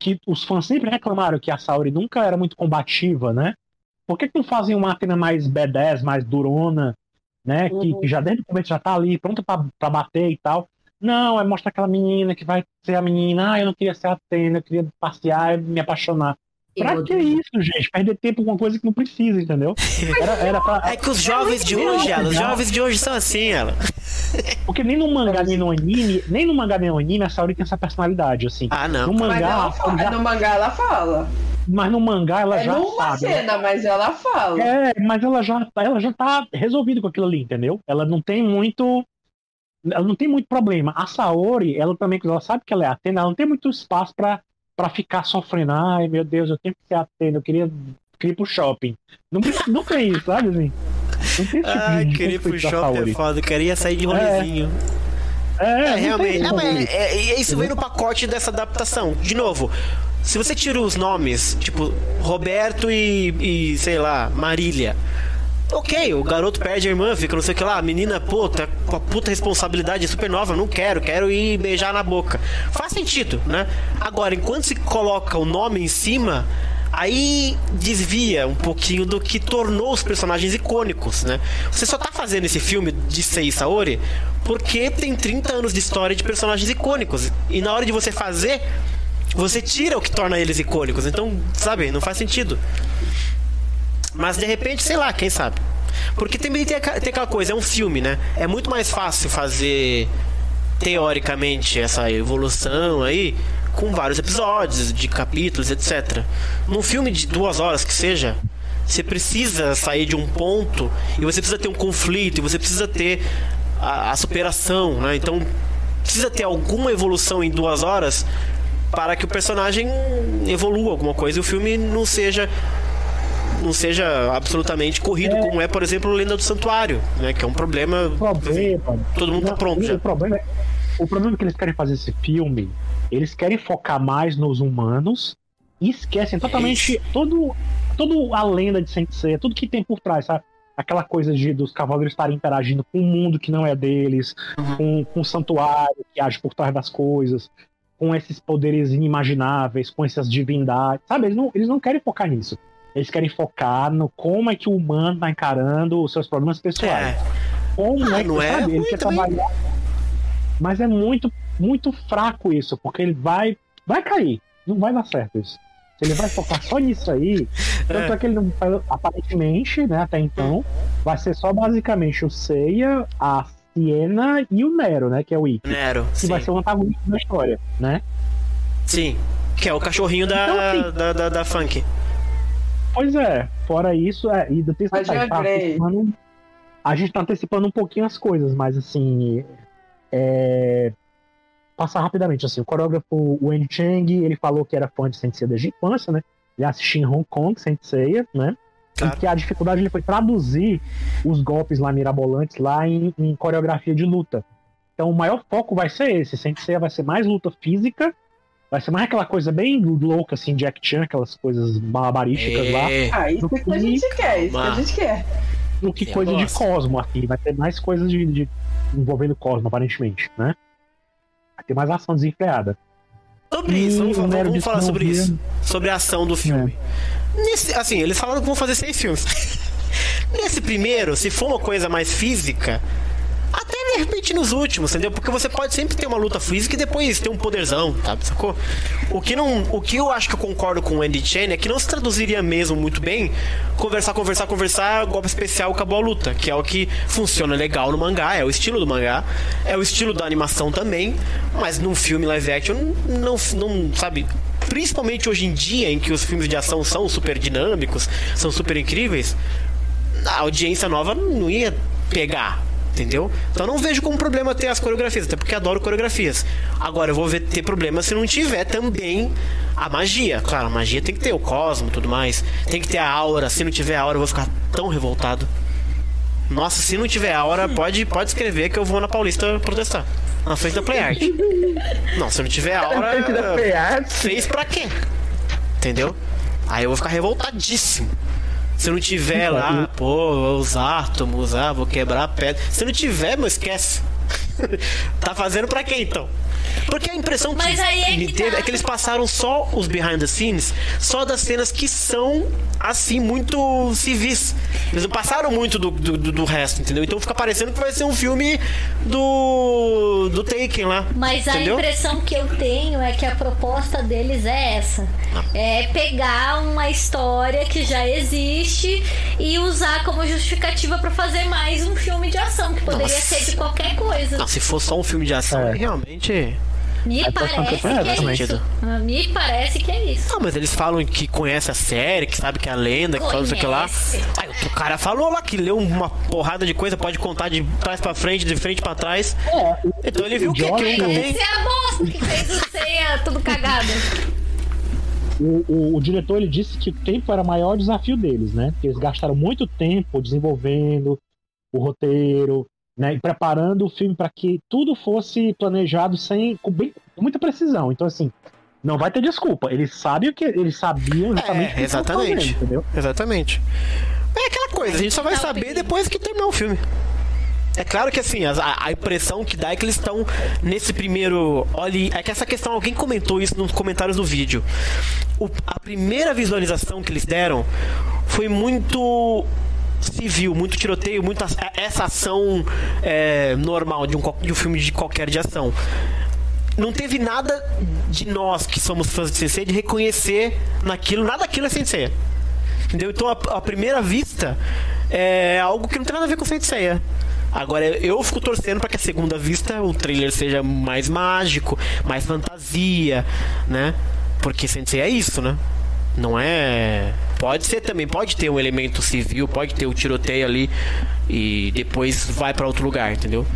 Que os fãs sempre reclamaram que a Saori nunca era muito combativa, né? Por que, que não fazem uma Athena mais B10, mais durona, né? Que, que já desde o começo já tá ali, pronta pra bater e tal. Não, é mostrar aquela menina que vai ser a menina. Ah, eu não queria ser a Athena, eu queria passear e me apaixonar. Pra que isso, gente? Perder tempo com uma coisa que não precisa, entendeu? Era, era pra, É que os jovens de hoje, ela, os jovens de hoje são assim, ela. Porque nem no mangá, nem no anime, nem no mangá, nem no anime, a Saori tem essa personalidade, assim. Ah, não. no Mas, mangá, ela fala, já- no mangá ela fala. mas no mangá ela É já numa sabe. né? cena, mas ela fala. É, mas ela já, tá- ela já tá resolvida com aquilo ali, entendeu? Ela não tem muito. Ela não tem muito problema. A Saori, ela também, quando ela sabe que ela é Atena, ela não tem muito espaço pra, pra ficar sofrendo. Ai, meu Deus, eu tenho que ser Atena, eu queria, queria ir pro shopping. Não, não tem isso, sabe, assim? Não tem esse Ai, queria ir pro shopping é foda, queria sair de rolezinho. É, É, tem realmente. É, conflito. é- é- isso vem no pacote dessa adaptação. De novo, se você tira os nomes, tipo, Roberto e, e sei lá, Marília. Ok, o garoto perde a irmã, fica não sei o que lá, a menina, pô, tá com a puta responsabilidade super nova, não quero, quero ir beijar na boca. Faz sentido, né? Agora, enquanto se coloca o nome em cima, aí desvia um pouquinho do que tornou os personagens icônicos, né? Você só tá fazendo esse filme de Sei Saori porque tem 30 anos de história de personagens icônicos. E na hora de você fazer, você tira o que torna eles icônicos. Então, sabe, não faz sentido. Mas de repente, sei lá, quem sabe. Porque também tem, tem aquela coisa, é um filme, né? É muito mais fácil fazer teoricamente essa evolução aí com vários episódios, de capítulos, etc. Num filme de duas horas que seja, você precisa sair de um ponto e você precisa ter um conflito, e você precisa ter a, a superação, né? Então precisa ter alguma evolução em duas horas para que o personagem evolua alguma coisa e o filme não seja não seja absolutamente corrido, como é, por exemplo, Lenda do Santuário, né? Que é um problema. Problema. Todo mundo tá pronto o, já. O problema, é, o problema é que eles querem fazer esse filme, eles querem focar mais nos humanos E esquecem totalmente todo, todo a lenda de Sensei, tudo que tem por trás, sabe? Aquela coisa de dos cavaleiros estarem interagindo com o mundo que não é deles, Uhum. com, com o santuário que age por trás das coisas, com esses poderes inimagináveis, com essas divindades, sabe? Eles não, eles não querem focar nisso. Eles querem focar no como é que o humano tá encarando os seus problemas pessoais. É. Como Ah, é que não é sabe? Ele quer também. trabalhar. Mas é muito, muito fraco isso, porque ele vai, vai cair. Não vai dar certo isso. Se ele vai focar só nisso aí, tanto é, que ele não faz, aparentemente, né, até então, vai ser só basicamente o Seiya, a Siena e o Nero, né, que é o Ikki, Nero, que sim. vai ser o antagonista da história, né? Sim. Que é o cachorrinho da, Então, assim- da, da, da Funk. Pois é, fora isso, é, e tem Mas detalhe, já tá antecipando- a gente tá antecipando um pouquinho as coisas, mas assim, é, passar rapidamente, assim, o coreógrafo Wendy Chang, ele falou que era fã de Sensei desde a infância, né? Ele assistia em Hong Kong, Sensei, né? Claro. E que a dificuldade ele foi traduzir os golpes lá mirabolantes lá em, em coreografia de luta. Então o maior foco vai ser esse, Sensei vai ser mais luta física, vai ser mais aquela coisa bem louca assim, Jack Chan, aquelas coisas malabarísticas lá É. Ah, isso que a gente quer, isso que a gente quer. do que Eu coisa de gosto. Cosmo aqui. Vai ter mais coisas de, de- envolvendo Cosmo, aparentemente, né? Vai ter mais ação desenfreada. Sobre E isso, vamos, vamos- vamos falar que sobre isso. Sobre a ação do filme. Nesse, assim, eles falaram que vão fazer seis filmes. Nesse primeiro, se for uma coisa mais física, repente nos últimos, entendeu? Porque você pode sempre ter uma luta física e depois ter um poderzão, sabe? Sacou? O que, não, o que eu acho que eu concordo com o Andy Chen é que não se traduziria mesmo muito bem conversar, conversar, conversar, golpe especial, acabou a luta, que é o que funciona legal no mangá, é o estilo do mangá, é o estilo da animação também, mas num filme live action não, não sabe, principalmente hoje em dia em que os filmes de ação são super dinâmicos, são super incríveis, a audiência nova não ia pegar. Entendeu? Então não vejo como problema ter as coreografias, até porque adoro coreografias. Agora eu vou ver, ter problema se não tiver também a magia. Claro, a magia tem que ter o cosmo e tudo mais. Tem que ter a aura. Se não tiver a aura, eu vou ficar tão revoltado. Nossa, se não tiver aura, pode, pode escrever que eu vou na Paulista protestar. Na frente da Play Art. Não, se não tiver aura. frente da Play Art? Fez pra quê? Entendeu? Aí eu vou ficar revoltadíssimo. Se não tiver lá, pô, os átomos, ah, vou quebrar a pedra. Se não tiver, meu, esquece. tá fazendo pra quê então? Porque a impressão que Mas aí é me que teve tá. é que eles passaram só os behind the scenes, só das cenas que são, assim, muito civis. Eles não passaram muito do, do, do- resto, entendeu? Então fica parecendo que vai ser um filme do. do Taken lá. Mas a entendeu? impressão que eu tenho é que a proposta deles é essa: é pegar uma história que já existe e usar como justificativa pra fazer mais um filme de ação, que poderia Nossa. ser de qualquer coisa. Não, se for só um filme de ação, É. realmente. Me É parece que é, é isso. Ah, Me parece que é isso. Não, mas eles falam que conhece a série, que sabe que é a lenda, que fala isso aqui lá. Conhece. Aí o cara falou lá que leu uma porrada de coisa, pode contar de trás pra frente, de frente pra trás. Então ele viu o que, que Josh- nunca. Esse é a bosta que fez o ceia tudo cagado. O, o- o diretor ele disse que o tempo era o maior desafio deles, né? Porque eles gastaram muito tempo desenvolvendo o roteiro, né? E preparando o filme para que tudo fosse planejado sem com, bem- com muita precisão. Então assim, não vai ter desculpa. Eles sabem o que eles sabiam exatamente o que É, exatamente. fazendo, entendeu? Exatamente. É aquela coisa, a gente só vai saber depois que terminar o filme. É claro que assim, a, a impressão que dá é que eles estão nesse primeiro. Olha, é que essa questão, alguém comentou isso nos comentários do vídeo. O- a primeira visualização que eles deram foi muito civil, muito tiroteio, muito a- essa ação é, normal de um, de um filme de qualquer de ação. Não teve nada de nós que somos fãs de Sensei de reconhecer naquilo, nada daquilo é Sensei. Entendeu? Então, a, a primeira vista é algo que não tem nada a ver com Senseiya. Agora, eu fico torcendo para que a segunda vista o trailer seja mais mágico, mais fantasia, né? Porque Sensei é isso, né? Não é. Pode ser também, pode ter um elemento civil, pode ter o tiroteio ali e depois vai para outro lugar, entendeu?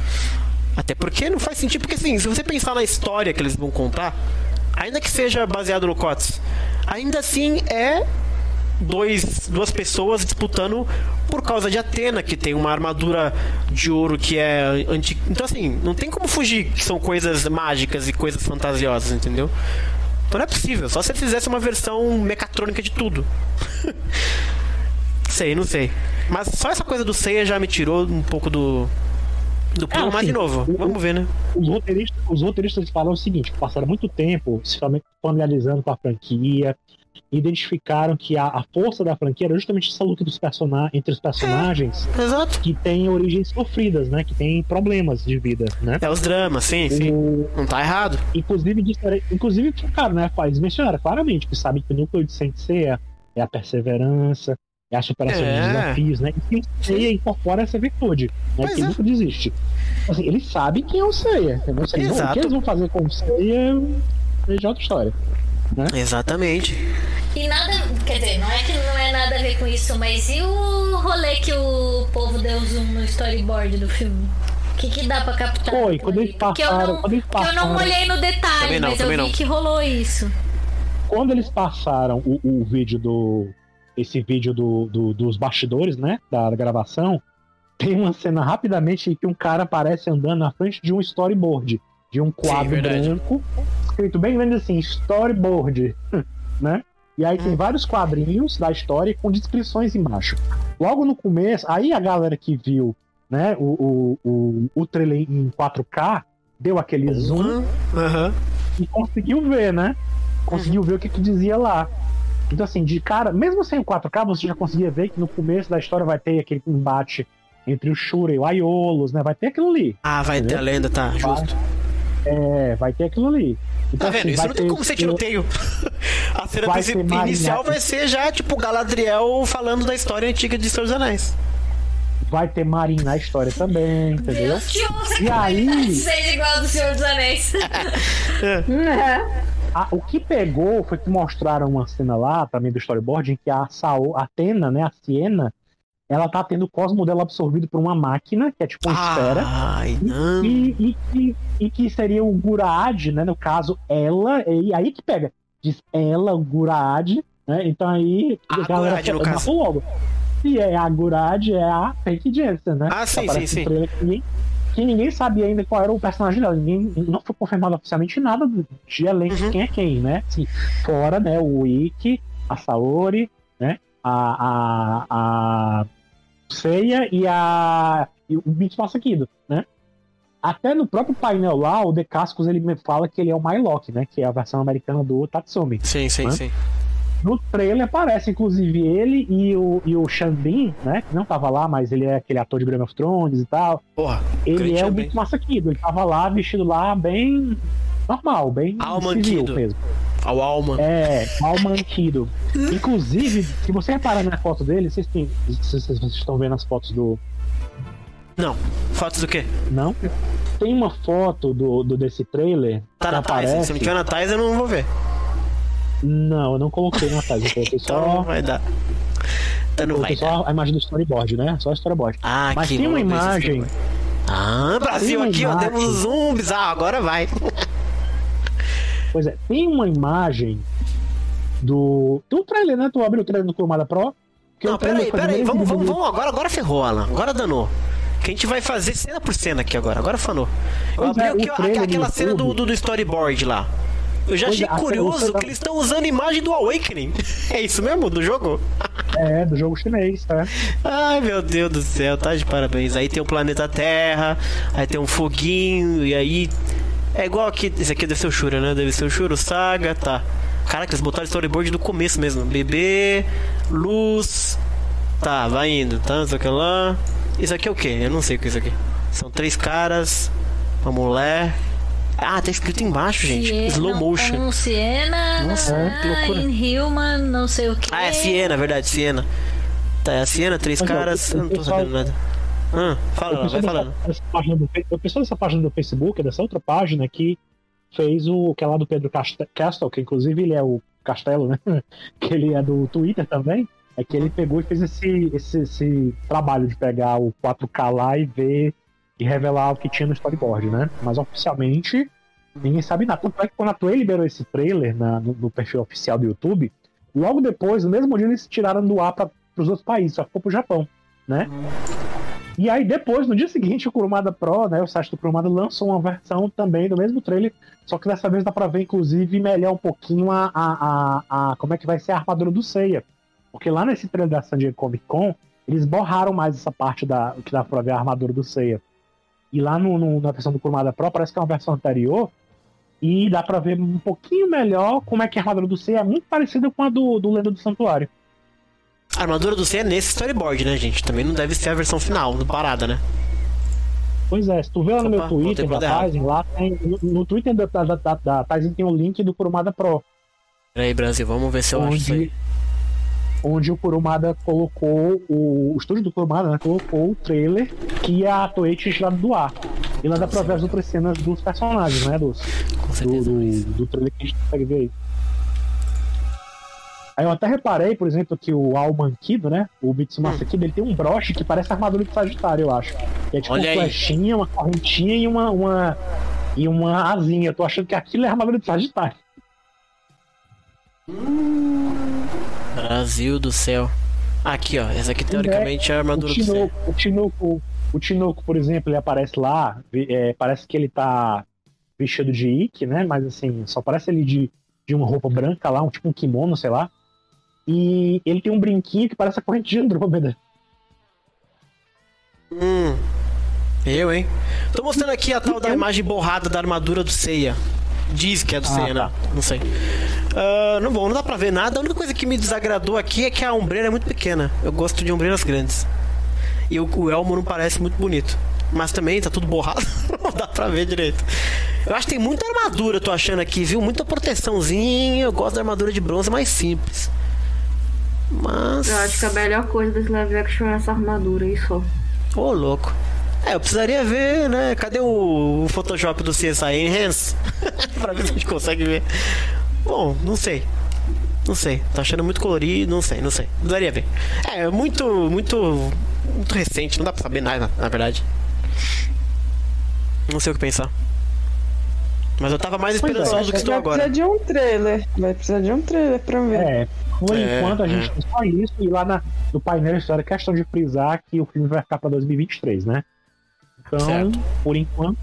Até porque não faz sentido, porque assim, se você pensar na história que eles vão contar, ainda que seja baseado no COTS, ainda assim é dois, duas pessoas disputando por causa de Atena, que tem uma armadura de ouro que é antiga. Então, assim, não tem como fugir que são coisas mágicas e coisas fantasiosas, entendeu? Então não é possível. Só se ele fizesse uma versão mecatrônica de tudo. sei, não sei. Mas só essa coisa do Seiya já me tirou um pouco do. Do plano, mas assim, de novo, o- vamos ver, né? Os roteiristas, os roteiristas falam o seguinte: passaram muito tempo se fami- familiarizando com a franquia, identificaram que a, a força da franquia era justamente essa luta dos persona entre os personagens Exato. que têm origens sofridas, né? Que têm problemas de vida, né? É os dramas, sim, sim. O- Não tá errado. inclusive, inclusive, cara, né? Eles mencionaram claramente que sabem que o núcleo de Sensei é, é a perseverança, é a superação É. dos desafios, né? E Seiya incorpora essa virtude, né? Pois que é. nunca desiste. Assim, eles sabem quem é o Seiya, entendeu? Se eles vão- o que eles vão fazer com o Seiya é de outra história. Exatamente. E nada, quer dizer, não é que não é nada a ver com isso, mas e o rolê que o povo deu zoom no storyboard do filme? O que, que dá pra captar? Foi, quando eles passaram- não, quando eles porque eu não passaram- olhei no detalhe, não, mas eu vi não. que rolou isso. Quando eles passaram o, o vídeo do. Esse vídeo do, do- dos bastidores, né? Da, da gravação, tem uma cena rapidamente que um cara aparece andando na frente de um storyboard, de um quadro verdade. branco, escrito bem grande assim, storyboard, né? E aí Hum. tem vários quadrinhos da história com descrições embaixo. Logo no começo, aí a galera que viu né, o, o, o, o trailer em 4K deu aquele zoom Aham. e conseguiu ver, né? Conseguiu Uhum. ver o que, que dizia lá. Então, assim, de cara, mesmo sem o 4K, você já conseguia ver que no começo da história vai ter aquele embate entre o Shura e o Aiolos, né? Vai ter aquilo ali. Ah, vai ter a lenda, tá, justo. É, vai ter aquilo ali. Então, Tá vendo? assim, Isso não tem como ser tiroteio. A cena Vai inicial vai ser já, tipo, Galadriel falando da história antiga de Senhor dos Anéis. Vai ter Marin na história também, entendeu? Deus, que ouça E aí- seja igual do Senhor dos Anéis. É. Ah, o que pegou foi que mostraram uma cena lá, também do storyboard, em que a Sao, a Atena, né, a Siena, ela tá tendo o cosmo dela absorvido por uma máquina, que é tipo uma esfera. Ai, não. E, e, que- e que seria o Guraad, né? No caso, ela, e aí que pega. Diz ela, o Guraad, né? Então aí A a galera Guraad, no caso. logo. E é a Guraad é a Fake Jensen, né? Ah, sim, sim, sim. Que ninguém, que ninguém sabia ainda qual era o personagem dela. Ninguém, não foi confirmado oficialmente nada de elenco Uhum. quem é quem, né? Assim, fora, né? O Ikki, a Saori, né? A, a, a Seiya e a e o Mitsumasa Kido, né? Até no próprio painel lá, o De Cascos ele me fala que ele é o Mylock, né? Que é a versão americana do Tatsumi. Sim, sim, Hã? sim. No trailer aparece, inclusive, ele e o, e o Xambin, né? Que não tava lá, mas ele é aquele ator de Game of Thrones e tal. Porra, Ele é o. Mitsumasa Kido. Ele tava lá, vestido lá, bem normal, bem Alma civil Kido. mesmo. Ao Alma. É, Almanquido. Inclusive, se você reparar na foto dele, vocês, têm, vocês, vocês estão vendo as fotos do. Não. Fotos do quê? Não? Tem uma foto do, do desse trailer. Tá na Thais. Se não tiver na Thais, eu não vou ver. Não, eu não coloquei na Thais, eu coloquei Então não só, vai dar. Então não vai coloquei dar. só a imagem do storyboard, né? Só o storyboard. Ah, Mas aqui, tem uma imagem. Ah, Brasil aqui, ó. Temos zoom bizarro. Agora vai. Pois é, tem uma imagem do. Do trailer, né? Tu abriu o trailer do Kurumada Pro. que Não, peraí, peraí. Vamos, vamos, vamos. Agora, agora ferrou, Alan. Agora danou. Que a gente vai fazer cena por cena aqui agora. Agora fanou. Eu abri é, aqui, aquela cena do, YouTube. do, do storyboard lá. Eu já achei é, curioso que eles estão usando imagem do Awakening. É isso mesmo? Do jogo? É, do jogo chinês, tá? Ai, meu Deus do céu, tá de parabéns. Aí tem o planeta Terra, aí tem um foguinho, e aí. É igual aqui. Esse aqui deve ser o Shura, né? Deve ser o Shura, o Saga, tá. Caraca, eles botaram storyboard do começo mesmo. Bebê, luz. Tá, vai indo, tá? Não sei o que lá. Isso aqui é o que? Eu não sei o que é isso aqui. São três caras, uma mulher. Ah, tá escrito embaixo, gente. Siena- Slow motion. Um Siena, Nossa, ah, que loucura. Inhuman, não sei o que. Ah, é Siena, verdade, Siena. Tá, é a Siena, três caras. Eu não tô sabendo nada. Ah, fala, vai pessoal falando. dessa, dessa página do, Fe- o pessoal dessa página do Facebook, é dessa outra página que fez o que é lá do Pedro Cast- Castle, que inclusive ele é o Castelo, né? Que ele é do Twitter também. É que ele pegou e fez esse, esse, esse trabalho de pegar o 4K lá e ver e revelar o que tinha no storyboard, né? Mas oficialmente ninguém sabe nada. Tanto é que quando a Toei liberou esse trailer na- no, no perfil oficial do YouTube, logo depois, no mesmo dia, eles tiraram do ar para os outros países, só ficou pro Japão, né? E aí depois, no dia seguinte, o Kurumada Pro, né, o site do Kurumada lançou uma versão também do mesmo trailer, só que dessa vez dá pra ver, inclusive, melhor um pouquinho a, a, a, a como é que vai ser a armadura do Seiya. Porque lá nesse trailer da San Diego Comic Con, eles borraram mais essa parte da que dá pra ver a armadura do Seiya. E lá no, no- na versão do Kurumada Pro, parece que é uma versão anterior, e dá pra ver um pouquinho melhor como é que a armadura do Seiya é muito parecida com a do, do Lenda do Santuário. A armadura do Seiya é nesse storyboard, né, gente? Também não deve ser a versão final, do parada, né? Pois é, se tu vê lá no meu Opa, Twitter da. Tyson, lá tem. No, no Twitter da, da, da, da Tyson tem um link do Kurumada Pro. Peraí, Brasil, vamos ver se eu acho isso aí. onde, onde o Kurumada colocou, o, o estúdio do Kurumada né, colocou o trailer que a Toei tinha tirado do ar. E lá dá pra ver as outras cenas dos personagens, né? Dos, Com do, certeza. do, do trailer que a gente consegue ver aí. Aí eu até reparei, por exemplo, que o Almankido, né? O Mitsumasa Kido, ele tem um broche que parece a armadura de Sagitário, eu acho. Que é tipo Olha uma aí. flechinha, uma correntinha e uma, uma, e uma asinha. Eu tô achando que aquilo é a armadura de Sagitário. Brasil do céu. Aqui, ó. Essa aqui teoricamente é a armadura do. Tinoco, o Tinoco, o Tinoco, por exemplo, ele aparece lá, é, parece que ele tá vestido de Ikki, né? Mas assim, só parece ele de, de uma roupa branca lá, um tipo um kimono, sei lá. E ele tem um brinquinho que parece a corrente de Andrômeda. Hum. Eu, hein? Tô mostrando aqui a tal da imagem borrada da armadura do Seiya. Diz que é do Ah, Seiya, tá. né? Não sei. Ah, não, bom, não dá pra ver nada. A única coisa que me desagradou aqui é que a ombreira é muito pequena. Eu gosto de ombreiras grandes. E o, o elmo não parece muito bonito. Mas também tá tudo borrado. não dá pra ver direito. Eu acho que tem muita armadura, tô achando aqui, viu? Muita proteçãozinha. Eu gosto da armadura de bronze mais simples. Mas. Eu acho que a melhor coisa desse live action é essa armadura aí só. Ô, louco. É, eu precisaria ver, né? Cadê o, o Photoshop do CSI Enhance? pra ver se a gente consegue ver. Bom, não sei. Não sei. Tô achando muito colorido, não sei, não sei. Precisaria ver. É, muito, muito. Muito recente, não dá pra saber nada, na verdade. Não sei o que pensar. Mas eu tava mais Pois é. esperançoso do que estou Vai agora. precisar de um trailer. Vai precisar de um trailer pra ver. É, por É, enquanto a é. gente tem só isso, e lá na, no painel história é questão de frisar que o filme vai ficar pra 2023, né? Então, Certo. por enquanto.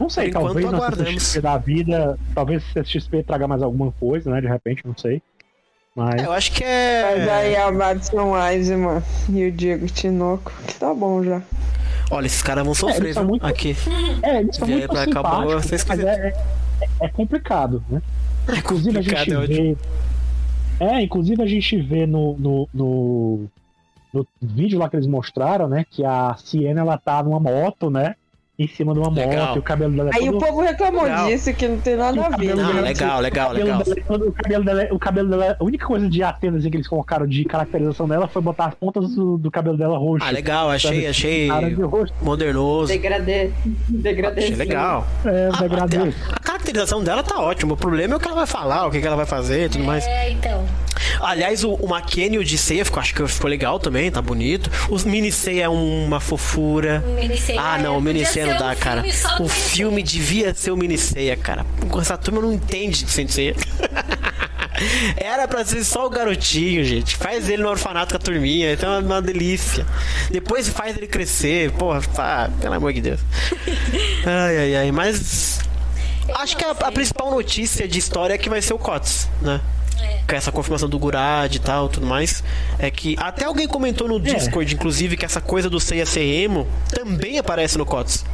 Não sei, Por talvez na. CXP da vida, talvez a CXP traga mais alguma coisa, né? De repente, não sei. Mas. É, eu acho que Mas aí é. a Madison Wiseman e o Diego Tinoco, que tá bom já. Olha, esses caras vão eles sofrer, são viu? muito- Aqui. É, eles são Vier muito simpáticos, boa, vocês mas é, é, é complicado, né? Inclusive a gente complicado, é vê. É, inclusive a gente vê no, no, no, no vídeo lá que eles mostraram, né? Que a Siena ela tá numa moto, né? Em cima de uma Legal. moto, e o cabelo dela é Aí todo... o povo reclamou Legal. disso, que não tem nada a ver. Não, dela- legal, legal, o cabelo legal. dela é o cabelo dela, é- o cabelo dela, a única coisa de Atenas assim, que eles colocaram de caracterização dela foi botar as pontas do, do cabelo dela roxo. Ah, legal, achei, Sabe? achei Cara de roxo. modernoso. Degradê. Degradê. Achei legal. É, Ah, degradê. a, a caracterização dela tá ótima. O problema é o que ela vai falar, o que, que ela vai fazer e tudo mais. É, então. Aliás, o, o Makeni, o de ceia, ficou, acho que ficou legal também, tá bonito. Os mini ceia é uma fofura. O Ah, não, o podia miniceia ser não um dá, cara. filme O filme devia ser o miniceia, cara. Essa turma não entende de sensei. Era pra ser só o garotinho, gente. Faz ele no orfanato com a turminha, então é uma delícia. Depois faz ele crescer, porra, tá, pelo amor de Deus. Ai, ai, ai, mas. Acho que a, a principal notícia de história é que vai ser o COTS, né? Com essa confirmação do Gurad e tal, tudo mais. É que até alguém comentou no Discord, inclusive, que essa coisa do Seiya ser emo também aparece no COTS.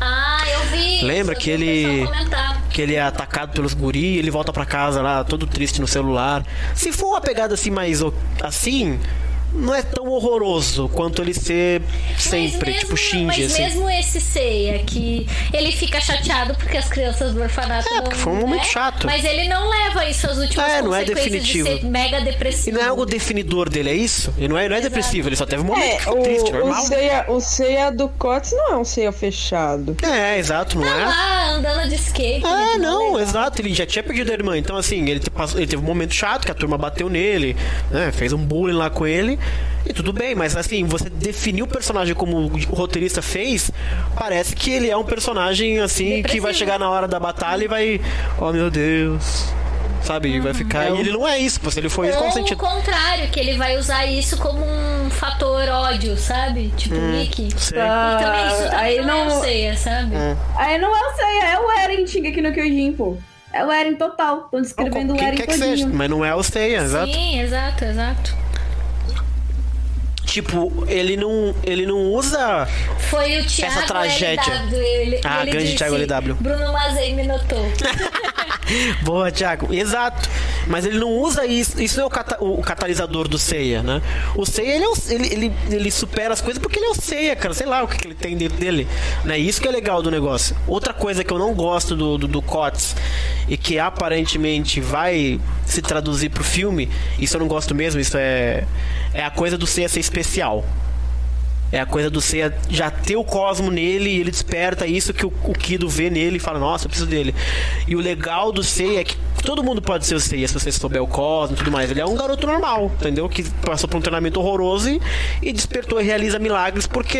Ah, eu vi. Lembra isso, que ele- que ele é atacado pelos guri, ele volta pra casa lá todo triste no celular. Se for uma pegada assim mais assim, não é tão horroroso quanto ele ser sempre, Mas tipo mesmo- Shinji Mas assim. mesmo esse Seiya, que ele fica chateado porque as crianças do orfanato É, não... porque foi um momento né? chato. Mas ele não leva isso às últimas É, não é definitivo. de ser mega E depressivo. não é algo definidor dele, é isso? Ele não é, não é depressivo, ele só teve um momento que É, ficou triste, o, o, normal. ceia, o ceia do Cotes não é um ceia fechado. É, exato, não Tá é? lá, andando de skate. Muito não, legal. exato, ele já tinha perdido a irmã. Então, assim, ele, passou- ele teve um momento chato que a turma bateu nele, né? Fez um bullying lá com ele. E tudo bem, mas assim, você definir o personagem como o roteirista fez, parece que ele é um personagem, assim, que vai Depressivo. chegar na hora da batalha e vai. Oh meu Deus. Sabe? Vai ficar. E ele não é isso, pô. Se ele for isso, qual o Ou o sentido? contrário, que ele vai usar isso como um fator ódio, sabe? Tipo Mickey. sei. Ah, E também isso também aí não, não- é o Seiya, sabe? Aí não é o Seiya, é o Eren aqui no Kyojin, pô. É o Eren total. Tô descrevendo o Eren que seja, todinho. mas não é o Seiya, exato. Sim, exato, exato. Tipo, ele não, ele não usa. Foi o Thiago Essa tragédia. LW. Ele, Ah, ele grande disse, Thiago LW. Bruno Mazei me notou. Boa, Thiago. Exato. Mas ele não usa isso. Isso não é o, cata- o catalisador do Seiya, né? O Seiya, ele, é o- ele, ele, ele supera as coisas porque ele é o Seiya, cara. Sei lá o que, que ele tem dentro dele. Né? Isso que é legal do negócio. Outra coisa que eu não gosto do, do, do COTS e que aparentemente vai se traduzir pro filme, isso eu não gosto mesmo, isso é, é a coisa do Seiya ser especial especial. É a coisa do Seiya já ter o cosmo nele e ele desperta isso que o, o Kido vê nele e fala, nossa, eu preciso dele. E o legal do Seiya é que todo mundo pode ser o Seiya se você souber o cosmo e tudo mais. Ele é um garoto normal, entendeu? Que passou por um treinamento horroroso e, e despertou e realiza milagres porque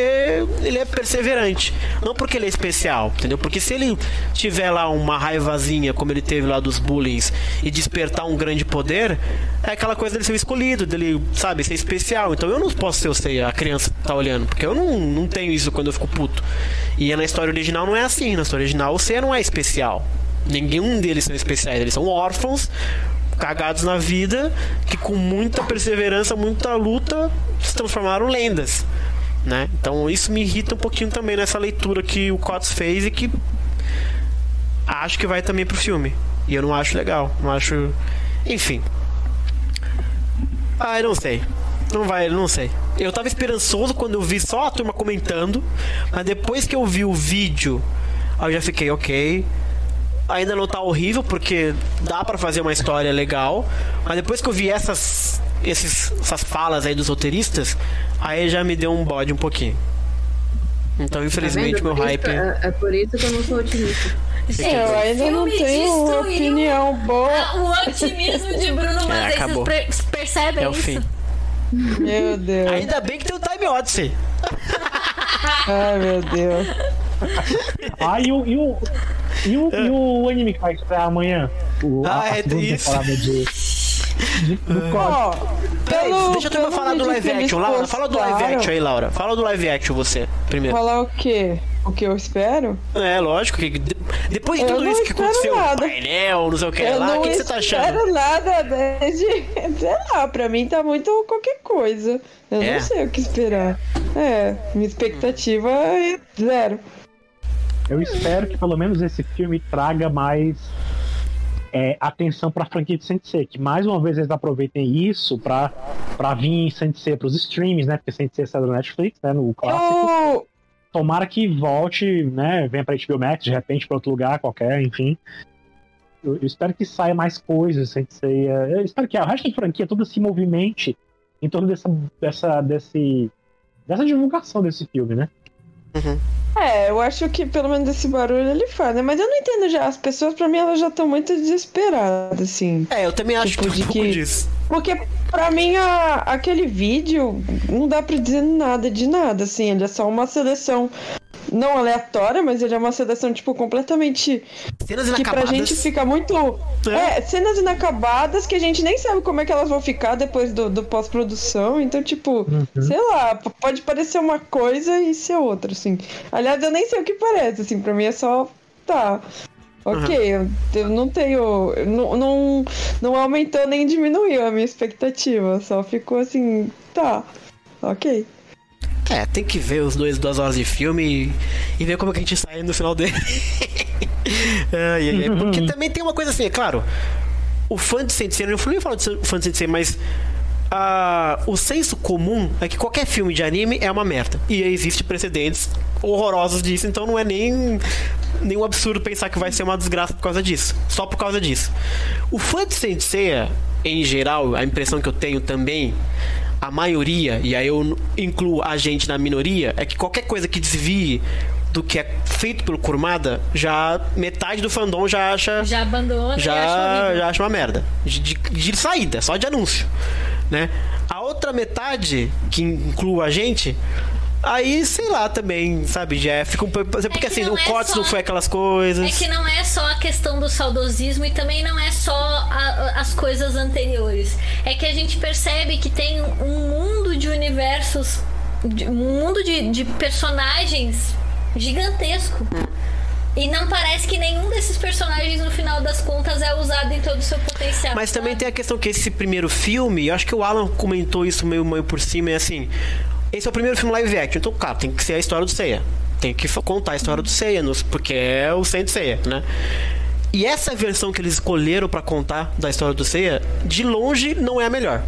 ele é perseverante. Não porque ele é especial, entendeu? Porque se ele tiver lá uma raivazinha, como ele teve lá dos bullying, e despertar um grande poder, é aquela coisa dele ser escolhido, dele, sabe, ser especial. Então eu não posso ser o Seiya, a criança tá olhando, porque eu não, não tenho isso quando eu fico puto. E na história original não é assim. Na história original Seiya não é especial. Nenhum deles são especiais, eles são órfãos, cagados na vida, que com muita perseverança, muita luta, se transformaram lendas. Né? Então isso me irrita um pouquinho também nessa leitura que o Cots fez e que acho que vai também pro filme. E eu não acho legal, não acho. Enfim. Ah, eu não sei. Não vai, não sei. Eu tava esperançoso quando eu vi só a turma comentando, mas depois que eu vi o vídeo, aí eu já fiquei, ok. Ainda não tá horrível, porque dá pra fazer uma história legal, mas depois que eu vi essas, esses, essas falas aí dos roteiristas, aí já me deu um bode um pouquinho. Então, infelizmente, meu hype. É, é por isso que eu não sou otimista. Gente, Eu ainda não tenho destruiu opinião boa. a- O otimismo de Bruno Mazei, acabou. vocês per- percebem É o isso? fim. Meu Deus. Ainda bem que tem o Time Odyssey. Ai, meu Deus. Ah, e o, e o, e o, e o anime que vai estrear amanhã? O, Ah, a, a é segunda isso. de, do. Ó, Peraí, deixa eu turma pelo falar do live action. Laura, fala do live action aí, Laura. Fala do live action você, primeiro. Falar o quê? O que eu espero? É, lógico que de- depois de Eu tudo não isso que aconteceu, nada. painel, não sei o que eu lá, o não que, que você tá achando? espero nada desde. Sei lá, pra mim tá muito qualquer coisa. Eu É? não sei o que esperar. É, minha expectativa é zero. Eu espero que pelo menos esse filme traga mais é, atenção pra franquia de Sensei. Que mais uma vez eles aproveitem isso pra, pra vir Sensei pros streams, né? Porque Sensei saiu do Netflix, né? No clássico. Eu, Tomara que volte, né? Venha pra HBO Max, de repente pra outro lugar qualquer, enfim. Eu, eu espero que saia mais coisas, Sensei. é, Eu espero que a resto da franquia toda se movimente em torno dessa, dessa, desse, dessa divulgação desse filme, né? É, eu acho que pelo menos esse barulho ele faz, né? Mas eu não entendo já. As pessoas, pra mim, elas já estão muito desesperadas, assim. É, eu também acho Tipo, que um pouco que- disso. Porque pra mim a- aquele vídeo não dá pra dizer nada de nada, assim, ele é só uma seleção não aleatória, mas ele é uma seleção, tipo, completamente. Cenas Que pra inacabadas. gente fica muito. É, cenas inacabadas que a gente nem sabe como é que elas vão ficar depois do, do pós-produção. Então, tipo, sei lá, pode parecer uma coisa e ser outra, assim. Aliás, eu nem sei o que parece, assim, pra mim é só. Tá. Ok, eu, eu não tenho. Não, não, não aumentou nem diminuiu a minha expectativa. Só ficou assim. Tá. Ok. É, tem que ver os dois, duas horas de filme e, e ver como é que a gente sai no final dele. Ai, ai, porque também tem uma coisa assim, é claro. O fã de Sensei, eu não nem falo de fã de Sensei, mas ah, o senso comum é que qualquer filme de anime é uma merda. E existe precedentes horrorosos disso, então não é nem nenhum absurdo pensar que vai ser uma desgraça por causa disso. Só por causa disso. O fã de Sensei, em geral, a impressão que eu tenho também, a maioria, e aí eu incluo a gente na minoria, é que qualquer coisa que desvie do que é feito pelo Kurumada, já metade do fandom já acha Já abandona e acha já, já acha uma merda. De, de, de saída, só de anúncio. Né? A outra metade, que inclui a gente, Aí, sei lá também, sabe, já fica um pouco. Porque que assim, o é Cots só- não foi aquelas coisas. É que não é só a questão do saudosismo e também não é só a- as coisas anteriores. É que a gente percebe que tem um mundo de universos, um mundo de, de personagens gigantesco. E não parece que nenhum desses personagens, no final das contas, é usado em todo o seu potencial. Mas também sabe? tem a questão que esse primeiro filme, eu acho que o Alan comentou isso meio, meio por cima, é assim. Esse é o primeiro filme live action, então, cara, tem que ser a história do Seiya. Tem que contar a história do Seiya, porque é o Saint Seiya, né? E essa versão que eles escolheram pra contar da história do Seiya, de longe não é a melhor.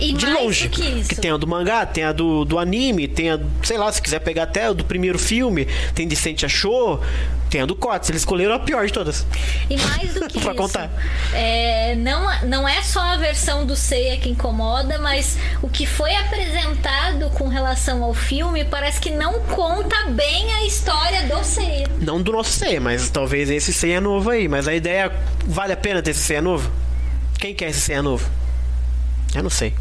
E De longe. do que isso. Que tem a do mangá, tem a do, do anime, tem a, sei lá, se quiser pegar até a do primeiro filme, tem de Sente Achou, tem a do Cots. Eles escolheram a pior de todas. E mais do que Pra isso, contar. é, não, não é só a versão do Seiya que incomoda, mas o que foi apresentado com relação ao filme parece que não conta bem a história do Seiya. Não do nosso Seiya, mas talvez esse Seiya novo aí. Mas a ideia, vale a pena ter esse Seiya novo? Quem quer esse Seiya novo? Eu não sei.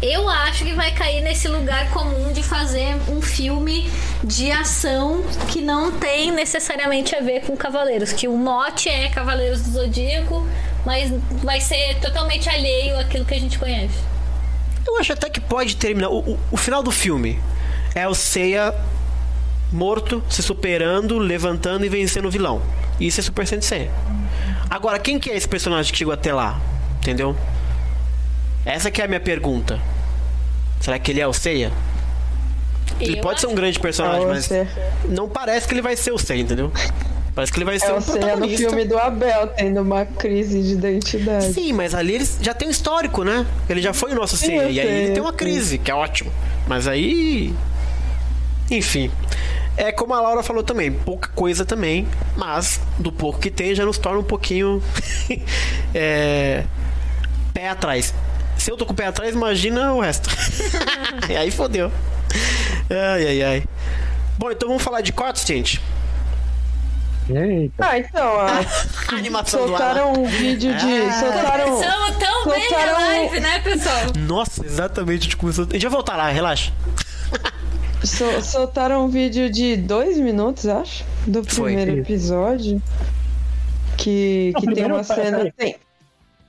Eu acho que vai cair nesse lugar comum de fazer um filme de ação que não tem necessariamente a ver com Cavaleiros. Que o mote é Cavaleiros do Zodíaco, mas vai ser totalmente alheio àquilo que a gente conhece. Eu acho até que pode terminar. O, o- o final do filme é o Seiya morto, se superando, levantando e vencendo o vilão. Isso é Super Sensei. Agora, quem que é esse personagem que chegou até lá? Entendeu? Essa que é a minha pergunta. Será que ele é o Seiya? Ele Eu pode ser um grande É personagem, o mas não parece que ele vai ser o Seiya, entendeu? Parece que ele vai ser É um o Seiya no protagonista. filme do Abel, tendo uma crise de identidade. Sim, mas ali ele já tem um histórico, né? Ele já foi o nosso Seiya. E aí ele tem uma crise, que é ótimo. Mas aí. Enfim. É como a Laura falou também, pouca coisa também, mas do pouco que tem já nos torna um pouquinho. é, pé atrás. Se eu tô com o pé atrás, imagina o resto. e aí fodeu. Ai, ai, ai. Bom, então vamos falar de cotes, gente. Eita. Ah, então, a- A animação soltaram um vídeo de. Ah. Soltaram. Começamos tão bem a soltaram- live, né, pessoal? Nossa, exatamente. A gente começou. A gente vai voltar lá, relaxa. Sol- soltaram um vídeo de dois minutos, acho, do Foi. primeiro episódio. Que, Não, que tem uma cena. Tem,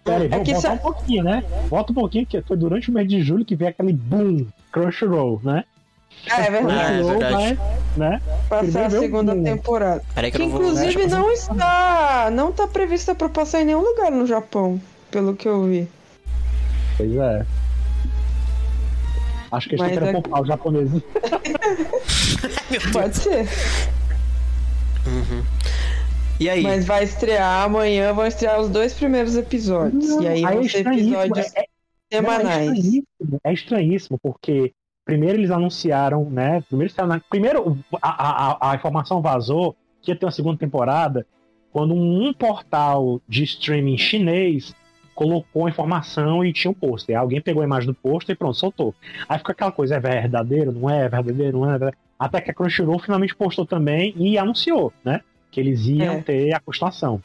Pera aí, É vamos que voltar sa- um pouquinho, né? Volta um pouquinho, que foi durante o mês de julho que veio aquele boom, Crunchyroll, né? ah, é verdade. Ah, é verdade. vai, né? Passar a segunda um- temporada. Peraí que Que não inclusive não está. Não tá prevista pra passar em nenhum lugar no Japão, pelo que eu vi. Pois é. Acho que eles estão querendo é- poupar os japoneses. Pode ser. E aí? Mas vai estrear amanhã, vão estrear os dois primeiros episódios. e aí Aí vão é ser estranhíssimo, episódios é- é- não, é semanais. estranhíssimo, é estranhíssimo, porque primeiro eles anunciaram, né? Primeiro, primeiro a, a, a- informação vazou que ia ter uma segunda temporada quando um portal de streaming chinês colocou a informação e tinha um pôster. Alguém pegou a imagem do pôster e pronto, soltou. Aí fica aquela coisa, é verdadeiro, não é, é verdadeiro, não é, é verdadeiro. Até que a Crunchyroll finalmente postou também e anunciou, né? Que eles iam É. ter a continuação.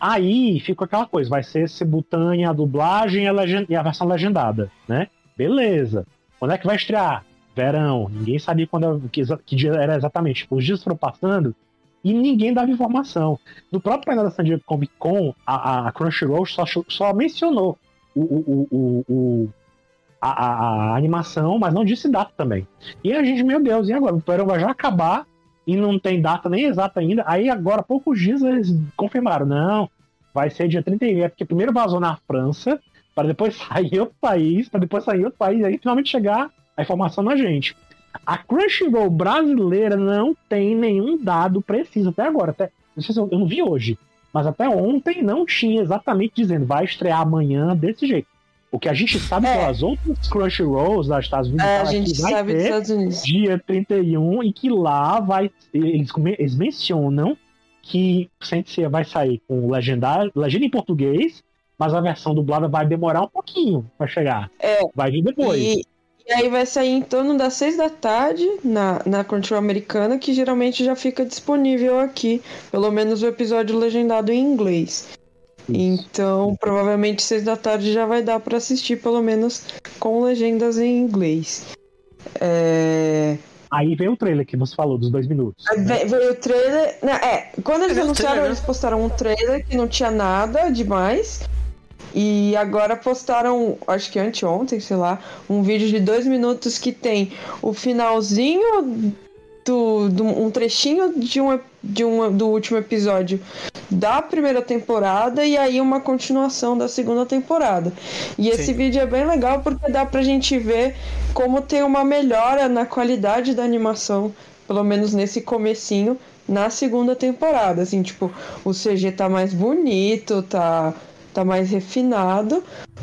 Aí fica aquela coisa, vai ser simultânea a dublagem e a, legen- e a versão legendada, né? Beleza. Quando é que vai estrear? Verão. Ninguém sabia quando que, que dia era exatamente. Tipo, os dias foram passando e ninguém dava informação. No próprio painel da San Diego Comic Con, a, a- Crunchyroll só, só mencionou o, o, o- o- a, a- a animação, mas não disse data também. E a gente, meu Deus, e agora? O verão vai já acabar e não tem data nem exata ainda. Aí agora, poucos dias, eles confirmaram, não, vai ser dia 31, é porque primeiro vazou na França, para depois sair em outro país, para depois sair em outro país, aí finalmente chegar a informação na gente. A Crunchyroll brasileira não tem nenhum dado preciso até agora. Até, não sei se eu, eu não vi hoje, mas até ontem não tinha exatamente dizendo vai estrear amanhã desse jeito. O que a gente sabe É. pelas outras Crunchyrolls dos Estados Unidos É, a fala gente sabe dos Estados Unidos. dia 31 e que lá vai eles, eles mencionam que Sensei vai sair com legendar, legenda em português, mas a versão dublada vai demorar um pouquinho para chegar. É. Vai vir depois. E, e aí vai sair em torno das seis da tarde na, na Crunchyroll americana, que geralmente já fica disponível aqui, pelo menos o episódio legendado em inglês. Então, provavelmente seis da tarde já vai dar pra assistir, pelo menos com legendas em inglês. É... Aí veio o trailer que você falou, dos dois minutos. Né? Veio o trailer. Né, é, quando eles anunciaram, trailer, né? eles postaram um trailer que não tinha nada demais. E agora postaram, acho que anteontem, sei lá, um vídeo de dois minutos que tem o finalzinho do, do um trechinho de um, de um do último episódio da primeira temporada e aí uma continuação da segunda temporada. E esse vídeo é bem legal porque dá pra gente ver como tem uma melhora na qualidade da animação, pelo menos nesse comecinho, na segunda temporada. Assim, tipo, o CG tá mais bonito, tá, tá mais refinado,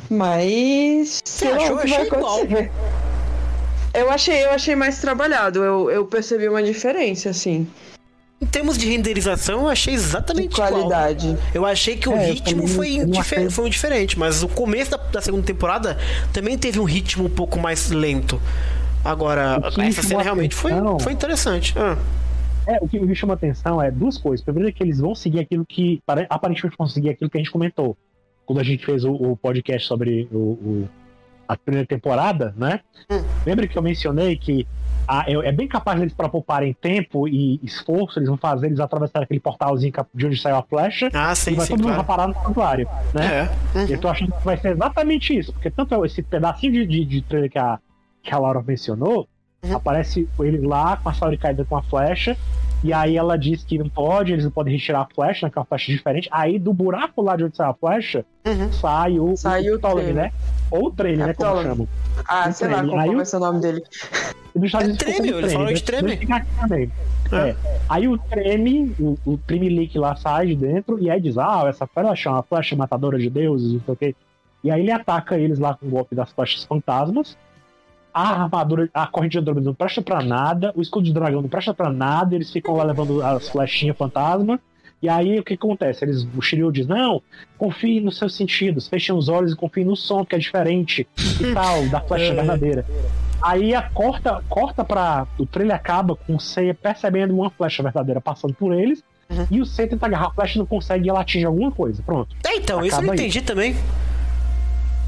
mas. Você achou? que Eu vai acontecer. Eu achei, eu achei mais trabalhado, eu, eu percebi uma diferença, assim, Em termos de renderização, eu achei exatamente igual. qualidade. Eu achei que o É, ritmo foi, achei. foi um diferente, mas o começo da, da segunda temporada também teve um ritmo um pouco mais lento. Agora, essa cena realmente foi, atenção- foi interessante. Ah, É, o que me chama atenção é duas coisas. Primeiro é que eles vão seguir aquilo que. pare- Aparentemente vão seguir aquilo que a gente comentou. Quando a gente fez o, o podcast sobre o, o- a primeira temporada, né? Hum. Lembra que eu mencionei que a- é, é bem capaz deles, para pouparem tempo e esforço, eles vão fazer eles atravessar aquele portalzinho de onde saiu a flecha ah sim, e vai sim, todo mundo claro. parar no santuário, né? É. uhum. Eu tô achando que vai ser exatamente isso, porque tanto esse pedacinho de, de, de trailer que a, que a Laura mencionou, Uhum. aparece ele lá com a Saori caída com a flecha, e aí ela diz que não pode, eles não podem retirar a flecha, né, que é uma flecha diferente. Aí do buraco lá de onde sai a flecha, Uhum. sai o, Sai o Ptolemy, trailer. né? Ou o trailer, né, como Ptolemy. chamam. Ah, sei lá treme. como Aí vai o- ser o nome dele. Nos Estados É Unidos treme, eles falaram de treme. É. É. Aí o treme, o, o Tremelique lá sai de dentro e aí diz: Ah, essa flecha é uma flecha matadora de deuses, não sei o quê. E aí ele ataca eles lá com o golpe das flechas fantasmas. A armadura, a corrente de Andrômeda não presta pra nada, o escudo de dragão não presta pra nada, eles ficam lá levando as flechinhas fantasma. E aí o que acontece? Eles, o Shiryu diz: Não, confie nos seus sentidos, fechem os olhos e confie no som, que é diferente e tal, da flecha É. verdadeira. Aí a corta, corta pra. O trailer acaba com o Seiya percebendo uma flecha verdadeira passando por eles. Uhum. E o Seiya tenta agarrar a flecha e não consegue e ela atinge alguma coisa. Pronto. É, então, isso eu não aí. entendi também.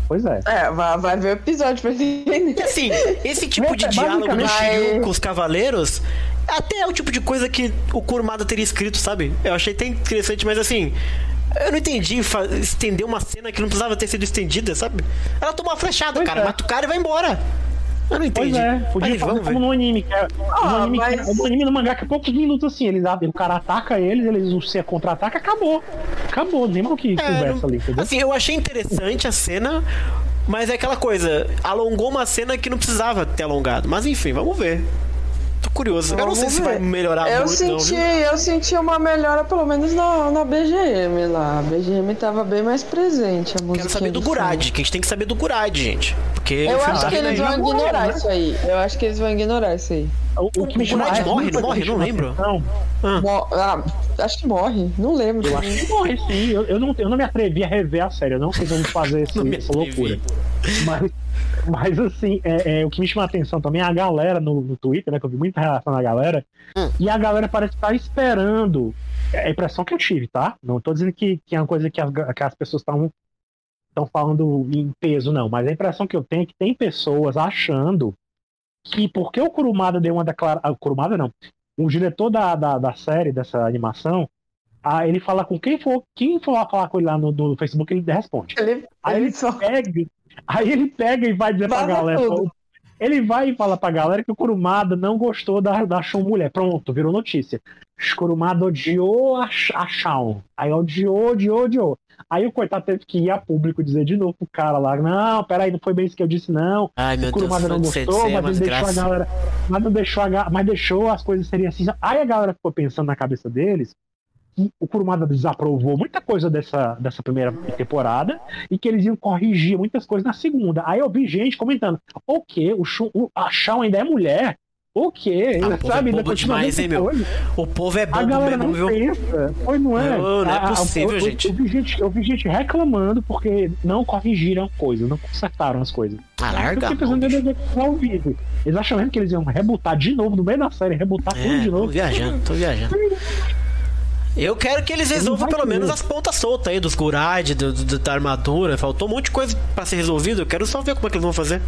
Pois é. É, vai, vai ver o episódio pra entender. E assim, esse tipo de diálogo do Shiryu com os cavaleiros até é o tipo de coisa que o Kurumada teria escrito, sabe? Eu achei até interessante, mas assim. Eu não entendi estender uma cena que não precisava ter sido estendida, sabe? Ela toma uma flechada, Pois cara, é. mata o cara e vai embora. Eu não entendi. Pois é. Podia fazer vamos ver. como no anime, que é. Ah, no anime, que- mas- no anime no mangá que é poucos minutos assim. Eles, o cara ataca eles, eles o Seiya contra-ataca, acabou. Acabou, nem mal que É, conversa não- ali, entendeu? Assim, eu achei interessante a cena, mas é aquela coisa, alongou uma cena que não precisava ter alongado. Mas enfim, vamos ver. Curioso. eu não Vamos sei se ver. vai melhorar Eu muito, senti, não, eu senti uma melhora, pelo menos na, na BGM lá. A BGM tava bem mais presente. A música Quero saber do Gurad, que a gente tem que saber do Gurad, gente. Porque Eu acho tá que eles vão ignorar né? isso aí. Eu acho que eles vão ignorar isso aí. O, o que me o Gurad morre, não morre, não lembro. atenção- Mo- ah, acho que morre, não lembro. Eu acho que morre, sim. Eu, eu, não, eu não me atrevi a rever a série. Eu não sei como fazer Não essa loucura. Mas, mas assim, é, é, o que me chama a atenção também é a galera no, no Twitter, né? Que eu vi muita relação da galera. Hum. E a galera parece estar esperando. É a impressão que eu tive, tá? Não tô dizendo que, que é uma coisa que as, que as pessoas estão estão falando em peso, não. Mas a impressão que eu tenho é que tem pessoas achando que porque o Kurumada deu uma declaração. O Kurumada não. O diretor da, da, da série, dessa animação, ah, ele fala com quem for, quem for lá falar com ele lá no, no Facebook, ele responde. Ele, Aí ele ele só. pega, aí ele pega e vai dizer pra Vaza galera. tudo. Ele vai e fala pra galera que o Kurumada não gostou da, da Shawn mulher. Pronto, virou notícia. O Kurumada odiou a, a Shawn. Aí odiou, odiou, odiou. Aí o coitado teve que ir a público dizer de novo pro cara lá: Não, peraí, não foi bem isso que eu disse, não. Ai, meu o Deus, Kurumada não falando de gostou, uma mas ele deixou a galera. Mas não deixou, a, mas deixou as coisas serem assim. Aí a galera ficou pensando na cabeça deles que o Kurumada desaprovou muita coisa dessa, dessa primeira temporada e que eles iam corrigir muitas coisas na segunda. Aí eu vi gente comentando: o quê? O, Shun- o, a Shawn ainda é mulher? O quê? Ah, o povo é Sabe? bobo demais, a hein, meu? O povo é A bobo galera mesmo, não viu? pensa. Foi, não é? Não, não é A- a- possível, eu, eu- gente. Eu, vi gente. eu vi gente reclamando porque não corrigiram coisas, não consertaram as coisas. Ah, larga. Eu pensando DVD ao vivo. Eles acham mesmo que eles iam rebutar de novo no meio da série, rebutar tudo É, de tô novo. viajando, tô viajando. Eu quero que eles resolvam pelo menos as pontas soltas aí dos Gurad, do, do- da armadura. Faltou um monte de coisa pra ser resolvido. Eu quero só ver como é que eles vão fazer.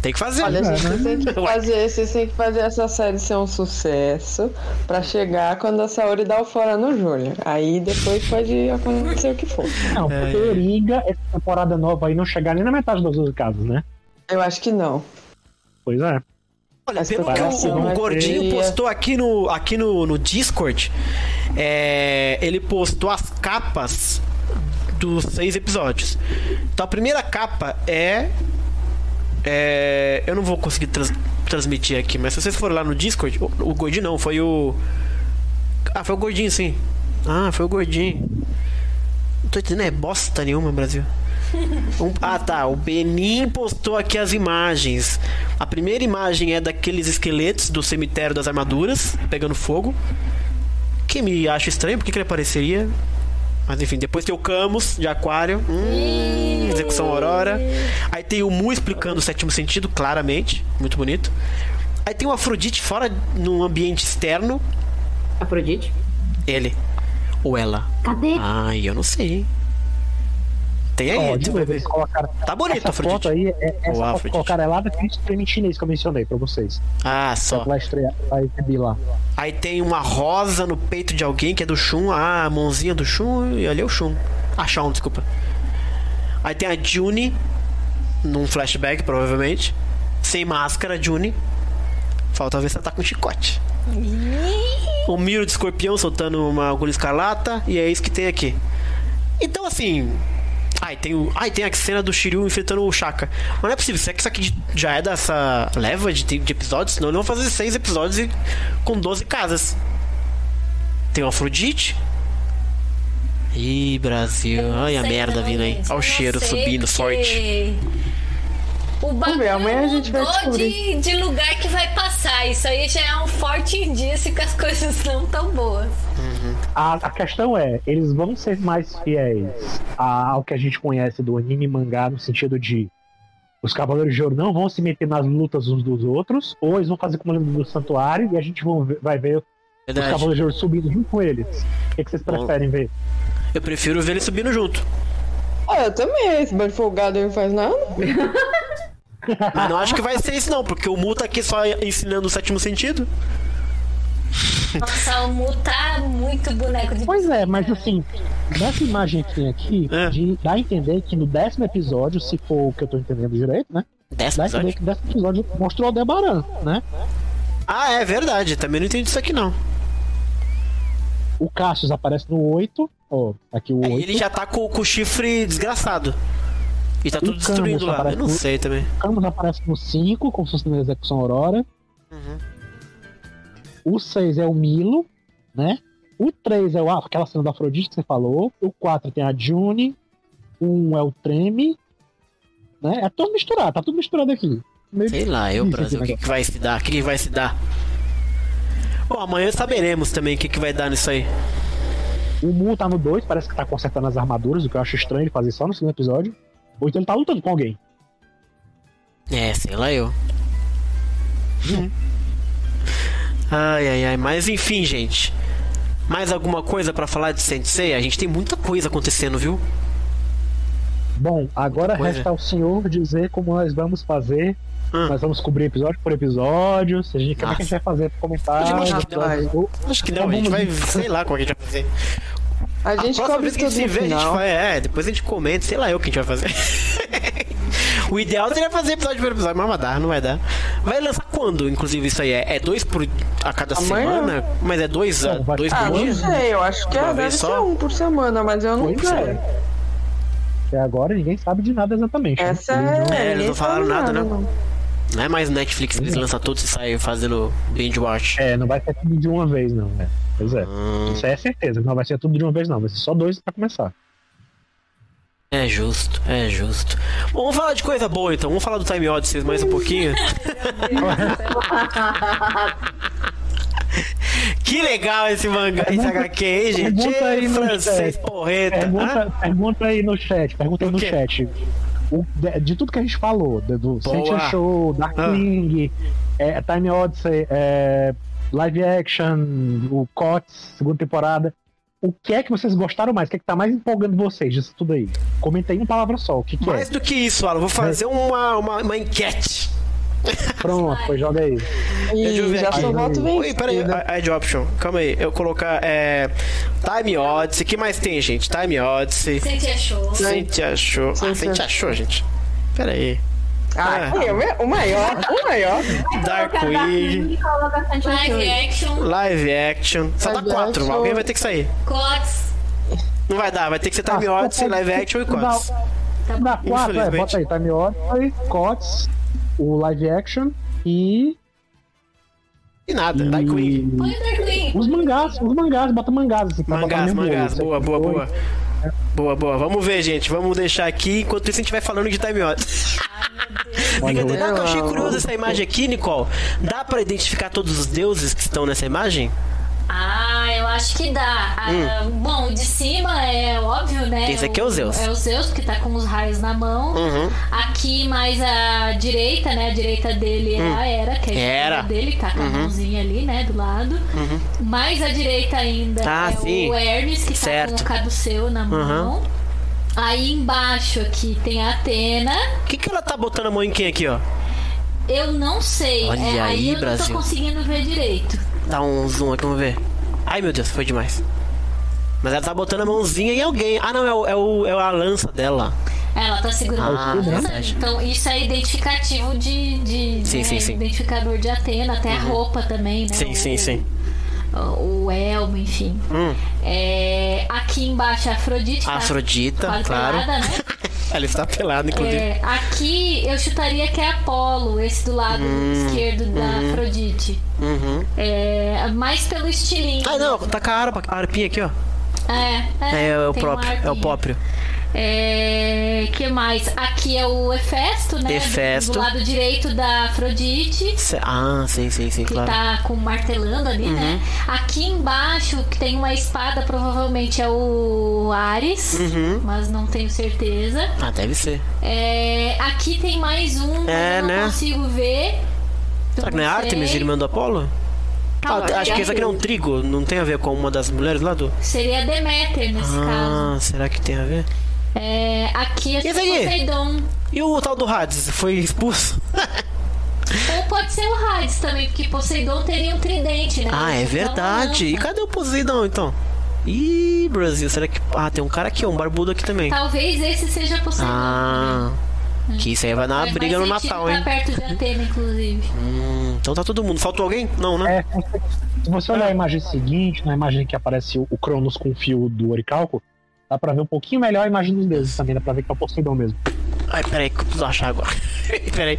Tem que fazer. Olha, É, gente, né? vocês têm que fazer, vocês têm que fazer essa série ser um sucesso pra chegar quando a Saori dá o fora no Júnior. Aí depois pode acontecer o que for. Não, É. periga essa temporada nova aí não chegar nem na metade das 12 casas, né? Eu acho que não. Pois é. Olha, Essa pelo que o, o Gordinho ter- postou aqui no, aqui no, no Discord, é, ele postou as capas dos seis episódios. Então a primeira capa é. é, eu não vou conseguir trans- transmitir aqui, mas se vocês forem lá no Discord, o, o Gordinho não, foi o. Ah, foi o Gordinho sim. Ah, foi o Gordinho. Não tô entendendo, é bosta nenhuma, Brasil. Um- ah tá, o Benin postou aqui as imagens. A primeira imagem é daqueles esqueletos do cemitério das armaduras pegando fogo. Que me acha estranho, porque que ele apareceria? Mas enfim, depois tem o Camus de Aquário. Hum, execução Aurora. Aí tem o Mu explicando o sétimo sentido, claramente. Muito bonito. Aí tem o Afrodite fora num ambiente externo. Afrodite? Ele. Ou ela. Cadê? Ai, eu não sei. Tem aí, Ó, de novo, ver. eles colocaram Tá bonito, essa Afrodite. foto aí, é, essa Ou foto colocaram é lá daquele streaming chinês que eu mencionei pra vocês. Ah, só. Vai estrear, vai exibir lá. Aí tem uma rosa no peito de alguém que é do Shun. Ah, a mãozinha do Shun. E ali é o Shun. Ah, Shaun, desculpa. Aí tem a Juni. Num flashback, provavelmente. Sem máscara, Juni. Falta ver se ela tá com chicote. O Miro de escorpião soltando uma agulha escarlata. E é isso que tem aqui. Então, assim. Ai, tem o. Ai, tem a cena do Shiryu enfrentando o Shaka. Mas não é possível. Será que isso aqui já é dessa leva de, de episódios? Senão eles vão fazer seis episódios e, com 12 casas. Tem o Afrodite. Ih, Brasil. Olha a merda não, vindo aí. Olha o Eu cheiro não subindo porque forte. O bagulho amanhã a gente vai de, de lugar que vai passar. Isso aí já é um forte indício que as coisas não tão boas. A, a questão é, eles vão ser mais fiéis ao que a gente conhece do anime e mangá, no sentido de os Cavaleiros de Ouro não vão se meter nas lutas uns dos outros, ou eles vão fazer como do Santuário e a gente vão vai ver os Verdade. Cavaleiros de Ouro subindo junto com eles. O que, que vocês Bom. preferem ver? Eu prefiro ver ele subindo junto. Ah, eu também. Esse bando folgado aí não faz nada. Mas não acho que vai ser isso, não, porque o Mu tá aqui só ensinando o sétimo sentido. Nossa, o Mu tá muito boneco de Pois é, mas assim, nessa imagem que tem aqui, É. de, dá a entender que no décimo episódio, se for o que eu tô entendendo direito, né? Décimo Dá a entender episódio. que no décimo episódio mostrou o Aldebaran, né? Ah, é verdade. Também não entendi isso aqui, não. O Cassius aparece no 8, ó, aqui o 8. Ele já tá com, com o chifre desgraçado. E tá O tudo destruindo Camus lá. Eu aparece não no- sei também. Camus aparece no 5, como se fosse na execução Aurora. Uhum. O 6 é o Milo, né? O 3 é o, ah, aquela cena da Afrodite que você falou. O 4 tem a June. O 1 é o Treme. Né? É tudo misturado, tá tudo misturado aqui. Meio Sei lá, eu, Brasil, o que, que vai se dar? O que, vai se dar? Bom, amanhã saberemos também o que, que vai dar nisso aí. O Mu tá no 2, parece que tá consertando as armaduras, o que eu acho estranho ele fazer só no segundo episódio. Ou então ele tá lutando com alguém. É, sei lá eu. Ai, ai, ai. Mas enfim, gente. Mais alguma coisa pra falar de Sensei? A gente tem muita coisa acontecendo, viu? Bom, agora resta ao senhor dizer como nós vamos fazer. Hum. Nós vamos cobrir episódio por episódio. Se a gente, como é que a gente vai fazer comentar? Acho que não? Acho que não, a gente vai. Sei lá como a gente vai fazer. A gente a cobre vez que a tudo se no vê, a gente final. vai. É, depois a gente comenta, sei lá eu o que a gente vai fazer. o ideal seria fazer episódio por episódio, mas vai dar, não vai dar. Vai lançar quando, inclusive, isso aí? É, é dois por a cada Amanhã. semana? Mas é dois, Não, vai- dois Ah, por não sei, eu acho que é, vez deve só? ser um por semana, mas eu não sei. é. Até agora ninguém sabe de nada exatamente. né? Essa Eles é. não- É, eles não falaram sabe nada, né? não. Não é mais Netflix que eles lançam todos e saem fazendo binge watch. É, não vai ser tudo de uma vez, não. né? Pois é. Hum, Isso aí é certeza, não vai ser tudo de uma vez, não. Vai ser só dois pra começar. é justo, é justo. Bom, vamos falar de coisa boa então. Vamos falar do Time Odyssey mais um pouquinho. que legal esse mangá, esse HQ aí, gente. pergunta aí francês, chat. porreta. Pergunta, Hã? pergunta aí no chat, pergunta aí no chat. O- de, de tudo que a gente falou, do. Sentia Show, Ah. Darkwing, é, Time Odyssey, é, live action, o COTS, segunda temporada. O que é que vocês gostaram mais? O que é que tá mais empolgando vocês disso tudo aí? Comenta aí em uma palavra só. O que, que Mais é? do que isso, Alan, vou fazer uma, uma, uma enquete. Pronto, foi, joga aí. Deixa eu E ver já sou voto Oi, peraí, vencido. a- Ed Option, calma aí. Eu colocar é, Time Odyssey. O que mais tem, gente? Time Odyssey. Você te achou? Sente achou. Ah, Sente Sente achou, gente. Pera aí. Ah, é, o maior, o maior. Dark Colocar Dark Wing, Wing, coloca bastante Live action. Live Action. Só Live quatro. action. Alguém vai ter que sair. COTS. Não vai dar, vai ter que ser Time Ah, Odyssey, Live Action e Cots. Dá quatro, é, Infelizmente. bota aí, Time Odyssey, COTS, o live action e. E nada, Dark Wing. Põe o Dark Wing. Os mangás, os mangás, bota mangás. Assim, Mangás, mangás. Boa, boa, boa. Boa, boa. Vamos ver, gente. Vamos deixar aqui. Enquanto isso, a gente vai falando de Time Odyssey. Brincadeira. Eu achei curioso essa imagem aqui, Nicole. Dá pra identificar todos os deuses que estão nessa imagem? Ah, eu acho que dá. Ah, bom, o de cima é óbvio, né? Hum. Esse aqui é o Zeus. É o Zeus, porque tá com os raios na mão. Uhum. Aqui mais a direita, né? A direita dele é a Hera, que é a Hera. dele, tá com a mãozinha ali, né? Do lado. Mais à direita ainda Uhum. Ah, é sim. o Hermes, que Certo. tá com o caduceu na mão. Aí embaixo aqui tem a Atena. O que, que ela tá botando a mão em quem aqui, ó? Eu não sei. Olha é, aí, eu não Brasil. tô conseguindo ver direito. Dá um zoom aqui, vamos ver. Ai, meu Deus, foi demais. Mas ela tá botando a mãozinha em alguém. Ah, não, é, o, é, o, é a lança dela. Ela tá segurando Ah, a lança. Então, isso é identificativo de. de Sim, né, sim, sim. Identificador de Atena, até a roupa também, né? Sim, sim, sim. O, o elmo, enfim. Hum. É, aqui embaixo a Afrodite. tá Afrodita, quase claro. pelada, né? Ela está pelada, inclusive. É, aqui eu chutaria que é Apolo, esse do lado esquerdo da Afrodite. Uhum. É, mais pelo estilinho. Ah, não, tá com a harpa, a harpinha aqui, ó. É, É, é o tem uma próprio, é o arpinha. próprio. É, que mais? Aqui é o Hefesto, né? Hefesto. Do, do lado direito da Afrodite. Ah, sim, sim, sim, Que claro. tá com martelando ali, né? Aqui embaixo, que tem uma espada, provavelmente é o Ares, Uhum. mas não tenho certeza. Ah, deve ser. É, aqui tem mais um, É, eu não né? consigo ver. Será que não é. Artemis, irmã do Apolo? Ah, Talvez. acho que esse aqui não é um trigo, não tem a ver com uma das mulheres lá do. Seria Deméter nesse caso. Ah, será que tem a ver? É, aqui é Esse aqui? Poseidon. E o tal do Hades foi expulso? Ou pode ser o Hades também, porque Poseidon teria um tridente, né? Ah, é Então, verdade. E cadê o Poseidon então? Ih, Brasil, será que. Ah, tem um cara aqui, ó, um barbudo aqui também. Talvez esse seja Poseidon. Ah. Que isso aí vai dar uma briga no Natal, hein? perto de Atena, inclusive. Hum, então tá todo mundo. Faltou alguém? Não, né? É, se você olhar a imagem seguinte, na imagem que aparece o, o Cronos com o fio do Oricalco, dá pra ver um pouquinho melhor a imagem dos deuses também, dá pra ver que é o Poseidon mesmo. Ai, peraí, que eu preciso achar agora. peraí.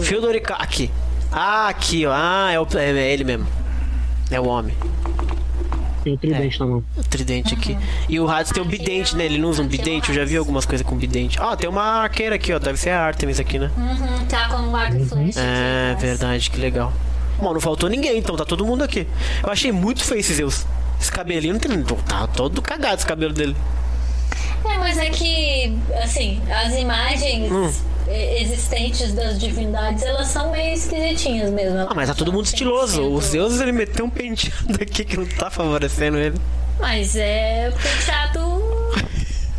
Fio do Orica- Aqui. Ah, aqui, ó. Ah, é, o, é ele mesmo. É o homem. Tem o tridente na mão. O tridente aqui. E o Hades tem um bidente, né? Ele não usa um bidente. Eu já vi algumas coisas com bidente. Ah, tem uma arqueira aqui, ó. Deve ser a Artemis aqui, né? Uhum, tá com um arco flecha. É, verdade, que legal. Bom, não faltou ninguém, então tá todo mundo aqui. Eu achei muito feio esse Zeus. Esse cabelinho não tem. Tá todo cagado esse cabelo dele. É, mas é que, assim, as imagens Hum. existentes das divindades, elas são meio esquisitinhas mesmo. Ah, mas tá todo mundo estiloso. O Zeus ele meteu um penteado aqui que não tá favorecendo ele. Mas é penteado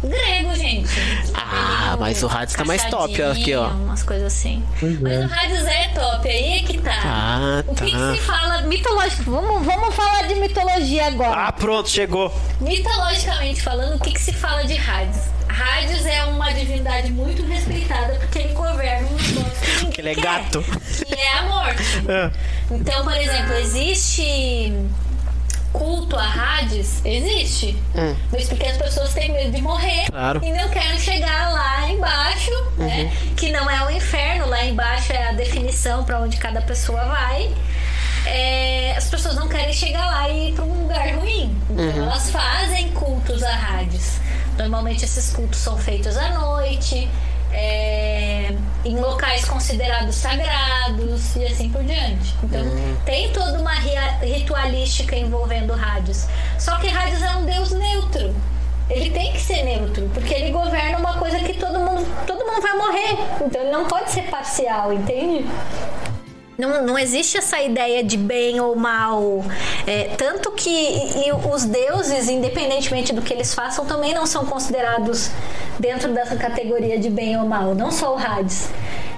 grego, gente. Ah, mas o Hades tá mais top, ó, aqui, ó. Umas coisas assim. Pois Mas é. o Hades é top, aí é que tá. Ah, O que, que tá. se fala mitológico? Vamos, vamos falar de mitologia agora. Ah, pronto, chegou. Mitologicamente falando, o que, que se fala de Hades? Hades é uma divindade muito respeitada porque ele governa um negócio que ele é quer, gato. Que é a morte. Ah, Então, por exemplo, existe culto a Hades? Existe. Hum. Mas porque as pessoas têm medo de morrer Claro. e não querem chegar lá embaixo, né? Que não é o inferno, lá embaixo é a definição para onde cada pessoa vai. É, as pessoas não querem chegar lá e ir para um lugar ruim. Então elas fazem cultos a Hades. Normalmente esses cultos são feitos à noite, é, em locais considerados sagrados e assim por diante. Então tem toda uma ritualística envolvendo Hades. Só que Hades é um deus neutro. Ele tem que ser neutro, porque ele governa uma coisa que todo mundo, todo mundo vai morrer. Então ele não pode ser parcial, entende? Não, não existe essa ideia de bem ou mal. É, tanto que os deuses, independentemente do que eles façam, também não são considerados dentro dessa categoria de bem ou mal. Não só o Hades.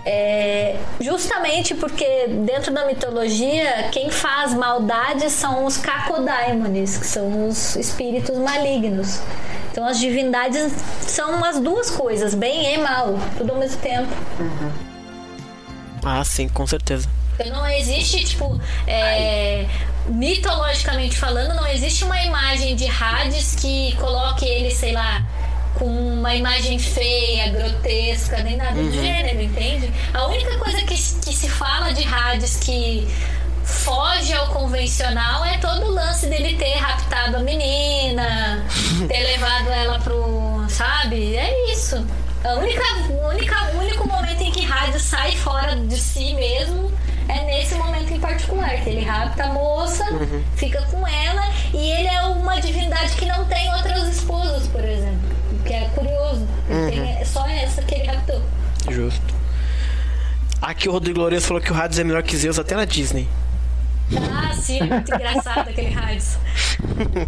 É, justamente porque dentro da mitologia, quem faz maldade são os Kakodaimones, que são os espíritos malignos. Então as divindades são as duas coisas, bem e mal, tudo ao mesmo tempo. Ah, sim, com certeza. Então não existe, tipo, é, mitologicamente falando, não existe uma imagem de Hades que coloque ele, sei lá, com uma imagem feia, grotesca, nem nada do gênero, entende? A única coisa que, que se fala de Hades que foge ao convencional é todo o lance dele ter raptado a menina, ter levado ela pro. sabe? É isso. A única, única, o único momento em que Hades sai fora de si mesmo é nesse momento em particular, que ele rapta a moça, fica com ela, e ele é uma divindade que não tem outras esposas, por exemplo. O que é curioso. Tem só essa que ele raptou. Justo. Aqui o Rodrigo Lourenço falou que o Hades é melhor que Zeus até na Disney. Ah, sim, é muito engraçado aquele Hades.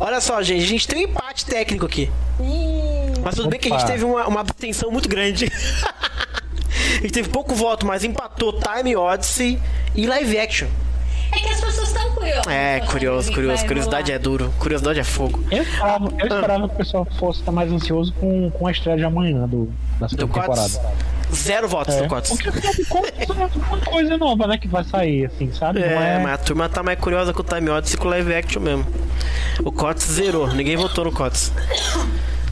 Olha só, gente, a gente tem um empate técnico aqui. Ih, Mas tudo bem que a gente Opa. teve uma, uma abstenção muito grande. gente teve pouco voto, mas empatou Time Odyssey e live action. É que as pessoas estão curiosas. É, o curioso, curioso. Curiosidade é rolar. duro. Curiosidade é fogo. Eu esperava, eu esperava que o pessoal fosse estar mais ansioso com, com a estreia de amanhã do, da Do segunda Cots? temporada. Zero votos É, do Cots. porque é uma coisa nova, né? Que vai sair, assim, sabe? Não É, é, mas a turma tá mais curiosa com o Time Odyssey que com o live action mesmo. O Cots zerou, ninguém votou no Cots.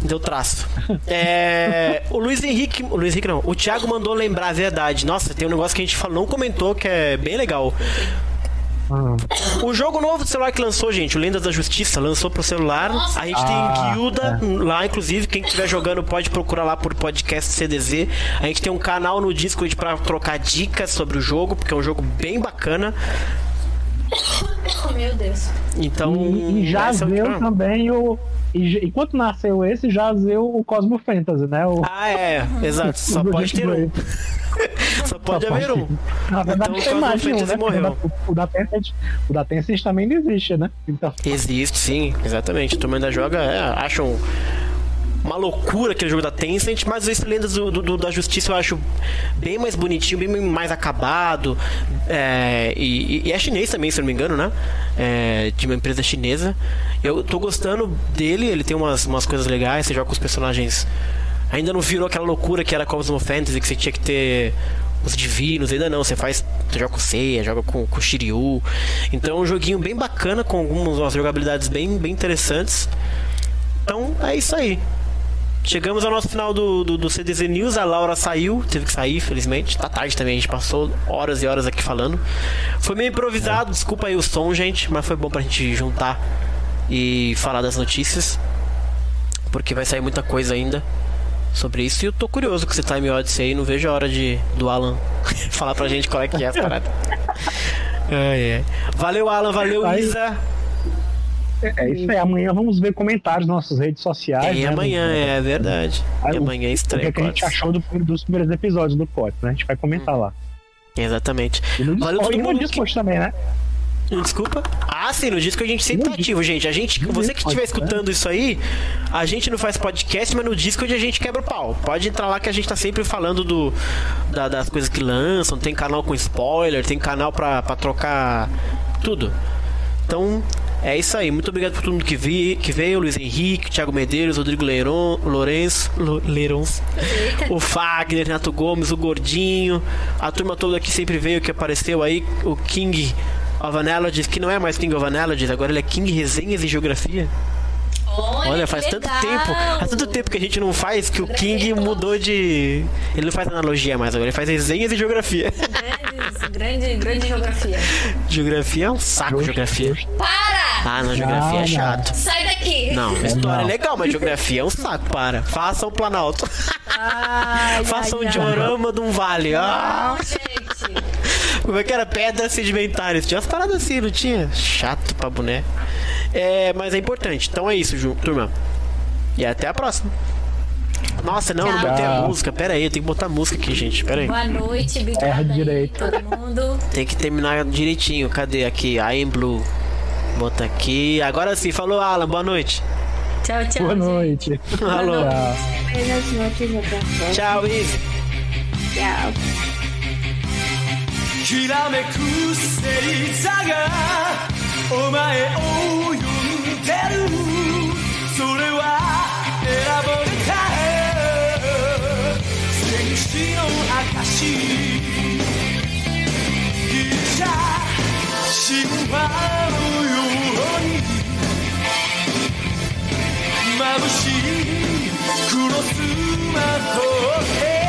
Deu traço. É, o Luiz Henrique. O Luiz Henrique não. O Thiago mandou lembrar a verdade. Nossa, tem um negócio que a gente falou, não comentou que é bem legal. Ah, O jogo novo do celular que lançou, gente, o Lendas da Justiça, lançou pro celular. A gente Ah, tem guilda lá, inclusive. Quem estiver jogando pode procurar lá por podcast CDZ. A gente tem um canal no Discord pra trocar dicas sobre o jogo, porque é um jogo bem bacana. Meu Deus. Então. e, e já esse é o também o. E, enquanto nasceu esse, já zeu o Cosmo Fantasy, né? O, Ah, é, exato. Só pode ter um. Só pode Só haver um. Na verdade, Então, tem o mais um, né? Morreu. O da, o da Tencent, o da Tencent também não existe, né? Então, Existe, sim, exatamente. A turma ainda joga, é, acham uma loucura aquele jogo da Tencent, mas esse Lendas do, do- da Justiça eu acho bem mais bonitinho, bem mais acabado. é, e, e é chinês também, se não me engano, né? É, de uma empresa chinesa. Eu tô gostando dele, ele tem umas, umas coisas legais, você joga com os personagens. Ainda não virou aquela loucura que era Cosmo Fantasy, que você tinha que ter os divinos, ainda não, você faz. Você joga com Seiya, joga com, com Shiryu. Então é um joguinho bem bacana, com algumas jogabilidades bem, bem interessantes. Então é isso aí. Chegamos ao nosso final do, do, do CDZ News. A Laura saiu, teve que sair, felizmente. Tá tarde também, a gente passou horas e horas aqui falando. Foi meio improvisado, desculpa aí o som, gente, mas foi bom pra gente juntar e falar das notícias. Porque vai sair muita coisa ainda sobre isso. E eu tô curioso com esse Time Odyssey aí. Não vejo a hora de do Alan falar pra gente qual é que é essa parada. Ai, ai. Valeu, Alan. Valeu, Isa. É isso aí. Amanhã vamos ver comentários nas nossas redes sociais. E né? amanhã, é verdade. Aí, E o- amanhã é O que, é que a gente achou do- dos primeiros episódios do COT, né? A gente vai comentar lá. Exatamente. E no Valeu Discord, todo e no mundo que... Discord também, né? Desculpa. Ah, sim, no disco a gente sempre No tá ativo, gente. A gente, você que Discord, estiver escutando isso aí, a gente não faz podcast, mas no Discord a gente quebra o pau. Pode entrar lá que a gente tá sempre falando do, da- das coisas que lançam. Tem canal com spoiler, tem canal pra, pra trocar tudo. Então, é isso aí. Muito obrigado por todo mundo que, vi, que veio. Luiz Henrique, Thiago Medeiros, Rodrigo Leiron, Lourenço, Lo- Leirons, o Fagner, Renato Gomes, o Gordinho, a turma toda que sempre veio, que apareceu aí, o King of Analogies, que não é mais King of Analogies, agora ele é King Resenhas e Geografia. Olha, faz que tanto legal. tempo, faz tanto tempo que a gente não faz que o King mudou de. Ele não faz analogia mais, agora ele faz resenhas e geografia. Grandes, grande, grande geografia. geografia é um saco, geografia. Para! Ah, não, geografia é Não, chato. Sai daqui! Não, história é legal, mas geografia é um saco, para. Faça um planalto. Ai, Faça um ai, ai. diorama de um vale. Ah, Não, gente. Como é que era? Pedras sedimentares. Tinha umas paradas assim, não tinha? Chato pra boné. É, mas é importante. Então é isso, Ju, turma. E até a próxima. Nossa, não, não Tchau. botei a música. Pera aí, eu tenho que botar a música aqui, gente. Pera aí. Boa noite, Erra obrigada aí, direito. todo mundo. Tem que terminar direitinho. Cadê aqui? I am blue. Bota aqui. Agora sim, falou Alan, boa noite. Tchau, tchau. Boa gente. noite. Alô. Tchau. Buenas noches, até a próxima. Tchau, Izzy. Tchau. きらめく星座がお前を呼んでるそれ。は選ばれ。た戦士の証ギリシャ神話のように眩しい黒ロスマトへ